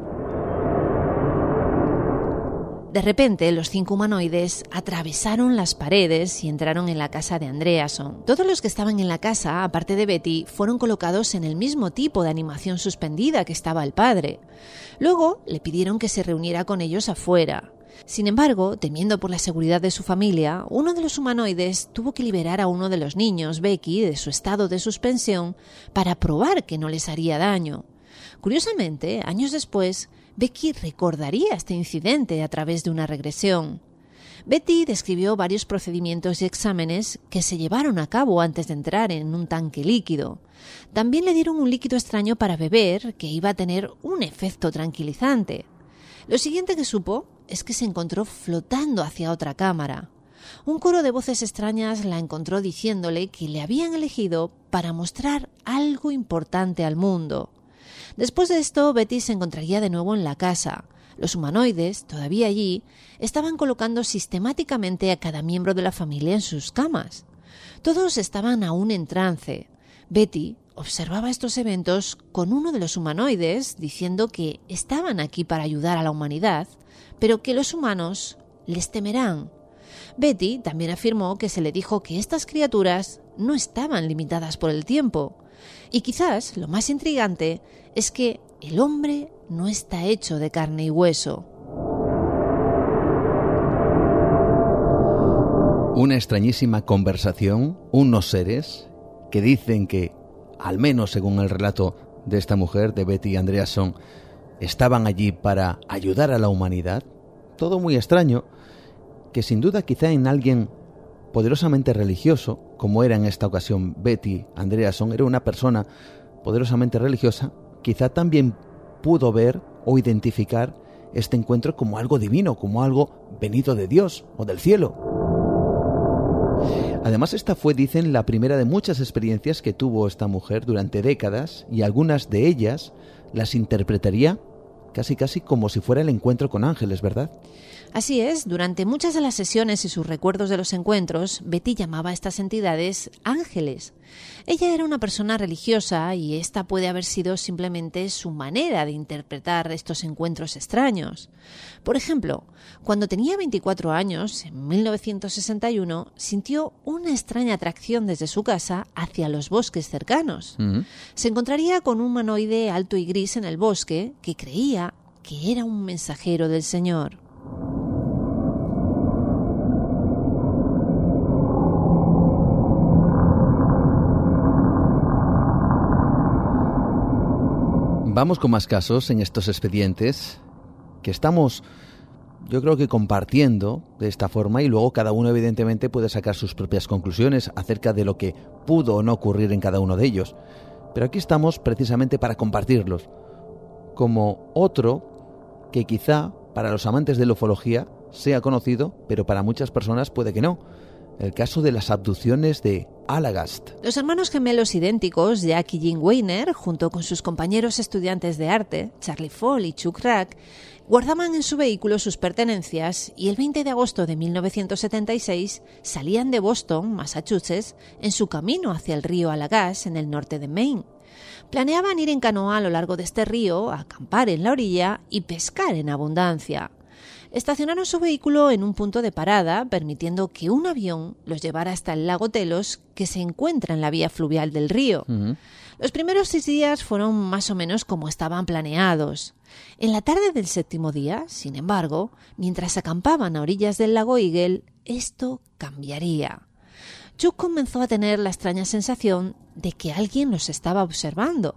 De repente, los cinco humanoides atravesaron las paredes y entraron en la casa de Andreason. Todos los que estaban en la casa, aparte de Betty, fueron colocados en el mismo tipo de animación suspendida que estaba el padre. Luego le pidieron que se reuniera con ellos afuera. Sin embargo, temiendo por la seguridad de su familia, uno de los humanoides tuvo que liberar a uno de los niños, Becky, de su estado de suspensión para probar que no les haría daño. Curiosamente, años después, Becky recordaría este incidente a través de una regresión. Betty describió varios procedimientos y exámenes que se llevaron a cabo antes de entrar en un tanque líquido. También le dieron un líquido extraño para beber que iba a tener un efecto tranquilizante. Lo siguiente que supo es que se encontró flotando hacia otra cámara. Un coro de voces extrañas la encontró diciéndole que le habían elegido para mostrar algo importante al mundo. Después de esto, Betty se encontraría de nuevo en la casa. Los humanoides, todavía allí, estaban colocando sistemáticamente a cada miembro de la familia en sus camas. Todos estaban aún en trance. Betty observaba estos eventos con uno de los humanoides diciendo que estaban aquí para ayudar a la humanidad, pero que los humanos les temerán. Betty también afirmó que se le dijo que estas criaturas no estaban limitadas por el tiempo, y quizás lo más intrigante es que el hombre no está hecho de carne y hueso. Una extrañísima conversación, unos seres que dicen que, al menos según el relato de esta mujer, de Betty Andreasson, estaban allí para ayudar a la humanidad. Todo muy extraño, que sin duda quizá en alguien poderosamente religioso, como era en esta ocasión Betty Andreason, era una persona poderosamente religiosa, quizá también pudo ver o identificar este encuentro como algo divino, como algo venido de Dios o del cielo. Además, esta fue, dicen, la primera de muchas experiencias que tuvo esta mujer durante décadas y algunas de ellas las interpretaría casi casi como si fuera el encuentro con ángeles, ¿verdad? Así es, durante muchas de las sesiones y sus recuerdos de los encuentros, Betty llamaba a estas entidades ángeles. Ella era una persona religiosa y esta puede haber sido simplemente su manera de interpretar estos encuentros extraños. Por ejemplo, cuando tenía 24 años, en 1961, sintió una extraña atracción desde su casa hacia los bosques cercanos. Se encontraría con un humanoide alto y gris en el bosque que creía que era un mensajero del Señor. Vamos con más casos en estos expedientes que estamos, yo creo que compartiendo de esta forma y luego cada uno evidentemente puede sacar sus propias conclusiones acerca de lo que pudo o no ocurrir en cada uno de ellos. Pero aquí estamos precisamente para compartirlos, como otro que quizá para los amantes de la ufología sea conocido, pero para muchas personas puede que no el caso de las abducciones de Alagast. Los hermanos gemelos idénticos, Jack y Jim Weiner, junto con sus compañeros estudiantes de arte, Charlie Fall y Chuck Rack, guardaban en su vehículo sus pertenencias y el 20 de agosto de 1976 salían de Boston, Massachusetts, en su camino hacia el río Alagast, en el norte de Maine. Planeaban ir en canoa a lo largo de este río, acampar en la orilla y pescar en abundancia. Estacionaron su vehículo en un punto de parada, permitiendo que un avión los llevara hasta el lago Telos, que se encuentra en la vía fluvial del río. Los primeros seis días fueron más o menos como estaban planeados. En la tarde del séptimo día, sin embargo, mientras acampaban a orillas del lago Eagle, esto cambiaría. Chuck comenzó a tener la extraña sensación de que alguien los estaba observando.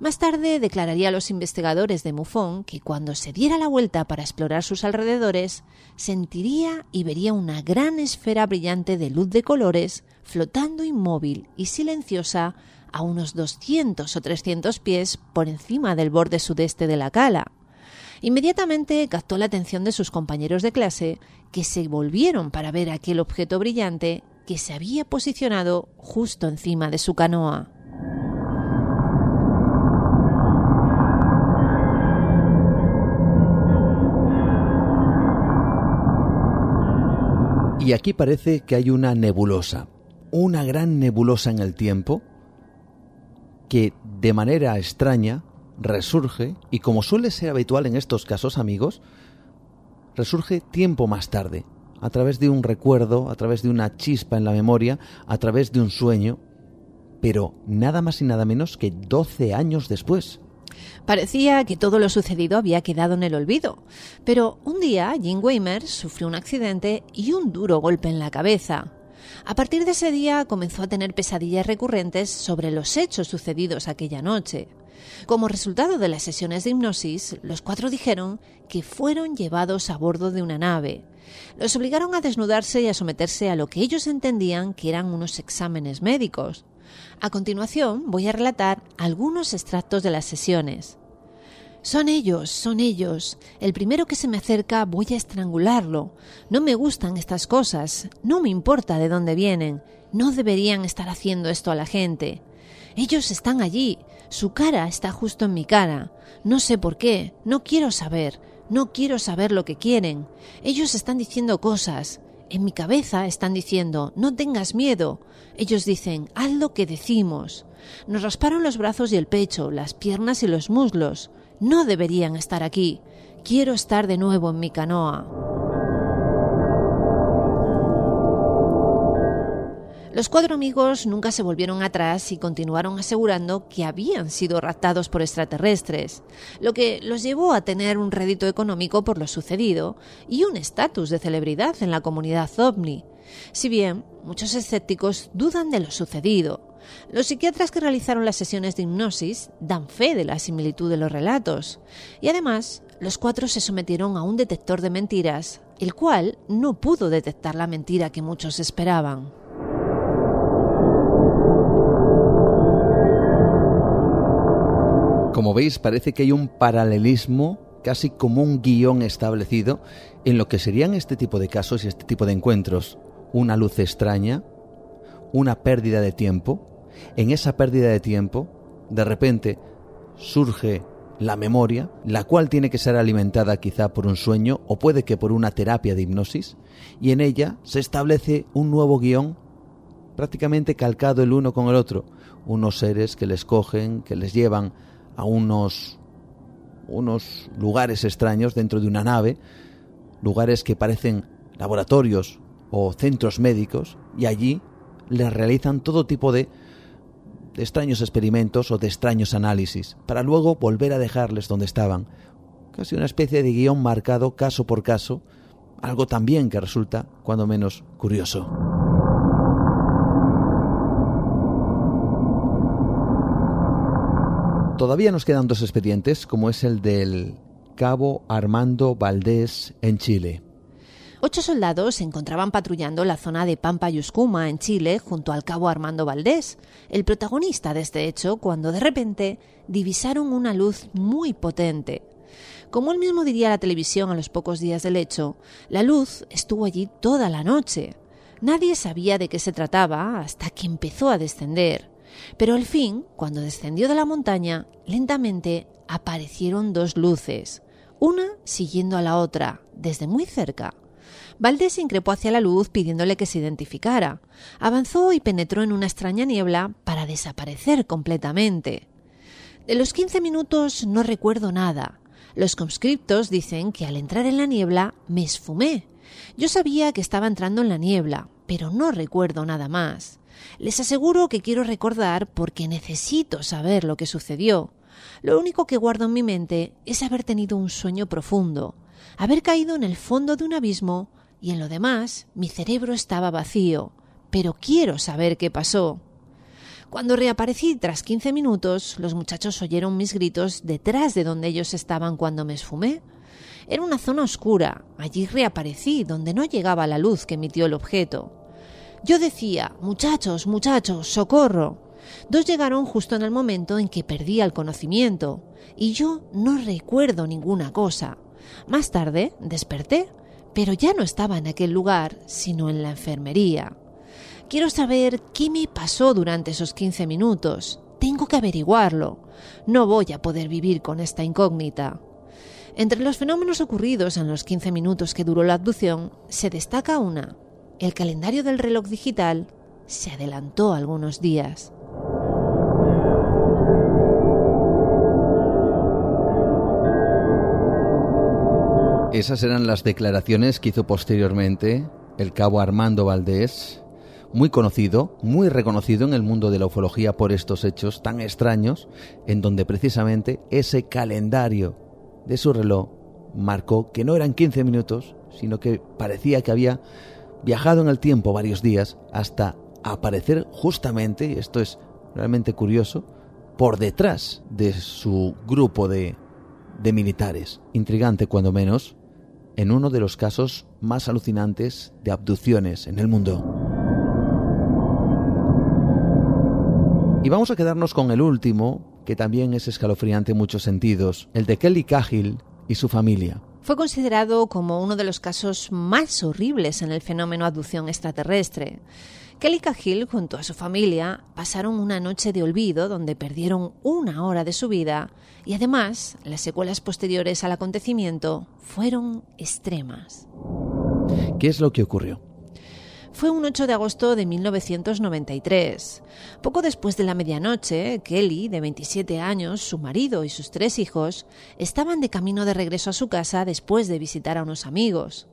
Más tarde declararía a los investigadores de MUFON que cuando se diera la vuelta para explorar sus alrededores, sentiría y vería una gran esfera brillante de luz de colores flotando inmóvil y silenciosa a unos 200 o 300 pies por encima del borde sudeste de la cala. Inmediatamente captó la atención de sus compañeros de clase, que se volvieron para ver aquel objeto brillante que se había posicionado justo encima de su canoa. Y aquí parece que hay una nebulosa, una gran nebulosa en el tiempo que de manera extraña resurge y como suele ser habitual en estos casos amigos, resurge tiempo más tarde, a través de un recuerdo, a través de una chispa en la memoria, a través de un sueño, pero nada más y nada menos que 12 años después. Parecía que todo lo sucedido había quedado en el olvido, pero un día Jim Weimer sufrió un accidente y un duro golpe en la cabeza. A partir de ese día comenzó a tener pesadillas recurrentes sobre los hechos sucedidos aquella noche. Como resultado de las sesiones de hipnosis, los cuatro dijeron que fueron llevados a bordo de una nave. Los obligaron a desnudarse y a someterse a lo que ellos entendían que eran unos exámenes médicos. A continuación voy a relatar algunos extractos de las sesiones. Son ellos, son ellos. El primero que se me acerca voy a estrangularlo. No me gustan estas cosas. No me importa de dónde vienen. No deberían estar haciendo esto a la gente. Ellos están allí. Su cara está justo en mi cara. No sé por qué. No quiero saber. No quiero saber lo que quieren. Ellos están diciendo cosas. En mi cabeza están diciendo, no tengas miedo. Ellos dicen, haz lo que decimos. Nos rasparon los brazos y el pecho, las piernas y los muslos. No deberían estar aquí. Quiero estar de nuevo en mi canoa. Los cuatro amigos nunca se volvieron atrás y continuaron asegurando que habían sido raptados por extraterrestres, lo que los llevó a tener un rédito económico por lo sucedido y un estatus de celebridad en la comunidad ovni. Si bien muchos escépticos dudan de lo sucedido, Los psiquiatras que realizaron las sesiones de hipnosis dan fe de la similitud de los relatos. Y además, los cuatro se sometieron a un detector de mentiras, el cual no pudo detectar la mentira que muchos esperaban. Como veis, parece que hay un paralelismo, casi como un guion establecido, en lo que serían este tipo de casos y este tipo de encuentros. Una luz extraña, una pérdida de tiempo. En esa pérdida de tiempo, de repente, surge la memoria, la cual tiene que ser alimentada quizá por un sueño o puede que por una terapia de hipnosis, y en ella se establece un nuevo guion prácticamente calcado el uno con el otro, unos seres que les cogen, que les llevan a unos unos lugares extraños dentro de una nave, lugares que parecen laboratorios o centros médicos, y allí les realizan todo tipo de extraños experimentos o de extraños análisis, para luego volver a dejarles donde estaban. Casi una especie de guion marcado caso por caso, algo también que resulta, cuando menos, curioso. Todavía nos quedan dos expedientes, como es el del cabo Armando Valdés en Chile. Ocho soldados se encontraban patrullando la zona de Pampa Yuscuma, en Chile, junto al cabo Armando Valdés, el protagonista de este hecho, cuando de repente divisaron una luz muy potente. Como él mismo diría a la televisión a los pocos días del hecho, la luz estuvo allí toda la noche. Nadie sabía de qué se trataba hasta que empezó a descender. Pero al fin, cuando descendió de la montaña, lentamente aparecieron dos luces, una siguiendo a la otra, desde muy cerca. Valdés increpó hacia la luz pidiéndole que se identificara. Avanzó y penetró en una extraña niebla para desaparecer completamente. De los quince minutos no recuerdo nada. Los conscriptos dicen que al entrar en la niebla me esfumé. Yo sabía que estaba entrando en la niebla, pero no recuerdo nada más. Les aseguro que quiero recordar porque necesito saber lo que sucedió. Lo único que guardo en mi mente es haber tenido un sueño profundo, haber caído en el fondo de un abismo y en lo demás mi cerebro estaba vacío, pero quiero saber qué pasó. Cuando reaparecí tras quince minutos, los muchachos oyeron mis gritos detrás de donde ellos estaban cuando me esfumé. Era una zona oscura. Allí reaparecí, donde no llegaba la luz que emitió el objeto. Yo decía, muchachos, muchachos, socorro. Dos llegaron justo en el momento en que perdía el conocimiento, y yo no recuerdo ninguna cosa. Más tarde desperté pero ya no estaba en aquel lugar, sino en la enfermería. Quiero saber qué me pasó durante esos 15 minutos. Tengo que averiguarlo. No voy a poder vivir con esta incógnita. Entre los fenómenos ocurridos en los 15 minutos que duró la abducción, se destaca una. El calendario del reloj digital se adelantó algunos días. Esas eran las declaraciones que hizo posteriormente el cabo Armando Valdés, muy conocido, muy reconocido en el mundo de la ufología por estos hechos tan extraños, en donde precisamente ese calendario de su reloj marcó que no eran 15 minutos, sino que parecía que había viajado en el tiempo varios días hasta aparecer justamente, y esto es realmente curioso, por detrás de su grupo de, de militares. Intrigante cuando menos, en uno de los casos más alucinantes de abducciones en el mundo. Y vamos a quedarnos con el último, que también es escalofriante en muchos sentidos, el de Kelly Cahill y su familia. Fue considerado como uno de los casos más horribles en el fenómeno abducción extraterrestre. Kelly Cahill, junto a su familia, pasaron una noche de olvido donde perdieron una hora de su vida y además las secuelas posteriores al acontecimiento fueron extremas. ¿Qué es lo que ocurrió? Fue un 8 de agosto de 1993. Poco después de la medianoche, Kelly, de 27 años, su marido y sus tres hijos estaban de camino de regreso a su casa después de visitar a unos amigos.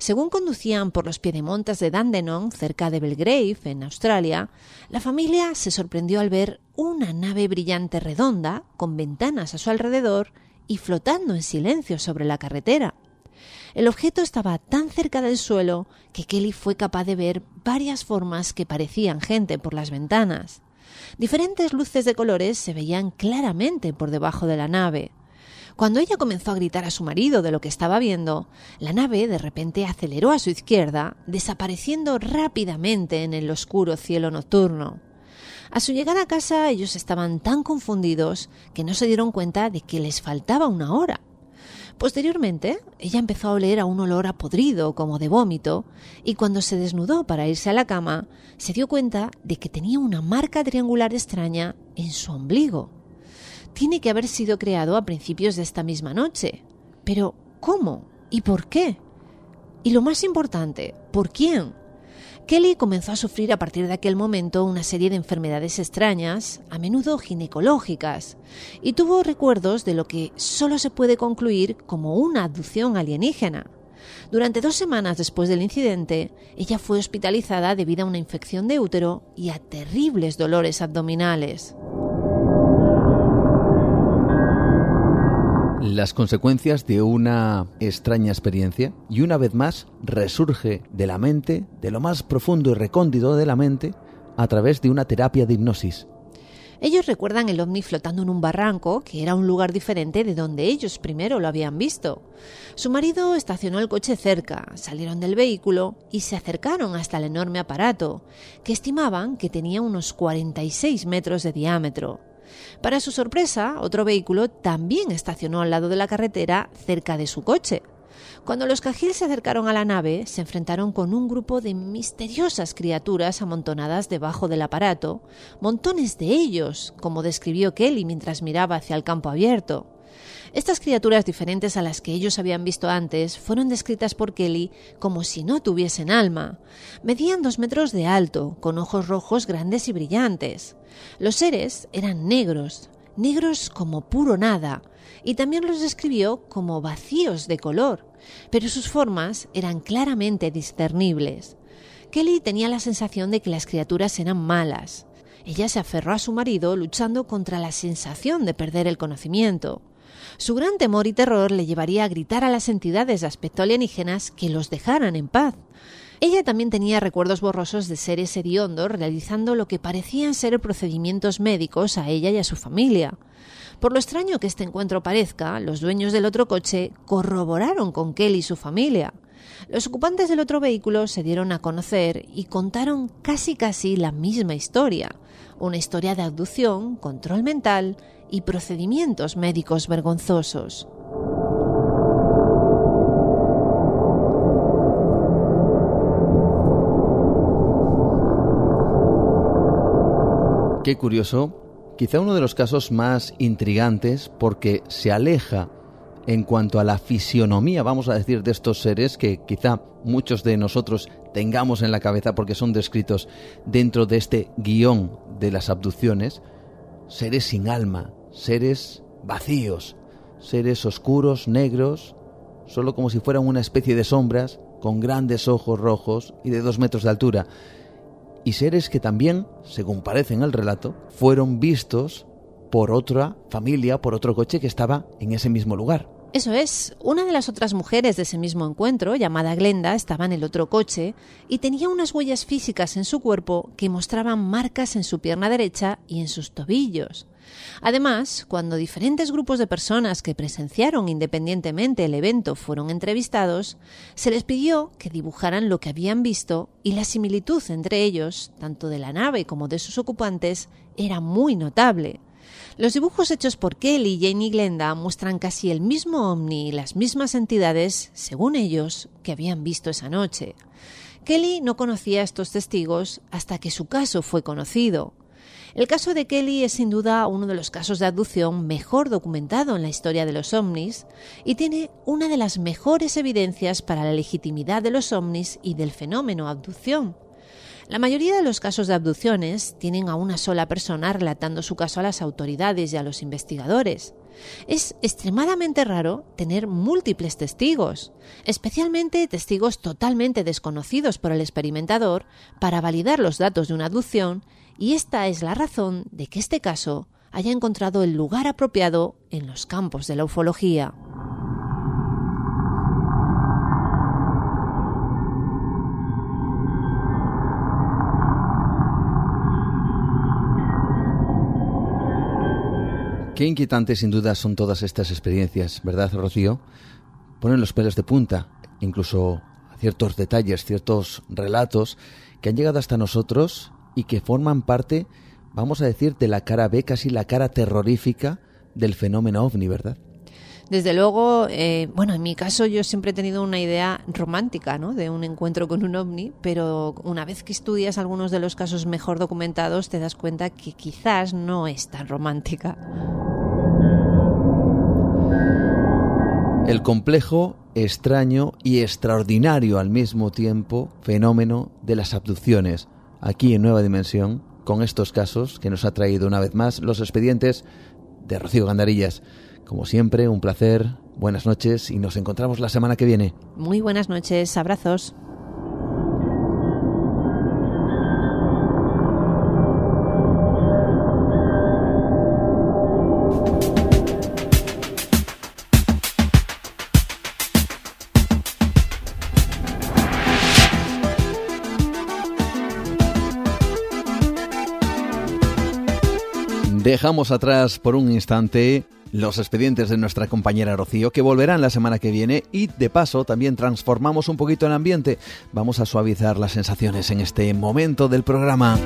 Según conducían por los piedemontes de Dandenong, cerca de Belgrave, en Australia, la familia se sorprendió al ver una nave brillante redonda, con ventanas a su alrededor y flotando en silencio sobre la carretera. El objeto estaba tan cerca del suelo que Kelly fue capaz de ver varias formas que parecían gente por las ventanas. Diferentes luces de colores se veían claramente por debajo de la nave. Cuando ella comenzó a gritar a su marido de lo que estaba viendo, la nave de repente aceleró a su izquierda, desapareciendo rápidamente en el oscuro cielo nocturno. A su llegada a casa ellos estaban tan confundidos que no se dieron cuenta de que les faltaba una hora. Posteriormente, ella empezó a oler a un olor a podrido, como de vómito, y cuando se desnudó para irse a la cama, se dio cuenta de que tenía una marca triangular extraña en su ombligo tiene que haber sido creado a principios de esta misma noche. Pero, ¿cómo? ¿Y por qué? Y lo más importante, ¿por quién? Kelly comenzó a sufrir a partir de aquel momento una serie de enfermedades extrañas, a menudo ginecológicas, y tuvo recuerdos de lo que solo se puede concluir como una abducción alienígena. Durante dos semanas después del incidente, ella fue hospitalizada debido a una infección de útero y a terribles dolores abdominales. Las consecuencias de una extraña experiencia y una vez más resurge de la mente, de lo más profundo y recóndito de la mente, a través de una terapia de hipnosis. Ellos recuerdan el ovni flotando en un barranco, que era un lugar diferente de donde ellos primero lo habían visto. Su marido estacionó el coche cerca, salieron del vehículo y se acercaron hasta el enorme aparato, que estimaban que tenía unos 46 metros de diámetro. Para su sorpresa, otro vehículo también estacionó al lado de la carretera cerca de su coche. Cuando los Cajil se acercaron a la nave, se enfrentaron con un grupo de misteriosas criaturas amontonadas debajo del aparato, montones de ellos, como describió Kelly mientras miraba hacia el campo abierto. Estas criaturas diferentes a las que ellos habían visto antes fueron descritas por Kelly como si no tuviesen alma. Medían dos metros de alto, con ojos rojos grandes y brillantes. Los seres eran negros, negros como puro nada, y también los describió como vacíos de color, pero sus formas eran claramente discernibles. Kelly tenía la sensación de que las criaturas eran malas. Ella se aferró a su marido luchando contra la sensación de perder el conocimiento. Su gran temor y terror le llevaría a gritar a las entidades de aspecto alienígenas que los dejaran en paz. Ella también tenía recuerdos borrosos de seres hediondos realizando lo que parecían ser procedimientos médicos a ella y a su familia. Por lo extraño que este encuentro parezca, los dueños del otro coche corroboraron con Kelly y su familia. Los ocupantes del otro vehículo se dieron a conocer y contaron casi casi la misma historia, una historia de abducción, control mental y procedimientos médicos vergonzosos. Qué curioso, quizá uno de los casos más intrigantes porque se aleja en cuanto a la fisionomía, vamos a decir, de estos seres que quizá muchos de nosotros tengamos en la cabeza porque son descritos dentro de este guion de las abducciones, seres sin alma, seres vacíos, seres oscuros, negros, solo como si fueran una especie de sombras, con grandes ojos rojos y de dos metros de altura, y seres que también, según parece en el relato, fueron vistos por otra familia, por otro coche que estaba en ese mismo lugar. Eso es, una de las otras mujeres de ese mismo encuentro, llamada Glenda, estaba en el otro coche y tenía unas huellas físicas en su cuerpo que mostraban marcas en su pierna derecha y en sus tobillos. Además, cuando diferentes grupos de personas que presenciaron independientemente el evento fueron entrevistados, se les pidió que dibujaran lo que habían visto y la similitud entre ellos, tanto de la nave como de sus ocupantes, era muy notable. Los dibujos hechos por Kelly, Jane y Glenda muestran casi el mismo ovni y las mismas entidades, según ellos, que habían visto esa noche. Kelly no conocía a estos testigos hasta que su caso fue conocido. El caso de Kelly es sin duda uno de los casos de abducción mejor documentado en la historia de los ovnis y tiene una de las mejores evidencias para la legitimidad de los ovnis y del fenómeno abducción. La mayoría de los casos de abducciones tienen a una sola persona relatando su caso a las autoridades y a los investigadores. Es extremadamente raro tener múltiples testigos, especialmente testigos totalmente desconocidos por el experimentador, para validar los datos de una abducción, y esta es la razón de que este caso haya encontrado el lugar apropiado en los campos de la ufología. Qué inquietantes sin duda son todas estas experiencias, ¿verdad, Rocío? Ponen los pelos de punta, incluso ciertos detalles, ciertos relatos que han llegado hasta nosotros y que forman parte, vamos a decir, de la cara B, casi la cara terrorífica del fenómeno ovni, ¿verdad? Desde luego, eh, bueno, en mi caso yo siempre he tenido una idea romántica, ¿no? De un encuentro con un ovni, pero una vez que estudias algunos de los casos mejor documentados, te das cuenta que quizás no es tan romántica. El complejo, extraño y extraordinario al mismo tiempo fenómeno de las abducciones, aquí en Nueva Dimensión, con estos casos que nos ha traído una vez más los expedientes de Rocío Gandarillas. Como siempre, un placer, buenas noches y nos encontramos la semana que viene. Muy buenas noches, abrazos. Dejamos atrás por un instante los expedientes de nuestra compañera Rocío, que volverán la semana que viene y de paso también transformamos un poquito el ambiente. Vamos a suavizar las sensaciones en este momento del programa.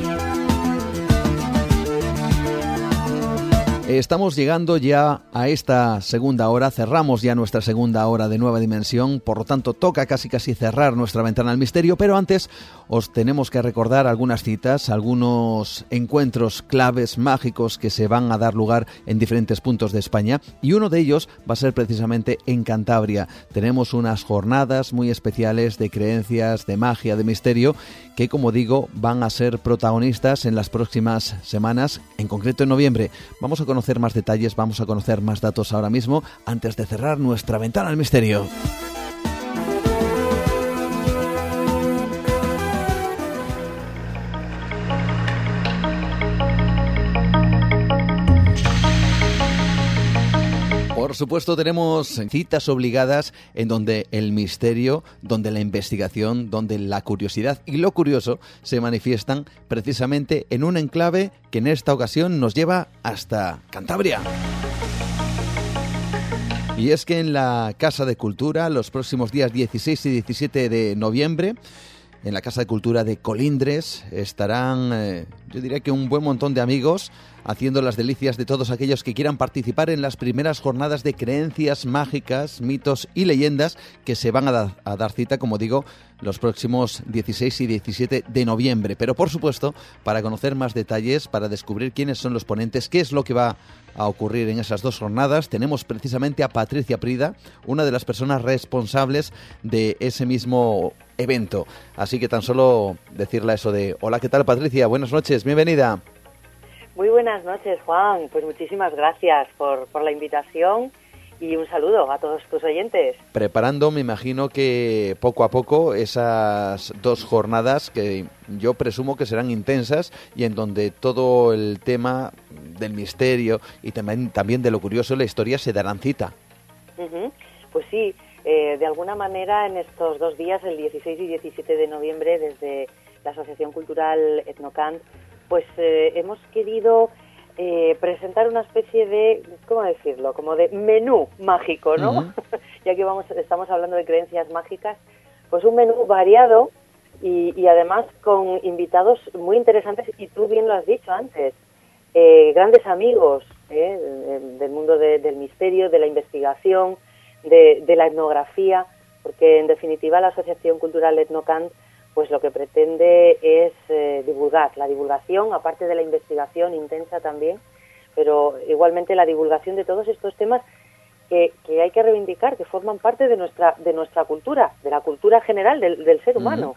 Estamos llegando ya a esta segunda hora, cerramos ya nuestra segunda hora de nueva dimensión, por lo tanto toca casi casi cerrar nuestra ventana al misterio, pero antes os tenemos que recordar algunas citas, algunos encuentros claves mágicos que se van a dar lugar en diferentes puntos de España. Y uno de ellos va a ser precisamente en Cantabria. Tenemos unas jornadas muy especiales de creencias, de magia, de misterio que como digo van a ser protagonistas en las próximas semanas, en concreto en noviembre. Vamos a conocer más detalles, vamos a conocer más datos ahora mismo antes de cerrar nuestra ventana al misterio. Por supuesto tenemos citas obligadas en donde el misterio, donde la investigación, donde la curiosidad y lo curioso se manifiestan precisamente en un enclave que en esta ocasión nos lleva hasta Cantabria. Y es que en la Casa de Cultura, los próximos días 16 y 17 de noviembre, en la Casa de Cultura de Colindres estarán, eh, yo diría que un buen montón de amigos haciendo las delicias de todos aquellos que quieran participar en las primeras jornadas de creencias mágicas, mitos y leyendas que se van a, a, dar cita, como digo, los próximos 16 y 17 de noviembre. Pero por supuesto, para conocer más detalles, para descubrir quiénes son los ponentes, qué es lo que va a ocurrir en esas dos jornadas, tenemos precisamente a Patricia Prida, una de las personas responsables de ese mismo evento. Así que tan solo decirle eso de, hola, ¿qué tal Patricia? Buenas noches, bienvenida. Muy buenas noches, Juan. Pues muchísimas gracias por, por la invitación y un saludo a todos tus oyentes. Preparando, me imagino que poco a poco esas dos jornadas que yo presumo que serán intensas y en donde todo el tema del misterio y también, también de lo curioso de la historia se darán cita. Uh -huh. Pues sí, eh, de alguna manera en estos dos días, el 16 y 17 de noviembre, desde la Asociación Cultural Etnocant, pues eh, hemos querido eh, presentar una especie de, ¿cómo decirlo? Como de menú mágico, ¿no? Uh -huh. ya que vamos, estamos hablando de creencias mágicas, pues un menú variado y, y además con invitados muy interesantes y tú bien lo has dicho antes, eh, grandes amigos ¿eh? del, del mundo de, del misterio, de la investigación, de, de, la etnografía, porque en definitiva la Asociación Cultural Etnocant pues lo que pretende es eh, divulgar, la divulgación, aparte de la investigación intensa también, pero igualmente la divulgación de todos estos temas que, que, hay que reivindicar, que forman parte de nuestra, de nuestra cultura, de la cultura general del, del ser humano.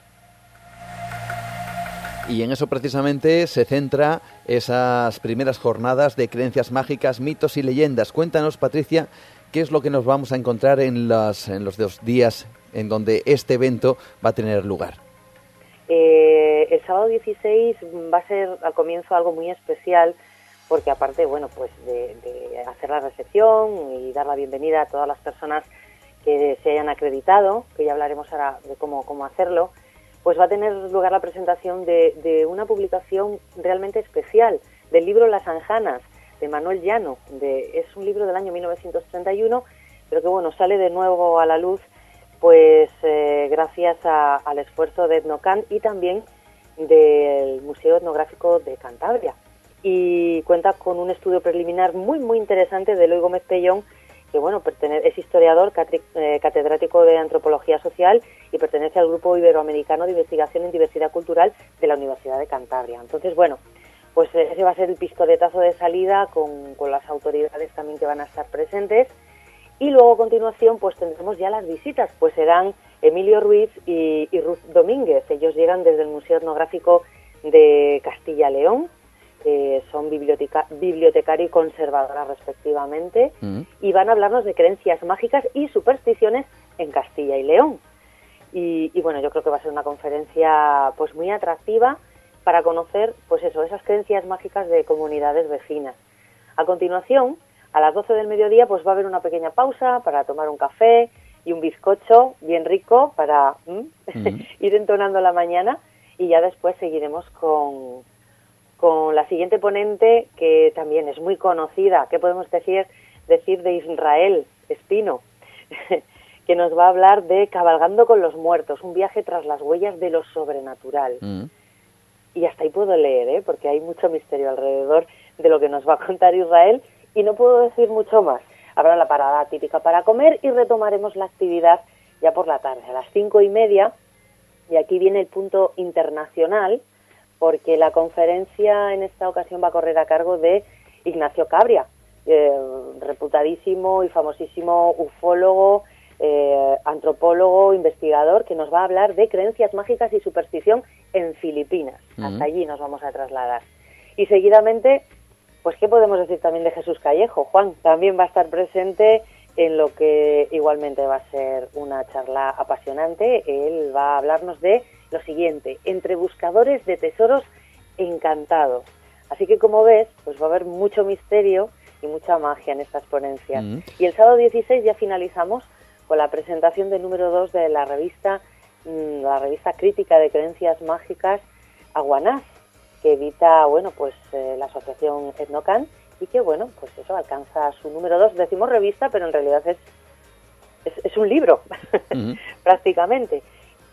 Y en eso precisamente se centra esas primeras jornadas de creencias mágicas, mitos y leyendas. Cuéntanos, Patricia, qué es lo que nos vamos a encontrar en, las, en los dos días en donde este evento va a tener lugar. Eh, el sábado 16 va a ser al comienzo algo muy especial porque aparte, bueno, pues de, de, hacer la recepción y dar la bienvenida a todas las personas que se hayan acreditado, que ya hablaremos ahora de cómo, cómo hacerlo, pues va a tener lugar la presentación de, de una publicación realmente especial del libro Las Anjanas, de Manuel Llano. De, es un libro del año 1931, pero que bueno, sale de nuevo a la luz pues eh, gracias al esfuerzo de Etnocant y también del Museo Etnográfico de Cantabria. Y cuenta con un estudio preliminar muy, muy interesante de Eloy Gómez Pellón, que bueno, es historiador, eh, catedrático de Antropología Social y pertenece al Grupo Iberoamericano de Investigación en Diversidad Cultural de la Universidad de Cantabria. Entonces, bueno, pues ese va a ser el pistoletazo de salida con, con las autoridades también que van a estar presentes. Y luego a continuación pues tendremos ya las visitas, pues serán Emilio Ruiz y, Ruth Domínguez. Ellos llegan desde el Museo Etnográfico de Castilla-León, son biblioteca, bibliotecaria y conservadora respectivamente, mm. y van a hablarnos de creencias mágicas y supersticiones en Castilla y León. Y, y, bueno, yo creo que va a ser una conferencia pues muy atractiva para conocer pues eso, esas creencias mágicas de comunidades vecinas. A continuación, a las 12 del mediodía pues va a haber una pequeña pausa para tomar un café y un bizcocho bien rico para ir entonando la mañana y ya después seguiremos con, con la siguiente ponente que también es muy conocida, ¿qué podemos decir, decir de Israel Espino? que nos va a hablar de Cabalgando con los Muertos, un viaje tras las huellas de lo sobrenatural. Y hasta ahí puedo leer, ¿eh? porque hay mucho misterio alrededor de lo que nos va a contar Israel y no puedo decir mucho más. Habrá la parada típica para comer y retomaremos la actividad ya por la tarde, a las cinco y media. Y aquí viene el punto internacional, porque la conferencia en esta ocasión va a correr a cargo de Ignacio Cabria, eh, reputadísimo y famosísimo ufólogo, eh, antropólogo, investigador, que nos va a hablar de creencias mágicas y superstición en Filipinas. Hasta allí nos vamos a trasladar. Y seguidamente pues, ¿qué podemos decir también de Jesús Callejo? Juan también va a estar presente en lo que igualmente va a ser una charla apasionante. Él va a hablarnos de lo siguiente, entre buscadores de tesoros encantados. Así que como ves, pues va a haber mucho misterio y mucha magia en estas ponencias. Mm. Y el sábado 16 ya finalizamos con la presentación del número 2 de la revista, mm, la revista crítica de creencias mágicas Aguanás, que edita, bueno, pues eh, la asociación Etnocan y que, bueno, pues eso alcanza su número dos. Decimos revista, pero en realidad es, es, un libro, prácticamente.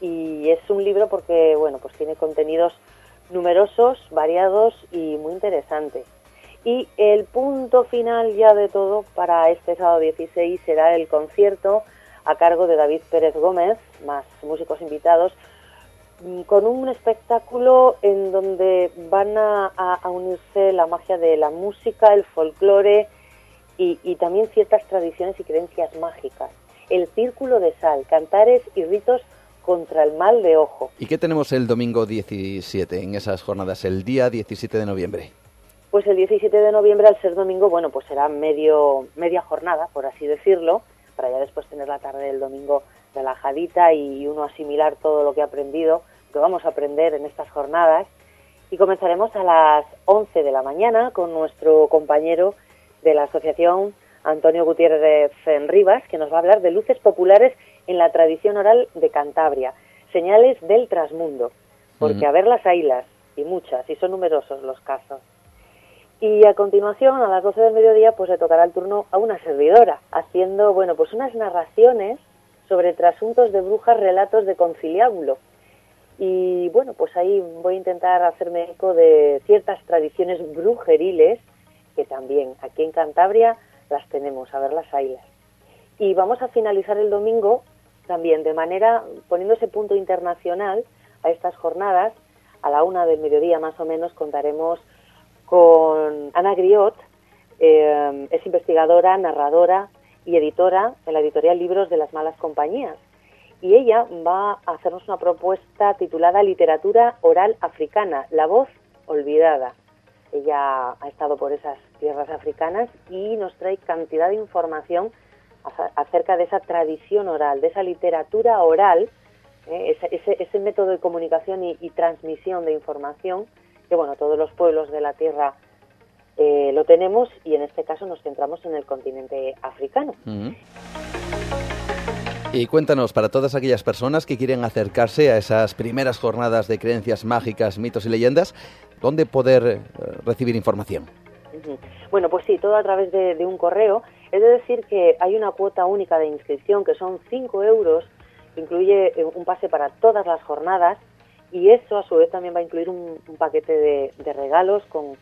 Y es un libro porque, bueno, pues tiene contenidos numerosos, variados y muy interesantes. Y el punto final ya de todo para este sábado 16 será el concierto a cargo de David Pérez Gómez, más músicos invitados, con un espectáculo en donde van a, unirse la magia de la música, el folclore y, también ciertas tradiciones y creencias mágicas. El círculo de sal, cantares y ritos contra el mal de ojo. ¿Y qué tenemos el domingo 17 en esas jornadas, el día 17 de noviembre? Pues el 17 de noviembre, al ser domingo, bueno, pues será medio, media jornada, por así decirlo, para ya después tener la tarde del domingo relajadita y uno asimilar todo lo que ha aprendido que vamos a aprender en estas jornadas. Y comenzaremos a las 11 de la mañana con nuestro compañero de la asociación, Antonio Gutiérrez Rivas, que nos va a hablar de luces populares en la tradición oral de Cantabria, señales del trasmundo, porque a ver las haylas, y muchas, y son numerosos los casos. Y a continuación, a las 12 del mediodía, pues le tocará el turno a una servidora, haciendo, bueno, pues unas narraciones sobre trasuntos de brujas, relatos de conciliábulo, y bueno, pues ahí voy a intentar hacerme eco de ciertas tradiciones brujeriles que también aquí en Cantabria las tenemos, a ver las ailas. Y vamos a finalizar el domingo también de manera, poniendo ese punto internacional a estas jornadas, a la una del mediodía más o menos contaremos con Ana Griot, eh, es investigadora, narradora y editora en la editorial Libros de las Malas Compañías y ella va a hacernos una propuesta titulada Literatura Oral Africana, la voz olvidada. Ella ha estado por esas tierras africanas y nos trae cantidad de información acerca de esa tradición oral, de esa literatura oral, eh, ese, método de comunicación y, transmisión de información que, bueno, todos los pueblos de la tierra eh, lo tenemos y en este caso nos centramos en el continente africano. Y cuéntanos, para todas aquellas personas que quieren acercarse a esas primeras jornadas de creencias mágicas, mitos y leyendas, ¿dónde poder eh, recibir información? Bueno, pues sí, todo a través de, un correo. Es decir que hay una cuota única de inscripción que son 5 euros, incluye eh, un pase para todas las jornadas y eso a su vez también va a incluir un, paquete de, regalos con,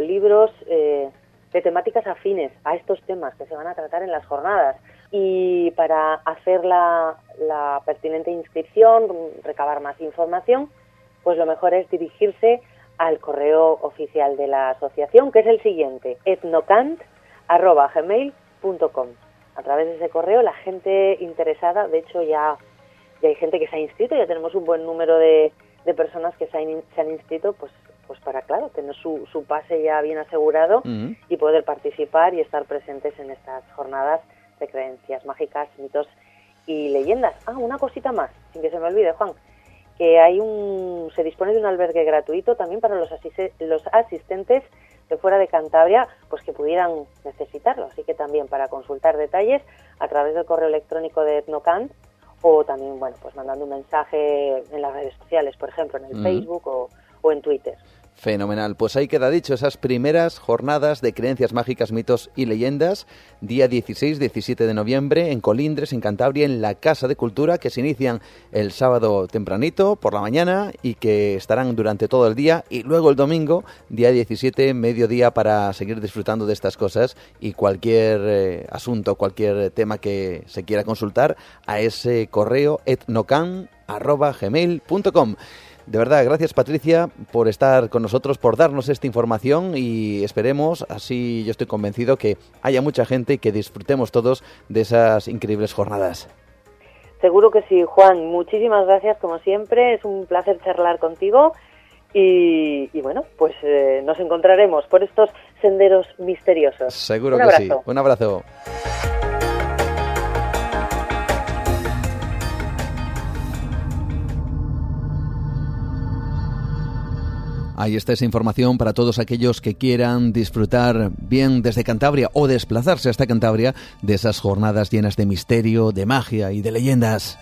libros eh, de temáticas afines a estos temas que se van a tratar en las jornadas. Y para hacer la, pertinente inscripción, recabar más información, pues lo mejor es dirigirse al correo oficial de la asociación, que es el siguiente, etnocant.gmail.com. A través de ese correo, la gente interesada, de hecho ya, ya hay gente que se ha inscrito, ya tenemos un buen número de, personas que se han inscrito, pues pues para, claro, tener su, su pase ya bien asegurado y poder participar y estar presentes en estas jornadas de creencias mágicas, mitos y leyendas. Ah, una cosita más, sin que se me olvide, Juan que hay un, se dispone de un albergue gratuito también para los, los asistentes de fuera de Cantabria, pues que pudieran necesitarlo. Así que también para consultar detalles a través del correo electrónico de Etnocant o también, bueno, pues mandando un mensaje en las redes sociales, por ejemplo, en el Facebook o, en Twitter. Fenomenal. Pues ahí queda dicho esas primeras jornadas de creencias mágicas, mitos y leyendas, día 16-17 de noviembre en Colindres, en Cantabria, en la Casa de Cultura, que se inician el sábado tempranito por la mañana y que estarán durante todo el día y luego el domingo, día 17, mediodía, para seguir disfrutando de estas cosas y cualquier eh, asunto, cualquier tema que se quiera consultar a ese correo etnocan.gmail.com. De verdad, gracias Patricia por estar con nosotros, por darnos esta información y esperemos, así yo estoy convencido, que haya mucha gente y que disfrutemos todos de esas increíbles jornadas. Seguro que sí, Juan. Muchísimas gracias como siempre. Es un placer charlar contigo. Y, bueno, pues eh, nos encontraremos por estos senderos misteriosos. Seguro que sí. Un abrazo. Ahí está esa información para todos aquellos que quieran disfrutar bien desde Cantabria o desplazarse hasta Cantabria de esas jornadas llenas de misterio, de magia y de leyendas.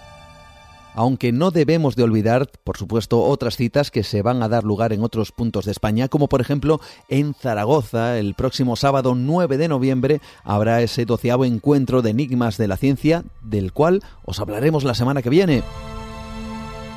Aunque no debemos de olvidar, por supuesto, otras citas que se van a dar lugar en otros puntos de España, como por ejemplo en Zaragoza, el próximo sábado 9 de noviembre habrá ese doceavo encuentro de enigmas de la ciencia, del cual os hablaremos la semana que viene.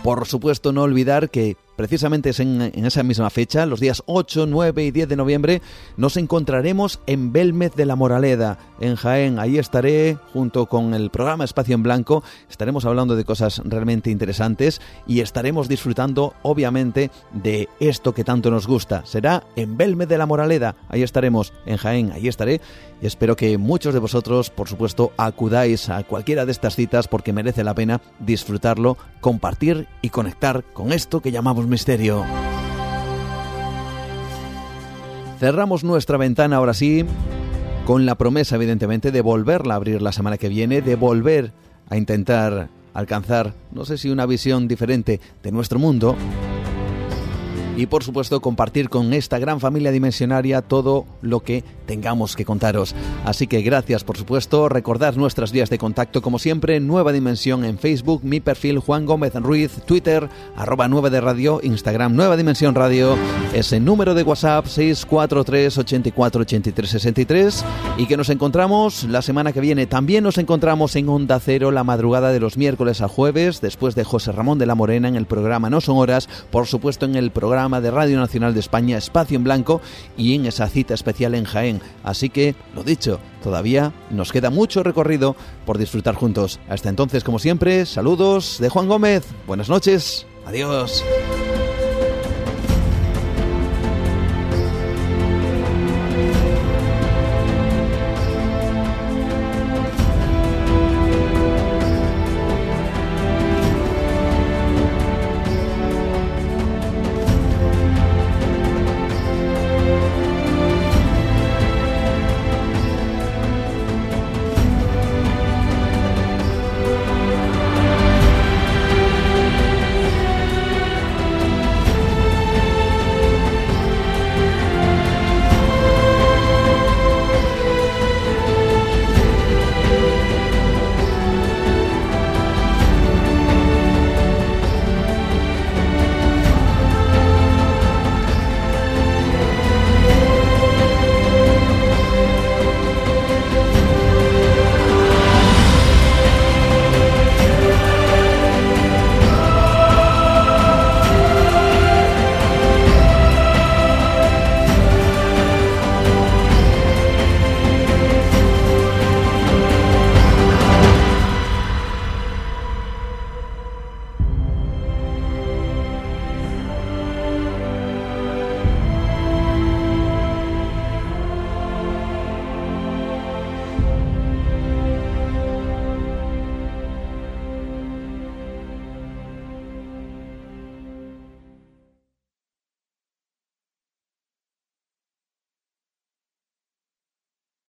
Por supuesto, no olvidar que precisamente es en, esa misma fecha, los días 8, 9 y 10 de noviembre, nos encontraremos en Belmez de la Moraleda, en Jaén. Ahí estaré junto con el programa Espacio en Blanco. Estaremos hablando de cosas realmente interesantes y estaremos disfrutando, obviamente, de esto que tanto nos gusta. Será en Belmez de la Moraleda. Ahí estaremos, en Jaén. Ahí estaré. Y espero que muchos de vosotros, por supuesto, acudáis a cualquiera de estas citas porque merece la pena disfrutarlo, compartir y conectar con esto que llamamos misterio. Cerramos nuestra ventana ahora sí, con la promesa evidentemente de volverla a abrir la semana que viene, de volver a intentar alcanzar, no sé si una visión diferente de nuestro mundo, y por supuesto compartir con esta gran familia dimensionaria todo lo que tengamos que contaros. Así que gracias por supuesto, recordad nuestras vías de contacto como siempre, Nueva Dimensión en Facebook, mi perfil Juan Gómez Ruiz, Twitter, arroba 9 de radio, Instagram Nueva Dimensión Radio, ese número de WhatsApp 643 84 83 63 y que nos encontramos la semana que viene. También nos encontramos en Onda Cero la madrugada de los miércoles a jueves, después de José Ramón de la Morena en el programa No Son Horas, por supuesto en el de Radio Nacional de España Espacio en Blanco y en esa cita especial en Jaén. Así que, lo dicho, todavía nos queda mucho recorrido por disfrutar juntos. Hasta entonces, como siempre, saludos de Juan Gómez. Buenas noches. Adiós.